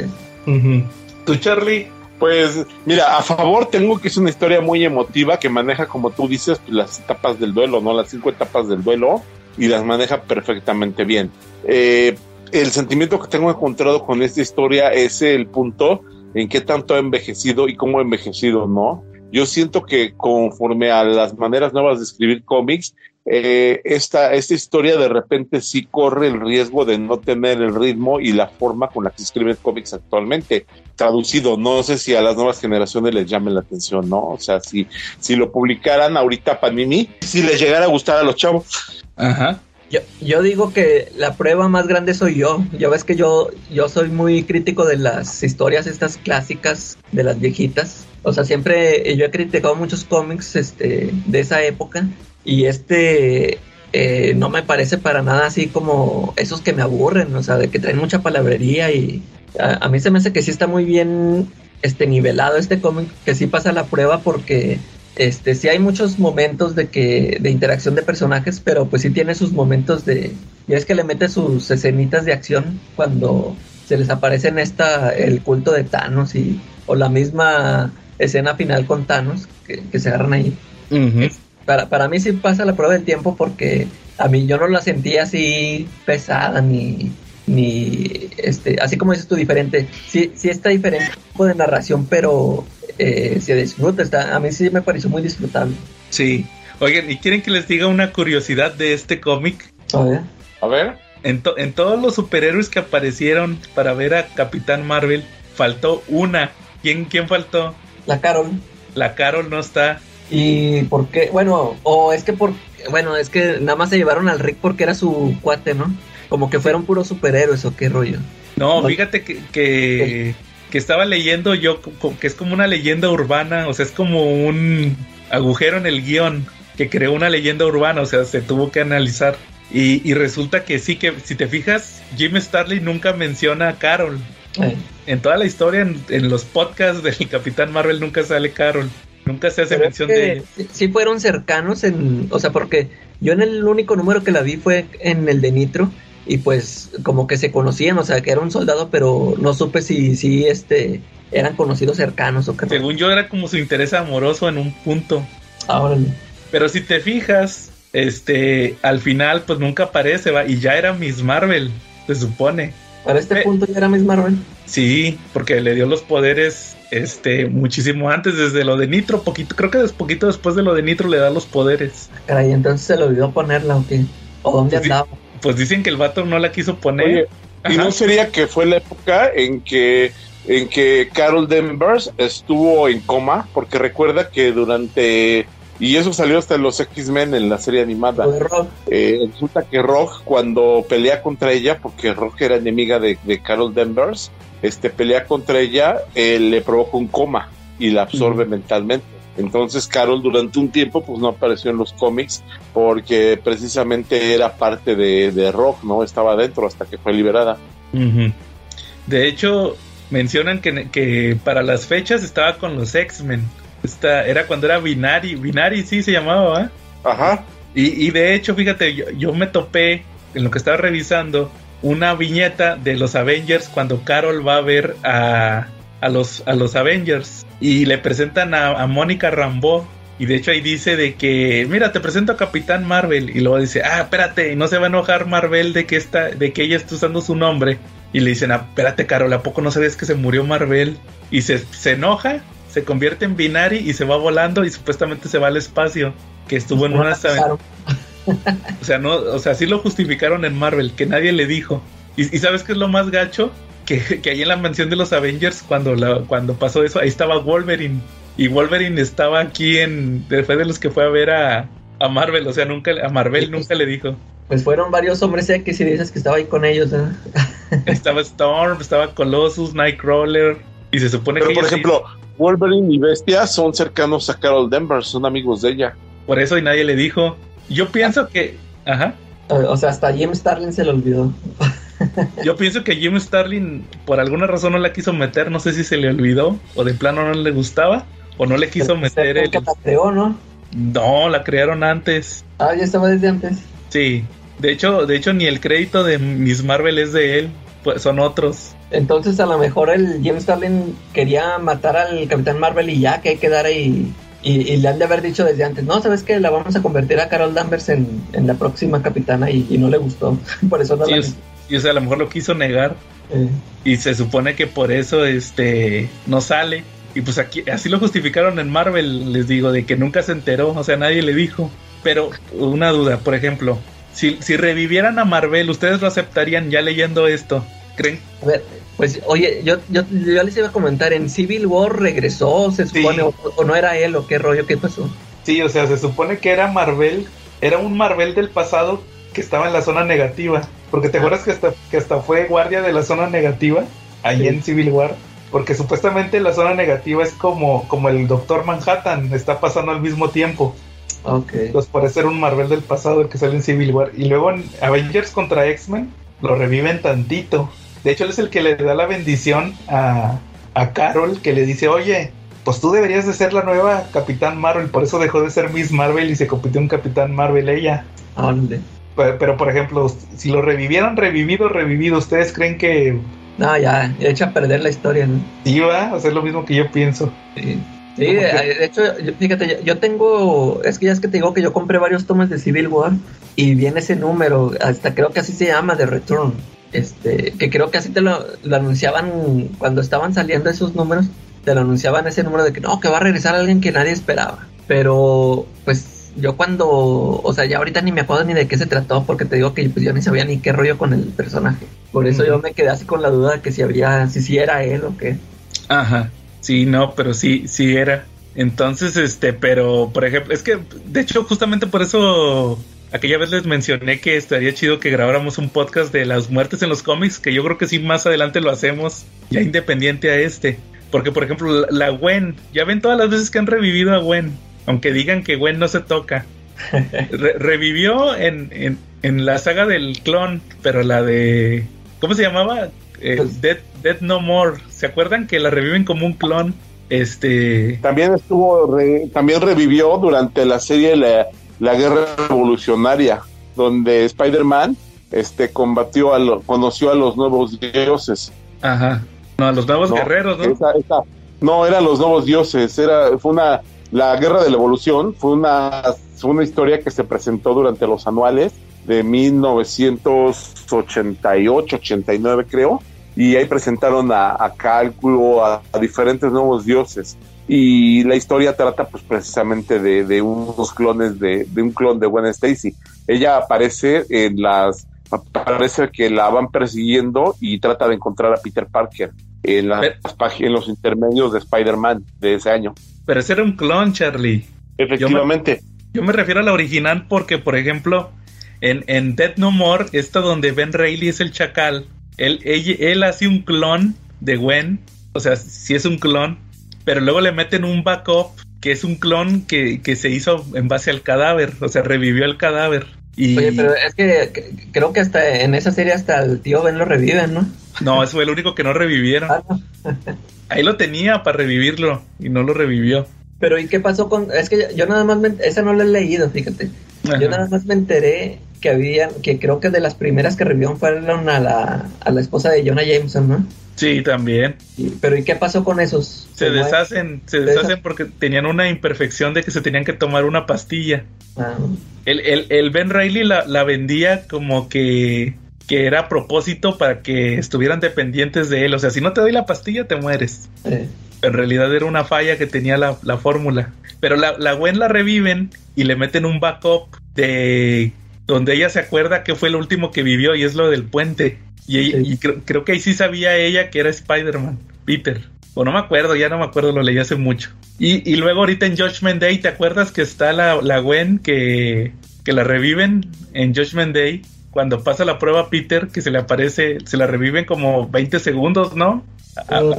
¿Tú, Charlie? Pues mira, a favor tengo que es una historia muy emotiva que maneja, como tú dices, las etapas del duelo, ¿no? Las cinco etapas del duelo y las maneja perfectamente bien. Eh, el sentimiento que tengo encontrado con esta historia es el punto en qué tanto ha envejecido y cómo ha envejecido, ¿no? Yo siento que conforme a las maneras nuevas de escribir cómics, eh, esta, esta historia de repente sí corre el riesgo de no tener el ritmo y la forma con la que se escriben cómics actualmente. Traducido, no sé si a las nuevas generaciones les llame la atención, ¿no? O sea, si, si lo publicaran ahorita Panini, si les llegara a gustar a los chavos. Ajá. Yo, yo digo que la prueba más grande soy yo. Ya ves que yo, yo soy muy crítico de las historias estas clásicas, de las viejitas. O sea, siempre yo he criticado muchos cómics este, de esa época y este eh, no me parece para nada así como esos que me aburren, o sea, de que traen mucha palabrería y a, mí se me hace que sí está muy bien este nivelado este cómic, que sí pasa la prueba porque este sí hay muchos momentos de que de interacción de personajes, pero pues sí tiene sus momentos de ya es que le mete sus escenitas de acción cuando se les aparece en esta el culto de Thanos y o la misma escena final con Thanos que, se agarran ahí para, para mí sí pasa la prueba del tiempo porque a mí yo no la sentía así pesada ni, ni este, así como dices tú, diferente. Sí, sí está diferente tipo de narración, pero eh, se disfruta. Está, a mí sí me pareció muy disfrutable. Sí. Oigan, ¿y quieren que les diga una curiosidad de este cómic? A ver. A ver. En, en todos los superhéroes que aparecieron para ver a Capitán Marvel, faltó una. ¿Quién, quién faltó? La Carol. La Carol no está. ¿Y por qué? Bueno, o es que por bueno, es que nada más se llevaron al Rick porque era su cuate, ¿no? Como que fueron puros superhéroes o qué rollo. No, fíjate que, que, estaba leyendo yo que es como una leyenda urbana, o sea, es como un agujero en el guion que creó una leyenda urbana, o sea, se tuvo que analizar. Y, resulta que sí, que si te fijas, Jim Starley nunca menciona a Carol. Eh. En toda la historia, en, en, los podcasts del <laughs> Capitán Marvel nunca sale Carol. Nunca se hace mención de ella. Sí fueron cercanos en, o sea, porque yo en el único número que la vi fue en el de Nitro y pues como que se conocían, o sea, que era un soldado, pero no supe si, si este eran conocidos cercanos o qué. Según yo era como su interés amoroso en un punto. Ahora Pero si te fijas, este, al final pues nunca aparece, va, y ya era Miss Marvel, se supone. Para este punto ya era Miss Marvel. Sí, porque le dio los poderes este muchísimo antes desde lo de Nitro, poquito, creo que es poquito después de lo de Nitro le da los poderes. Caray, entonces se le olvidó ponerla o qué? ¿O dónde pues andaba? Pues dicen que el vato no la quiso poner. y no sería que fue la época en que en que Carol Danvers estuvo en coma, porque recuerda que durante y eso salió hasta los X-Men en la serie animada. Eh, resulta que Rogue, cuando pelea contra ella, porque Rogue era enemiga de, Carol Danvers, este, pelea contra ella, eh, le provoca un coma y la absorbe mentalmente. Entonces Carol durante un tiempo pues no apareció en los cómics porque precisamente era parte de, de Rogue, ¿no? Estaba adentro hasta que fue liberada. De hecho, mencionan que, que para las fechas estaba con los X-Men era cuando era Binari, Binari sí se llamaba, Ajá. Y, de hecho, fíjate, yo, me topé en lo que estaba revisando una viñeta de los Avengers cuando Carol va a ver a, a, los, a los Avengers y le presentan a, Mónica Rambeau. Y de hecho ahí dice de que, mira, te presento a Capitán Marvel. Y luego dice, ah, espérate, no se va a enojar Marvel de que, está, de que ella está usando su nombre. Y le dicen, ah, espérate, Carol, ¿a poco no sabías que se murió Marvel? Y se, se enoja se convierte en Binari y se va volando y supuestamente se va al espacio, que estuvo en una... o sea, no, o sea, sí lo justificaron en Marvel, que nadie le dijo. Y, ¿sabes qué es lo más gacho? Que, que ahí en la mansión de los Avengers, cuando, la, cuando pasó eso, ahí estaba Wolverine. Y Wolverine estaba aquí en. Fue de los que fue a ver a, a Marvel. O sea, nunca a Marvel nunca le dijo. Pues fueron varios hombres X y dices que estaba ahí con ellos. ¿eh? estaba Storm, estaba Colossus, Nightcrawler. Y se supone Pero que. Por ejemplo, Wolverine y Bestia son cercanos a Carol Danvers, son amigos de ella. Por eso y nadie le dijo. Yo pienso que. Ajá. O sea, hasta Jim Starlin se lo olvidó. <laughs> Yo pienso que Jim Starlin por alguna razón no la quiso meter, no sé si se le olvidó o de plano no le gustaba o no le quiso meter el... la creó, ¿no? No, la crearon antes. Ah, ya estaba desde antes. Sí. De hecho, de hecho ni el crédito de Miss Marvel es de él. pues, son otros. Entonces a lo mejor el James Starlin quería matar al Capitán Marvel y ya que hay que dar ahí. Y, y le han de haber dicho desde antes, no, ¿sabes que La vamos a convertir a Carol Danvers en, en la próxima capitana y, y no le gustó. <laughs> por eso no Sí, la... es- y o sea, a lo mejor lo quiso negar. eh, Y se supone que por eso este no sale. Y pues aquí así lo justificaron en Marvel, les digo, de que nunca se enteró, o sea, nadie le dijo. Pero una duda, por ejemplo, si, si revivieran a Marvel, ¿ustedes lo aceptarían ya leyendo esto? ¿Creen? a ver, pues oye, yo, yo, yo les iba a comentar, en Civil War regresó, se Sí. supone, o, o no era él, o qué rollo, qué pasó. Sí, o sea, se supone que era Marvel, era un Marvel del pasado que estaba en la zona negativa. Porque te acuerdas que hasta, que hasta fue guardia de la zona negativa, ahí Sí. en Civil War. Porque supuestamente la zona negativa es como, como el Doctor Manhattan, está pasando al mismo tiempo. Ok. Entonces parece ser un Marvel del pasado el que sale en Civil War. Y luego en Avengers contra X-Men lo reviven tantito. De hecho, él es el que le da la bendición a, a Carol, que le dice, oye, pues tú deberías de ser la nueva Capitán Marvel. Por eso dejó de ser Miss Marvel y se convirtió en Capitán Marvel ella. Órale. Pero, pero, por ejemplo, si lo revivieran revivido, revivido, ¿ustedes creen que No, ya, ya echa a perder la historia, ¿no? iba a ser lo mismo que yo pienso? Sí, Sí, de hecho, yo- fíjate, yo, yo tengo, es que ya es que te digo que yo compré varios tomas de Civil War y viene ese número, hasta creo que así se llama, The Return, este, que creo que así te lo, lo anunciaban cuando estaban saliendo esos números, te lo anunciaban ese número de que no, que va a regresar alguien que nadie esperaba, pero pues yo cuando, o sea, ya ahorita ni me acuerdo ni de qué se trató, porque te digo que pues yo ni sabía ni qué rollo con el personaje, por eso yo me quedé así con la duda de que si había, si sí era él o qué. Ajá. Sí, no, pero sí, sí era. Entonces, este, pero, por ejemplo, es que, de hecho, justamente por eso, aquella vez les mencioné que estaría chido que grabáramos un podcast de las muertes en los cómics, que yo creo que sí más adelante lo hacemos, ya independiente a este. Porque, por ejemplo, la, Gwen, ya ven todas las veces que han revivido a Gwen, aunque digan que Gwen no se toca. <laughs> Re- revivió en, en, en la saga del clon, pero la de... ¿Cómo se llamaba? Eh, Pues- Dead, Dead No More. ¿Se acuerdan que la reviven como un clon? Este... También estuvo, re- también revivió durante la serie La, la Guerra Revolucionaria, donde Spider-Man este, combatió a lo- conoció a los nuevos dioses. Ajá. No, a los nuevos ¿no? guerreros, ¿no? Esa- esa- no, eran los nuevos dioses, era, fue una, la Guerra de la Evolución fue una, fue una historia que se presentó durante los anuales de 1988, 89 creo, y ahí presentaron a, a Cálculo, a, a diferentes nuevos dioses. Y la historia trata pues precisamente de, de unos clones de, de un clon de Gwen Stacy. Ella aparece en las parece que la van persiguiendo y trata de encontrar a Peter Parker en las Pero- páginas, en los intermedios de Spider-Man de ese año. Pero ese era un clon, Charlie. Efectivamente. Yo me refiero a la original porque, por ejemplo, en, en Dead No More, esta donde Ben Reilly es el chacal, él, él, él hace un clon de Gwen, o sea, sí es un clon, pero luego le meten un backup que es un clon que, que se hizo en base al cadáver, o sea, revivió el cadáver. Y Oye, pero es que, que- creo que hasta en esa serie hasta el tío Ben lo reviven, ¿no? no, eso fue el único que no revivieron. Ah, no. <laughs> Ahí lo tenía para revivirlo y no lo revivió. Pero ¿y qué pasó con...? Es que yo, nada más... Me, esa no la he leído, fíjate. Yo nada más me enteré que había... Que creo que de las primeras que revivieron fueron a la, a la esposa de Jonah Jameson, ¿no? Sí, también. Pero ¿y qué pasó con esos? Se deshacen, se Se deshacen porque tenían una imperfección de que se tenían que tomar una pastilla. Ah, El, el, el Ben Reilly la, la vendía como que, que era a propósito para que estuvieran dependientes de él. O sea, si no te doy la pastilla, te mueres. eh, En realidad era una falla que tenía la, la fórmula. Pero la, la Gwen la reviven y le meten un backup de donde ella se acuerda que fue lo último que vivió y es lo del puente. Y, ella- Sí. y creo, creo que ahí sí sabía ella que era Spider-Man, Peter. O no me acuerdo, ya no me acuerdo, lo leí hace mucho. Y, y luego ahorita en Judgment Day, ¿te acuerdas que está la, la Gwen que, que la reviven en Judgment Day? Cuando pasa la prueba Peter, que se le aparece, se la reviven como 20 segundos, ¿no?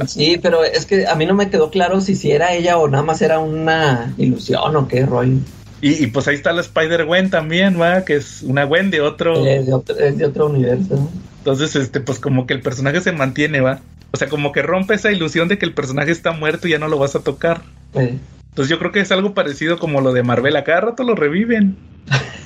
Sí, pero es que a mí no me quedó claro si, si era ella o nada más era una ilusión o qué rollo. Y, y pues ahí está la Spider-Gwen también, ¿va? Que es una Gwen de otro. Es de otro, es de otro universo. ¿no? Entonces, este, pues como que el personaje se mantiene, ¿va? O sea, como que rompe esa ilusión de que el personaje está muerto y ya no lo vas a tocar. Entonces yo creo que es algo parecido como lo de Marvel. A cada rato lo reviven.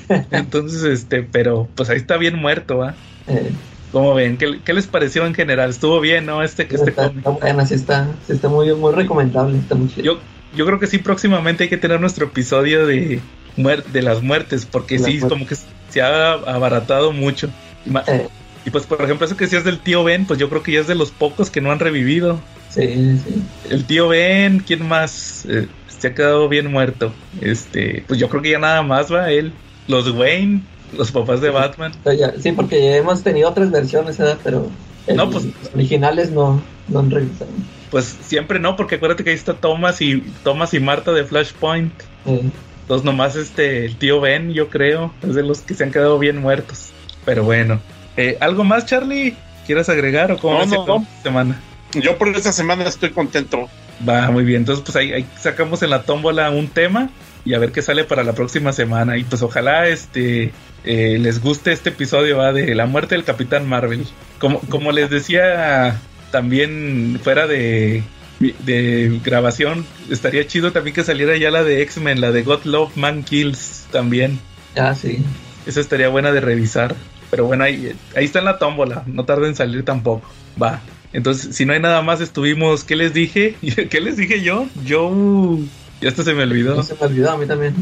<laughs> Entonces, este, pero pues ahí está bien muerto, ¿va? eh. ¿Cómo ven? ¿Qué, qué les pareció en general? ¿Estuvo bien, no? Este que este está, está buena, sí está, sí está muy, muy recomendable. Está muy chido. Yo, yo creo que sí, próximamente hay que tener nuestro episodio de, de las muertes, porque Las sí, muertes. como que se ha abaratado mucho. Y Eh, pues, por ejemplo, eso que decías del tío Ben, pues yo creo que ya es de los pocos que no han revivido. sí, sí. El tío Ben, ¿quién más? Eh, se ha quedado bien muerto. Este, pues yo creo que ya nada más va él. Los Wayne, los papás de Batman. Ya- sí, porque ya hemos tenido otras versiones. Pero el- No, pues- los originales no, no han regresado. Pues siempre no, porque acuérdate que ahí está Thomas y Thomas y Marta de Flashpoint. Eh, Entonces nomás este el tío Ben, yo creo, es de los que se han quedado bien muertos. Pero bueno. Eh, ¿Algo más, Charlie? ¿Quieres agregar o cómo No, ves no, semana? Yo por esta semana estoy contento. Va, muy bien. Entonces, pues ahí, ahí sacamos en la tómbola un tema y a ver qué sale para la próxima semana. Y pues ojalá este eh, les guste este episodio ¿va? de la muerte del Capitán Marvel. Como, como les decía también fuera de, de grabación, estaría chido también que saliera ya la de X-Men, la de God Love Man Kills también. ya, sí. Esa estaría buena de revisar. Pero bueno, ahí, ahí está en la tómbola. No tarda en salir tampoco. Va. Entonces, si no hay nada más, estuvimos. ¿Qué les dije? <laughs> ¿Qué les dije yo? Yo. Ya hasta se me olvidó. No se me olvidó a mí también.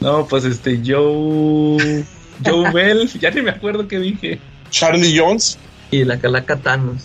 No, pues este, Joe. Joe <laughs> Bell. Ya ni me acuerdo qué dije. Charlie Jones. Y la Calaca Thanos.